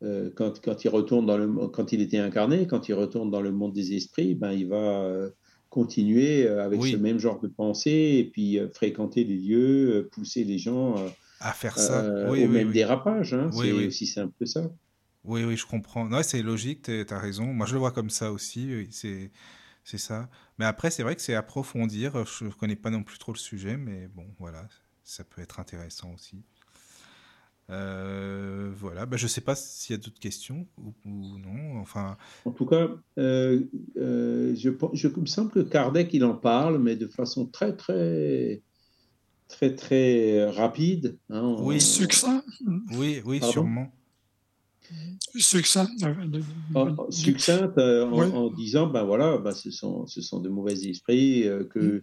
euh, quand, quand, il retourne dans le, quand il était incarné, quand il retourne dans le monde des esprits, ben, il va continuer avec ce même genre de pensée et puis fréquenter les lieux, pousser les gens à faire ça. Oui, au même dérapage, hein. c'est aussi simple que ça. Oui, oui, je comprends. Ouais, c'est logique, tu as raison. Moi, je le vois comme ça aussi, c'est c'est ça. Mais après, c'est vrai que c'est approfondir. Je ne connais pas non plus trop le sujet, mais bon, voilà, ça peut être intéressant aussi. Euh, voilà, bah, je ne sais pas s'il y a d'autres questions ou, non. Enfin... En tout cas, euh, je, je, il me semble que Kardec, il en parle, mais de façon très, très très très rapide. Hein, oui, succinct. Oui, oui, sûrement. Succinct. succinct euh, en, disant, ben voilà, ben ce, sont, ce sont de mauvais esprits euh, que mm.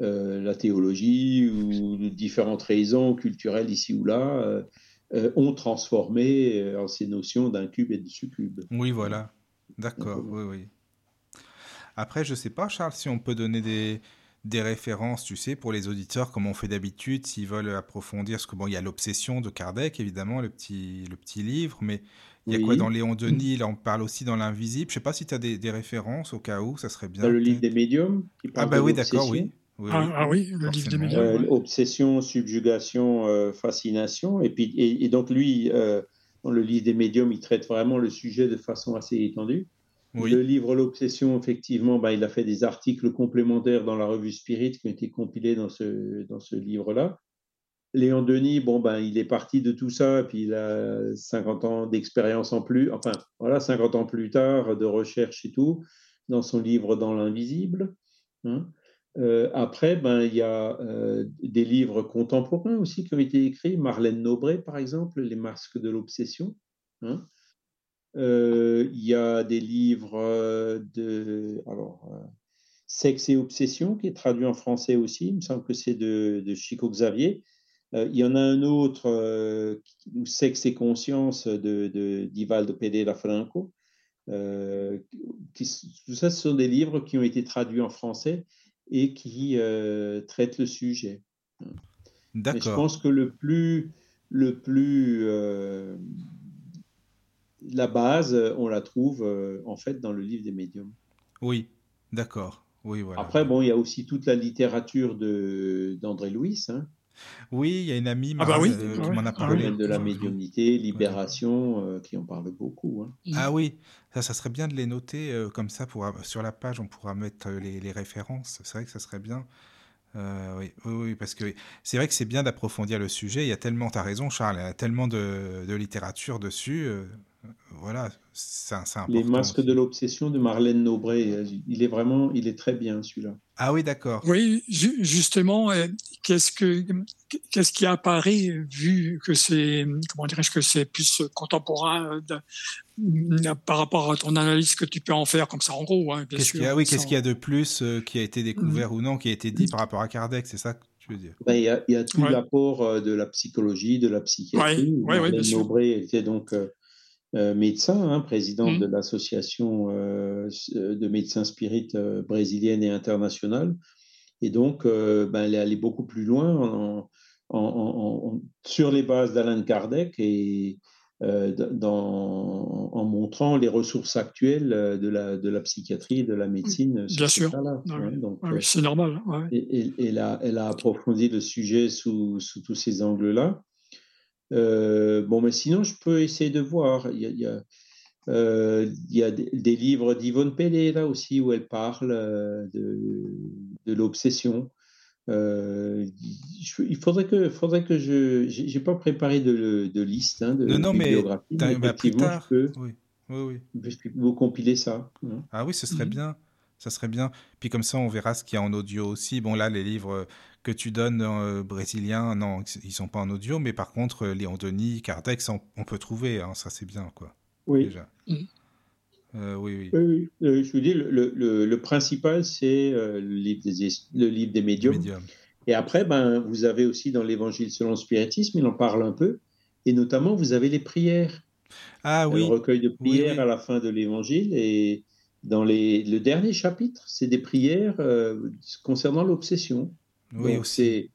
euh, la théologie ou différentes raisons culturelles ici ou là ont transformé en ces notions d'incube et de succube. Oui, voilà. D'accord, oui, oui. Après, je ne sais pas, Charles, si on peut donner des, des références, tu sais, pour les auditeurs, comme on fait d'habitude, s'ils veulent approfondir, parce que bon, il y a l'obsession de Kardec, évidemment, le petit, le petit livre, mais il y a quoi dans Léon Denis? Là, on parle aussi dans l'invisible. Je sais pas si tu as des, références au cas où, ça serait bien. le livre des médiums Ah, bah oui, d'accord, oui. ah, oui, le livre des médiums. Euh, obsession, subjugation, euh, fascination. Et, puis, et, donc, lui, euh, dans le livre des médiums, il traite vraiment le sujet de façon assez étendue. Le livre L'Obsession, effectivement, bah, il a fait des articles complémentaires dans la revue Spirit qui ont été compilés dans ce, dans ce livre-là. Léon Denis, bon, ben, il est parti de tout ça, puis il a 50 ans d'expérience en plus, enfin, voilà, 50 ans plus tard de recherche et tout, dans son livre Dans l'invisible. Hein. Euh, après, ben, il y a euh, des livres contemporains aussi qui ont été écrits. Marlène Nobré, par exemple, Les masques de l'obsession. Hein. Euh, il y a des livres de alors, Sexe et obsession, qui est traduit en français aussi. Il me semble que c'est de, de Chico Xavier. il y en a un autre, Sexe et conscience, de, d'Ivaldo Pereira Franco. Qui, tout ça, ce sont des livres qui ont été traduits en français et qui euh, traite le sujet. D'accord. je pense que le plus, le plus, euh, la base, on la trouve euh, en fait dans le livre des médiums. Oui, d'accord. Oui, voilà. Après, bon, il y a aussi toute la littérature de d'André Louis. Hein. Oui, il y a une amie ah bah oui. qui m'en a parlé. de la médiumnité, libération, qui en parle beaucoup. Hein. Ah oui, ça, ça serait bien de les noter euh, comme ça. Pour, sur la page, on pourra mettre euh, les, références. C'est vrai que ça serait bien. Euh, oui, oui, parce que c'est vrai que c'est bien d'approfondir le sujet. Il y a tellement, tu as raison, Charles, il y a tellement de, de littérature dessus. Voilà, c'est important. Les masques de l'obsession de Marlène Nobré, il est vraiment, il est très bien celui-là. Ah oui, d'accord. Oui, justement, qu'est-ce que qu'est-ce qui apparaît vu que c'est comment dirais-je que c'est plus contemporain par rapport à ton analyse que tu peux en faire comme ça en gros. Hein, qu'est-ce qu'il y a, oui, qu'est-ce qu'il y a de plus euh, qui a été découvert mmh. ou non, qui a été dit par rapport à Kardec, c'est ça que tu veux dire? Ben, Il y, a, y, a tout l'apport euh, de la psychologie, de la psychiatrie. Oui, oui, bien Nobré était donc euh, médecin, hein, présidente mmh. de l'association de médecins spirites brésilienne et internationale. Et donc, ben, elle est allée beaucoup plus loin en, en, sur les bases d'Alain Kardec et euh, dans, en montrant les ressources actuelles euh, de la, de la psychiatrie et de la médecine. Bien sûr, c'est normal. Et, elle, a, elle, a, approfondi le sujet sous, sous tous ces angles-là. Euh, bon, mais sinon, je peux essayer de voir. Il y a, il y a, il y a des, livres d'Yvonne Pellet, là aussi, où elle parle de, de l'obsession. Euh, il faudrait que, faudrait que je. J'ai pas préparé de, de liste hein, de, non, non, mais, mais plus tard. Je peux, oui. Oui, oui. vous compiler ça. Hein. Ah oui, ce serait mhm. bien. Ça serait bien. Puis comme ça, on verra ce qu'il y a en audio aussi. Bon, là, les livres que tu donnes euh, brésiliens, non, ils sont pas en audio, mais par contre, Léon Denis, Kardec, on, peut trouver. Hein, ça, c'est bien, quoi. Oui. Déjà. Mhm. Euh, oui, oui. Euh, je vous dis, le, le, le principal, c'est euh, le, livre des, le livre des médiums. Et après, ben, vous avez aussi dans l'Évangile selon le spiritisme, il en parle un peu, et notamment, vous avez les prières. Ah oui. Le recueil de prières à la fin de l'Évangile, et dans les, le dernier chapitre, c'est des prières concernant l'obsession. Oui, c'est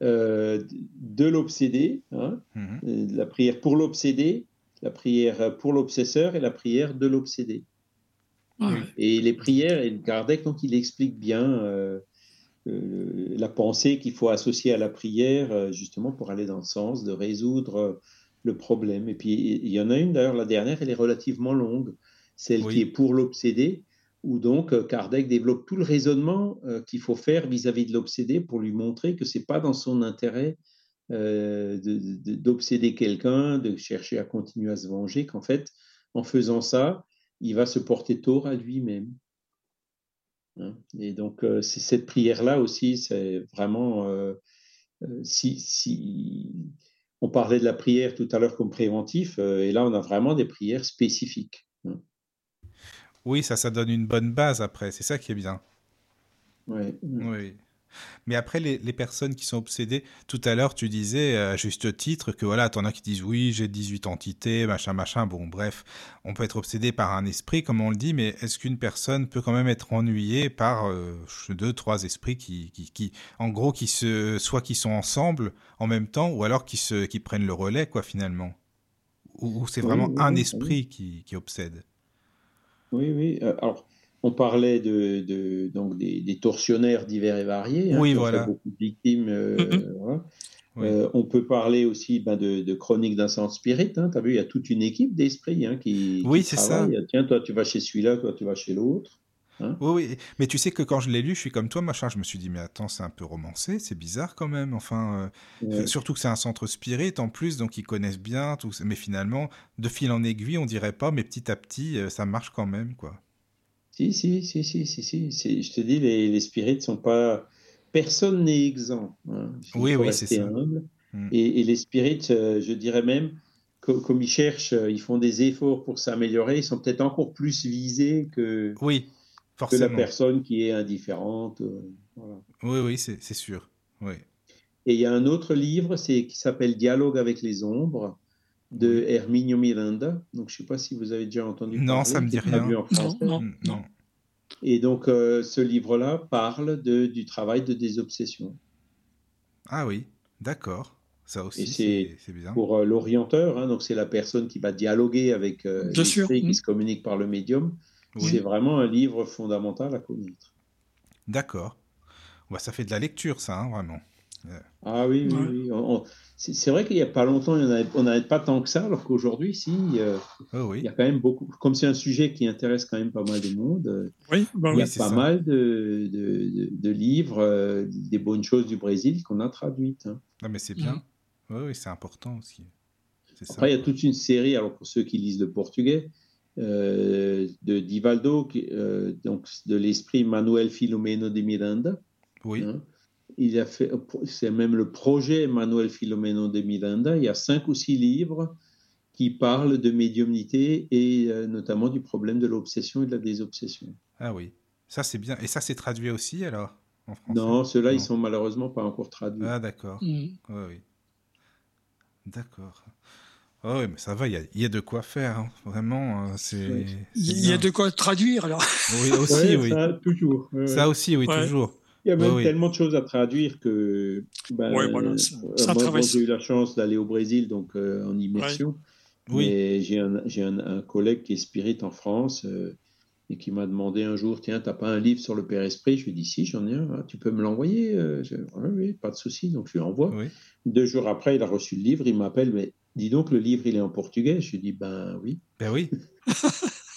de l'obsédé, hein, mhm. la prière pour l'obsédé, la prière pour l'obsesseur et la prière de l'obsédé. Ah et les prières, et Kardec, donc, il explique bien euh, euh, la pensée qu'il faut associer à la prière, euh, justement pour aller dans le sens de résoudre le problème. Et puis, il y en a une, d'ailleurs, la dernière, elle est relativement longue, celle qui est pour l'obsédé, où donc Kardec développe tout le raisonnement qu'il faut faire vis-à-vis -vis de l'obsédé pour lui montrer que c'est pas dans son intérêt euh, d'obséder quelqu'un, de chercher à continuer à se venger, qu'en fait, en faisant ça, il va se porter tort à lui-même. Hein? Et donc, euh, cette prière-là aussi, c'est vraiment, euh, si, on parlait de la prière tout à l'heure comme préventif, et là, on a vraiment des prières spécifiques. Oui, ça, ça donne une bonne base après, c'est ça qui est bien. Ouais. Oui. Mais après, les, personnes qui sont obsédées, tout à l'heure, tu disais à juste titre que voilà, t'en as qui disent oui, j'ai 18 entités, machin, machin. Bon, bref, on peut être obsédé par un esprit, comme on le dit, mais est-ce qu'une personne peut quand même être ennuyée par euh, deux, trois esprits qui, qui, en gros, qui se, soit qui sont ensemble en même temps, ou alors qui, se, qui prennent le relais, quoi, finalement? Ou, c'est vraiment un esprit qui, qui obsède? Oui, oui. Euh, alors, on parlait de, donc des, tortionnaires divers et variés. Hein, oui, voilà. Beaucoup de victimes. Euh, mm-hmm. euh, on peut parler aussi ben, de, de chroniques d'un sens spirit. Hein. Tu as vu, il y a toute une équipe d'esprits hein, qui, oui, c'est ça. Tiens, toi, tu vas chez celui-là, toi, tu vas chez l'autre. Hein. Oui, oui, mais tu sais que quand je l'ai lu, je suis comme toi, machin, je me suis dit, mais attends, c'est un peu romancé, c'est bizarre quand même. Enfin, euh, Ouais. surtout que c'est un centre spirit en plus, donc ils connaissent bien tout. ça. Mais finalement, de fil en aiguille, on dirait pas, mais petit à petit, euh, ça marche quand même, quoi. Si, si, si, si, si, si. Je te dis, les, les spirites sont pas. Personne n'est exempt. hein. Oui, oui, c'est ça. Mm. Et, et les spirites, euh, je dirais même, co- comme ils cherchent, ils font des efforts pour s'améliorer, ils sont peut-être encore plus visés que, Oui, que la forcément. personne qui est indifférente. euh, voilà. Oui, oui, c'est sûr. Oui. Et il y a un autre livre c'est, qui s'appelle Dialogue avec les ombres de Herminio Miranda. Donc, je ne sais pas si vous avez déjà entendu Non, parler, ça me qui dit rien. en français. Non, Mm, non. non. Et donc, euh, ce livre-là parle de, du travail de désobsession. Ah oui, d'accord. Ça aussi, c'est bien. pour euh, l'orienteur, hein, donc c'est la personne qui va dialoguer avec euh, qui mm. se communique par le médium. Oui. C'est vraiment un livre fondamental à connaître. D'accord. Ouais, ça fait de la lecture, ça, hein, vraiment. Ah oui, oui, oui. On- on- c'est vrai qu'il n'y a pas longtemps, il on n'avait pas tant que ça, alors qu'aujourd'hui, si, euh, Oh il oui. y a quand même beaucoup. Comme c'est un sujet qui intéresse quand même pas mal de monde, euh, Oui, bah il y a pas ça. mal de, de- de- de livres, euh, des bonnes choses du Brésil qu'on a traduites. hein. Non, mais c'est bien. Oui, oui, c'est important aussi. Ça. Après, il y a toute une série, alors pour ceux qui lisent le portugais, euh, de Divaldo, qui, euh, donc de l'esprit Manuel Filomeno de Miranda. Oui. hein. Il a fait, c'est même le projet Manuel Filomeno de Miranda. Il y a cinq ou six livres qui parlent de médiumnité et euh, notamment du problème de l'obsession et de la désobsession. Ah oui. Ça, c'est bien. Et ça, c'est traduit aussi, alors En français? Non, ceux-là, ils sont malheureusement pas encore traduits. Ah, d'accord. Mm. Oui, oui. D'accord. Ah oui, mais ça va, il y a, il y a de quoi faire. hein. Vraiment, c'est. Il y a de quoi traduire, alors. Oui, aussi, Ouais, oui. ça, toujours. Ouais. Ça aussi, oui, Ouais. toujours. Il y a même Oui, tellement de choses à traduire que ben, voilà, ça- euh, ça moi, j'ai eu la chance d'aller au Brésil donc euh, en immersion. Oui. Mais j'ai un, j'ai un, un collègue qui est spirit en France euh, et qui m'a demandé un jour Tiens, t'as pas un livre sur le Père Esprit Je lui ai dit Si, j'en ai un. Ah, tu peux me l'envoyer Euh, je- Oui, oui, pas de souci. Donc je lui envoie. Oui. Deux jours après, il a reçu le livre. Il m'appelle Mais dis donc, le livre, il est en portugais Je lui dis Ben oui. Ben oui.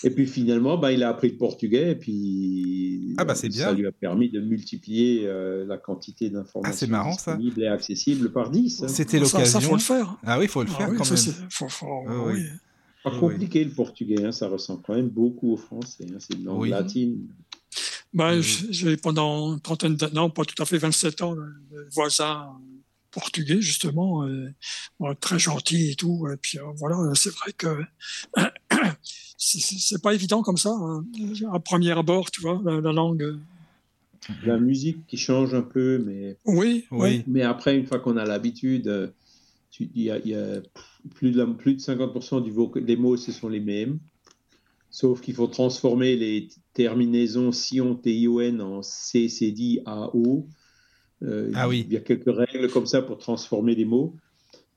Et puis finalement, ben, il a appris le portugais et puis Ah, bah, c'est ça bien. lui a permis de multiplier euh, la quantité d'informations Ah, c'est marrant, ça. disponibles et accessibles par 10. hein. C'était Ça, ça, faut l'occasion. le faire. Ah oui, il faut le Ah faire oui, quand ça, même. c'est- faut- faut- Ah oui. oui. Pas Oui, compliqué le portugais, hein, ça ressemble quand même beaucoup au français. hein, c'est une langue Oui. latine. Oui. j'ai j'ai pendant une trentaine d'années, non, pas tout à fait 27 ans, le voisin portugais, justement, euh, bon, très gentil et tout. Et puis euh, voilà, c'est vrai que c'est- pas évident comme ça, hein. à premier abord, tu vois, la, la langue. euh, La musique qui change un peu, mais, Oui, Oui. mais après, une fois qu'on a l'habitude, euh, tu- il y a, il y a plus, de la- plus de 50% du voc- des mots, ce sont les mêmes. Sauf qu'il faut transformer les terminaisons Sion, T-I-O-N en C, C, D, A, O. Euh, Ah oui. Il y a quelques règles comme ça pour transformer les mots.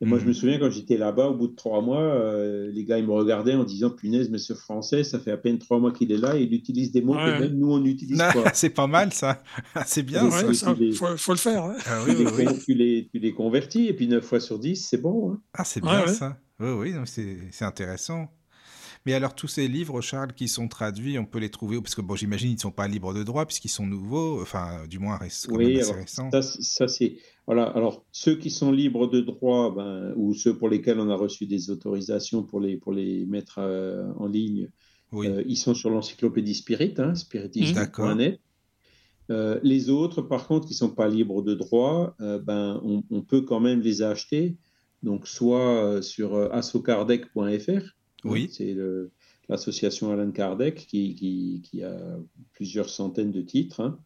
Et moi, je Mhm. me souviens quand j'étais là-bas, au bout de trois mois, euh, les gars ils me regardaient en disant Punaise, mais ce français, ça fait à peine trois mois qu'il est là et il utilise des mots Ouais. que même nous on n'utilise Ah, pas. c'est pas mal, ça. c'est bien. Ouais, il faut, faut le faire. hein. Ah Tu oui, les, tu les- tu les convertis et puis 9 fois sur 10, c'est bon. hein. Ah, c'est bien ouais. ça. Oui, oui, c'est intéressant. Mais alors, tous ces livres, Charles, qui sont traduits, on peut les trouver Parce que, bon, j'imagine qu'ils ne sont pas libres de droit, puisqu'ils sont nouveaux, enfin, du moins, quand même Oui, assez alors, récents. ça, ça, c'est. Voilà, alors ceux qui sont libres de droit, ben, ou ceux pour lesquels on a reçu des autorisations pour les, pour les mettre euh, en ligne, Oui, euh, ils sont sur l'encyclopédie Spirit, hein, spiritisme.net. Euh, les autres, par contre, qui ne sont pas libres de droit, euh, ben, on, on peut quand même les acheter. Donc, soit euh, sur assokardec.fr, Oui. hein, c'est le- l'association Alan Kardec qui, qui- qui a plusieurs centaines de titres, hein.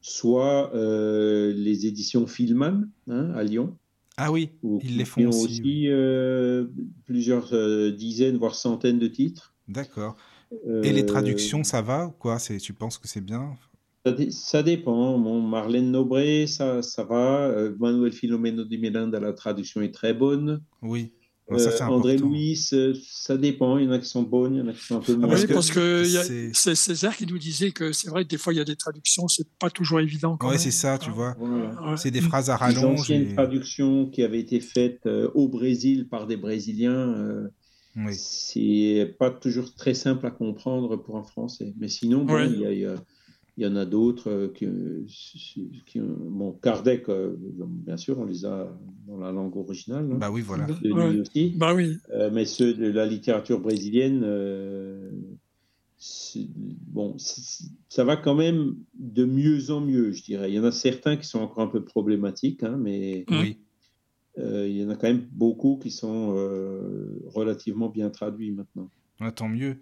soit euh, les éditions Filman hein, à Lyon, Ah oui, où- ils les qui font ont aussi. aussi oui. euh, plusieurs euh, dizaines, voire centaines de titres. D'accord. Et les traductions, ça va ou quoi? C'est- Tu penses que c'est bien? Ça, dé- ça dépend. Bon, Marlène Nobré, ça, ça va. Manuel Filomeno de Miranda, la traduction est très bonne. Oui. Ça, Euh, André important. Louis, euh, ça dépend. Il y en a qui sont bonnes, il y en a qui sont un peu moins. parce oui, que parce que c'est- Césaire qui nous disait que c'est vrai que des fois il y a des traductions, c'est pas toujours évident. Même. c'est ça, tu Ah, vois. Voilà. ouais. C'est des phrases à Les rallonge. anciennes et- traductions qui avaient été faites euh, au Brésil par des Brésiliens, euh, Oui. c'est pas toujours très simple à comprendre pour un Français. Mais sinon, bon, Ouais. il y, a- il y a- il y en a d'autres euh, qui, qui- bon, Kardec, euh, bien sûr, on les a dans la langue originale, hein, Bah oui, voilà. de lui Ouais. aussi. Bah oui. Euh, mais ceux de la littérature brésilienne, euh, bon, ça va quand même de mieux en mieux, je dirais. Il y en a certains qui sont encore un peu problématiques, hein, mais. Oui. euh, il y en a quand même beaucoup qui sont euh, relativement bien traduits maintenant. Ouais, tant mieux.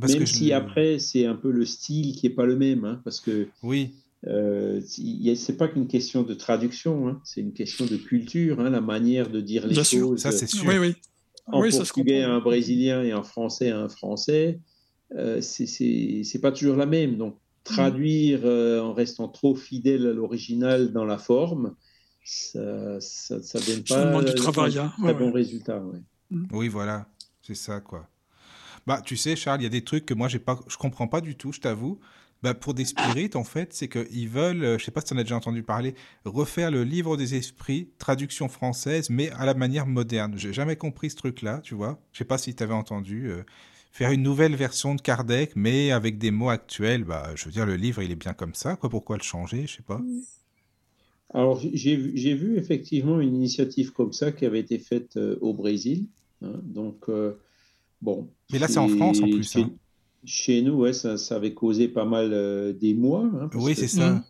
Parce même que si après, c'est un peu le style qui est pas le même, hein, parce que Oui, euh, c'est pas qu'une question de traduction, hein, c'est une question de culture, hein, la manière de dire les Bien sûr. choses. ça c'est sûr. Oui, oui. en oui, ça portugais à un brésilien et en français à un français, euh, c'est- pas toujours la même. Donc, traduire euh, en restant trop fidèle à l'original dans la forme, ça, ça, ça donne Ça pas demande du travail, hein. très Ouais, bon ouais. résultat. ouais. Oui, voilà, c'est ça quoi. Bah, tu sais, Charles, il y a des trucs que moi j'ai pas, je comprends pas du tout, je t'avoue. Bah, pour des spirites, en fait, c'est qu'ils veulent, euh, je sais pas si tu en as déjà entendu parler, refaire le livre des esprits, traduction française, mais à la manière moderne. J'ai jamais compris ce truc-là, tu vois. Je sais pas si tu avais entendu. euh, faire une nouvelle version de Kardec, mais avec des mots actuels. Bah, je veux dire, le livre, il est bien comme ça, quoi. Pourquoi le changer Je sais pas. Alors, j'ai vu- j'ai vu effectivement une initiative comme ça qui avait été faite euh, au Brésil. hein. donc, euh, bon. Mais là, c'est en France, en plus, Chez, hein. chez nous, ouais, ça, ça avait causé pas mal euh, d'émoi. hein, parce Oui, c'est ça.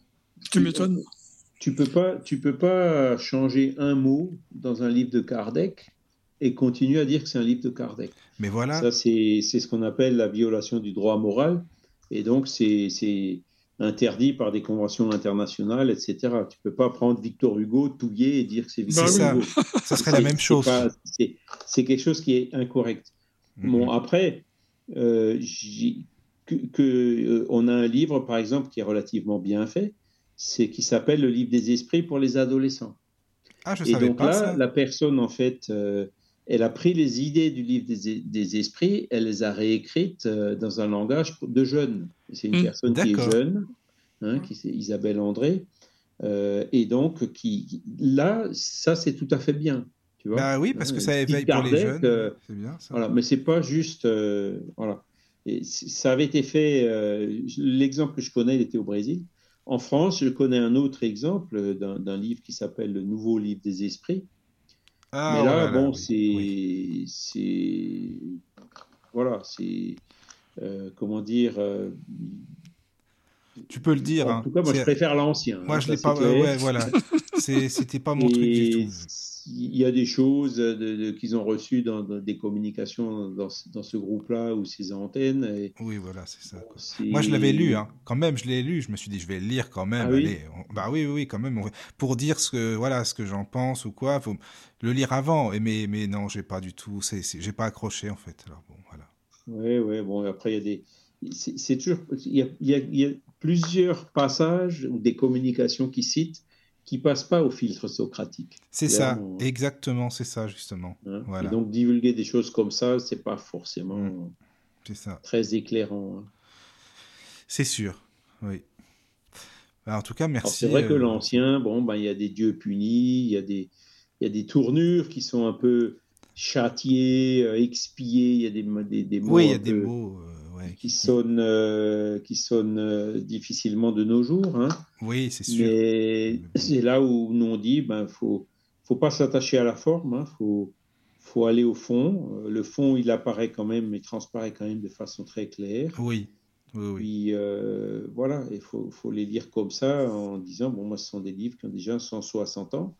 Tu m'étonnes. Tu peux pas, tu peux pas changer un mot dans un livre de Kardec et continuer à dire que c'est un livre de Kardec. Mais voilà. Ça, c'est c'est ce qu'on appelle la violation du droit moral. Et donc, c'est c'est interdit par des conventions internationales, etc. Tu peux pas prendre Victor Hugo, touiller et dire que c'est Victor Bah. Hugo. Ça serait la même chose. c'est quelque chose qui est incorrect. Mhm. Bon, après, euh, que, que, euh, on a un livre, par exemple, qui est relativement bien fait, c'est qui s'appelle le livre des esprits pour les adolescents. Ah, je Et savais donc pas là, ça. la personne, en fait, euh, elle a pris les idées du livre des, des esprits, elle les a réécrites euh, dans un langage de jeunes. C'est une Mm. personne qui est jeune, hein, qui c'est Isabelle André, euh, et donc qui- là, ça c'est tout à fait bien. Tu vois Bah oui, parce que ça éveille pour les jeunes. euh, C'est bien ça. voilà, mais c'est pas juste. euh, voilà. Et c- ça avait été fait. euh, L'exemple que je connais, il était au Brésil. En France, je connais un autre exemple d'un livre qui s'appelle Le Nouveau Livre des Esprits. Ah, mais oh là, là, bon, oui, c'est. oui. c'est- Voilà, c'est. euh, comment dire. Tu peux le dire. en hein. tout cas, moi, je préfère l'ancien. Moi, hein, je l'ai pas. ouais, voilà. C'était pas mon truc du tout. il y a des choses de- de- qu'ils ont reçues dans, dans des communications dans, ce- dans ce groupe-là ou ces antennes. Et Oui, voilà, c'est ça. quoi. Moi, je l'avais lu, hein. Quand même, je l'ai lu. Je me suis dit, je vais le lire quand même. Ah oui? Allez, on- Bah oui, oui, oui, quand même. on- Pour dire ce que, voilà, ce que j'en pense ou quoi, faut le lire avant. Et mais, mais non, j'ai pas du tout. C'est, j'ai pas accroché en fait. Alors bon, voilà. Oui, oui, bon, après, il y a des. C'est toujours. Il y a, il y a- il y a plusieurs passages ou des communications qui citent qui passent pas au filtre socratique. C'est ça, Clairement. exactement, c'est ça justement. hein. Voilà. Donc, divulguer des choses comme ça, c'est pas forcément Mm. C'est ça. très éclairant. hein. C'est sûr. Oui. Bah, en tout cas, merci. c'est vrai que euh, l'ancien, bon, ben, il y a des dieux punis, il y a des, il y a des tournures qui sont un peu châtiés, euh, expiés, il y a des, mo- des, des mots, Oui, il y a des mots. euh, ouais, qui sonnent, euh, qui sonnent euh, difficilement de nos jours. Hein. Oui, c'est sûr. Mais c'est là où nous on dit, ben, faut, faut pas s'attacher à la forme, hein, faut, faut aller au fond. Euh, Le fond, il apparaît quand même, il transparaît quand même de façon très claire. Oui, oui, oui. Puis euh, voilà, il faut, faut les lire comme ça en disant, bon, moi, ce sont des livres qui ont déjà 160 ans,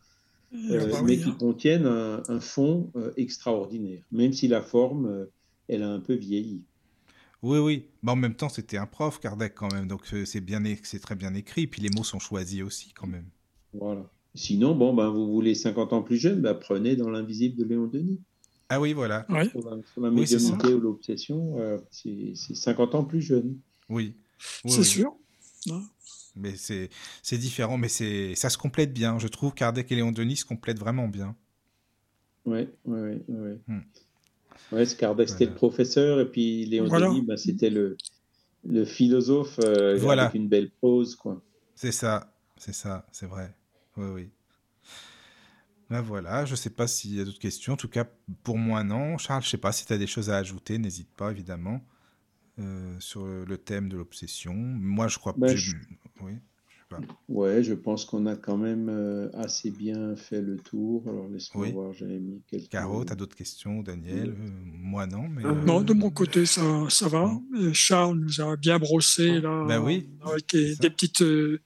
euh, Ah bah mais oui, qui hein. contiennent un, un fond euh, extraordinaire, même si la forme, euh, elle a un peu vieilli. Oui, oui. Mais en même temps, c'était un prof, Kardec, quand même. Donc, euh, c'est bien, c'est très bien écrit. Puis les mots sont choisis aussi, quand même. Voilà. Sinon, bon, ben, vous voulez 50 ans plus jeune, ben, prenez dans l'invisible de Léon Denis. Ah oui, voilà. Ouais. Sur la, sur la Oui, c'est médiumnité ou l'obsession, euh, c'est c'est 50 ans plus jeune. Oui. Oui, C'est oui. sûr. Mais c'est, différent, mais c'est, ça se complète bien. Je trouve Kardec et Léon Denis se complètent vraiment bien. Ouais, ouais, ouais, ouais. Hmm. Ouais, Kardec, c'était Voilà. le professeur, et puis Léon Voilà. Denis, ben, c'était le, le philosophe euh, Voilà. avec une belle prose, quoi. C'est ça, c'est ça, c'est vrai. Oui, oui. Ben voilà, je sais pas s'il y a d'autres questions. En tout cas, pour moi, non. Charles, je sais pas si tu as des choses à ajouter, n'hésite pas, évidemment, euh, sur le thème de l'obsession. Moi, je crois Ben, que... je- Oui, pas. Ouais, je pense qu'on a quand même euh, assez bien fait le tour. Alors laisse-moi Oui. voir, j'avais mis quelques... Caro, tu as d'autres questions Daniel? Euh, Moi, non, mais... Euh, Non, de mon côté, ça, ça va. Charles nous a bien brossé là, Ben oui, avec des, petites euh,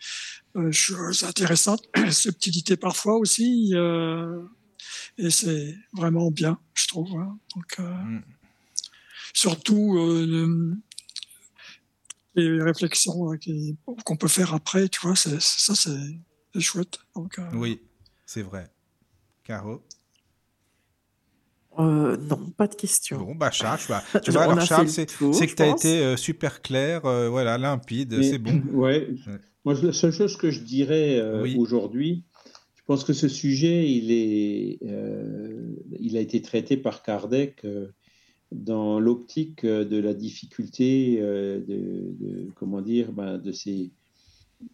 choses intéressantes, subtilités parfois aussi. euh, et c'est vraiment bien, je trouve. hein. Donc, euh, Mm. surtout euh, les réflexions hein, qu'on peut faire après, tu vois, ça c'est, chouette. Donc, euh, Oui, c'est vrai. Caro? Euh, non, pas de questions. Bon, bah Charles, tu vois, tu alors Charles, le c'est que tu as pense. été euh, super clair, euh, voilà, limpide, c'est bon. Ouais. Ouais. Moi, la seule chose que je dirais euh, Oui. aujourd'hui, je pense que ce sujet, il, est, euh, il a été traité par Kardec euh, dans l'optique euh, de la difficulté euh, de, de- comment dire, ben, de, ces,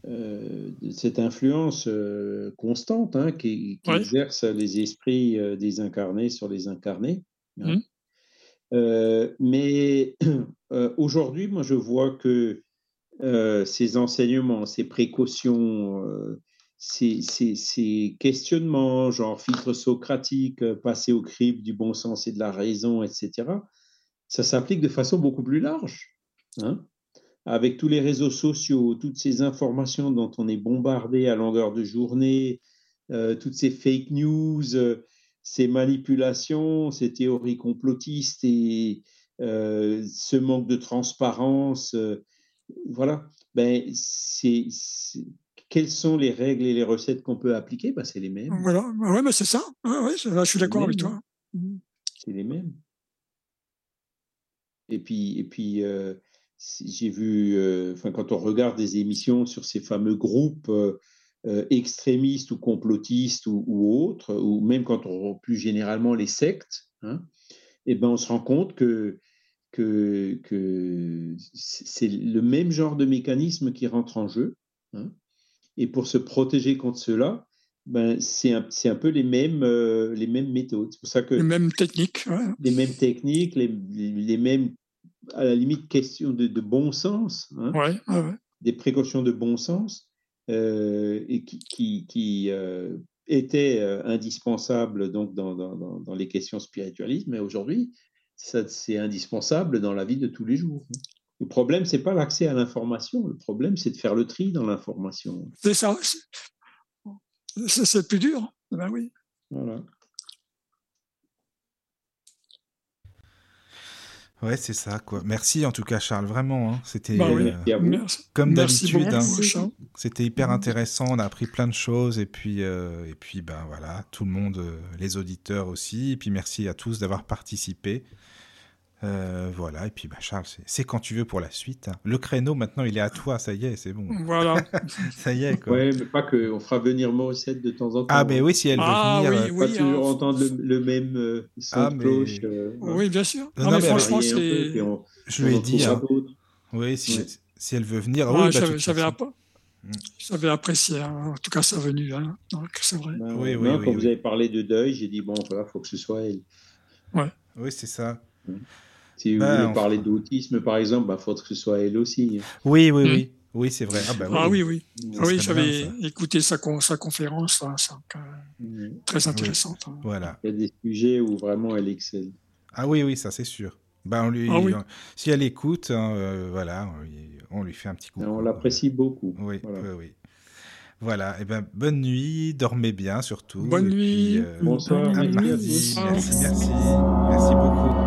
euh, de cette influence euh, constante hein, qui, qui Ouais. exerce les esprits euh, des incarnés sur les incarnés. hein. Euh, mais aujourd'hui, moi, je vois que ces enseignements, ces précautions, ces, questionnements, genre filtre socratique, euh, passer au crible du bon sens et de la raison, etc., ça s'applique de façon beaucoup plus large. hein. Avec tous les réseaux sociaux, toutes ces informations dont on est bombardé à longueur de journée, euh, toutes ces fake news, euh, ces manipulations, ces théories complotistes et ce manque de transparence, voilà. Ben, c'est- Quelles sont les règles et les recettes qu'on peut appliquer? Ben, C'est les mêmes. Voilà, ouais, mais c'est ça. Ouais, ouais, je, là, je suis d'accord avec toi. C'est les mêmes. Et puis, et puis euh, j'ai vu, euh, enfin, quand on regarde des émissions sur ces fameux groupes euh, extrémistes ou complotistes ou, ou autres, ou même quand on plus généralement les sectes, hein, eh ben, on se rend compte que, que, que c'est le même genre de mécanisme qui rentre en jeu. hein. Et pour se protéger contre cela, ben, c'est un, un peu les mêmes, euh, les mêmes méthodes. C'est pour ça que Les mêmes techniques. ouais. les mêmes techniques, les, les mêmes, à la limite, questions de, de bon sens, hein, Ouais, ouais, ouais. des précautions de bon sens, euh, et qui, qui, qui, euh, étaient euh, indispensables donc, dans, dans, dans, les questions spiritualistes, mais aujourd'hui, c'est indispensable dans la vie de tous les jours. Le problème, c'est pas l'accès à l'information, le problème, c'est de faire le tri dans l'information. C'est ça. c'est- plus dur. Ben oui. Voilà. Ouais, c'est ça, quoi. Merci en tout cas, Charles, vraiment. hein. C'était Bah oui. euh, comme d'habitude. hein. C'était hyper intéressant. On a appris plein de choses. Et puis, euh, et puis ben voilà, tout le monde, euh, les auditeurs aussi. Et puis, merci à tous d'avoir participé. Euh, voilà. Et puis, ben, Charles, c'est- quand tu veux pour la suite. hein. Le créneau, maintenant, il est à toi. Ça y est, c'est bon. Voilà. Ça y est, quoi. Ouais, mais pas que, on fera venir Morissette de temps en temps. Ah, ben oui, si elle veut Ah, venir. oui, euh, oui. pas toujours hein. entendre le, le même euh, son Ah, de mais- cloche. euh, voilà. Oui, bien sûr. Non, mais mais franchement, c'est. Je lui ai dit. hein. Oui, si, Ouais. si elle veut venir. Ouais, oui, bah, de j'avais j'avais apprécié, hein, en tout cas, sa venue. Hein. Donc, c'est vrai. Ben, Oui, ouais. oui, Non, oui, quand oui. vous avez parlé de deuil, j'ai dit bon, voilà, faut que ce soit elle. Oui, c'est ça. Si vous Ben, voulez parler fera. d'autisme, par exemple, il faudrait que ce soit elle aussi. Oui, oui, Mm. oui. Oui, c'est vrai. Ah, bah, Ah oui, oui. Ça Ah oui, j'avais écouté sa, con- sa conférence, hein, euh, Ouais. très intéressante. hein. Voilà. Il y a des sujets où vraiment elle excelle. Ah oui, oui, ça c'est sûr. Bah, on lui, Ah oui. on- si elle écoute, hein, euh, voilà, on lui, on lui fait un petit coup. On l'apprécie beaucoup. Oui, Voilà. oui, oui. Voilà, et ben bonne nuit, dormez bien surtout. Bonne et puis, nuit. euh, Bonsoir, à mardi. Merci, merci, merci beaucoup.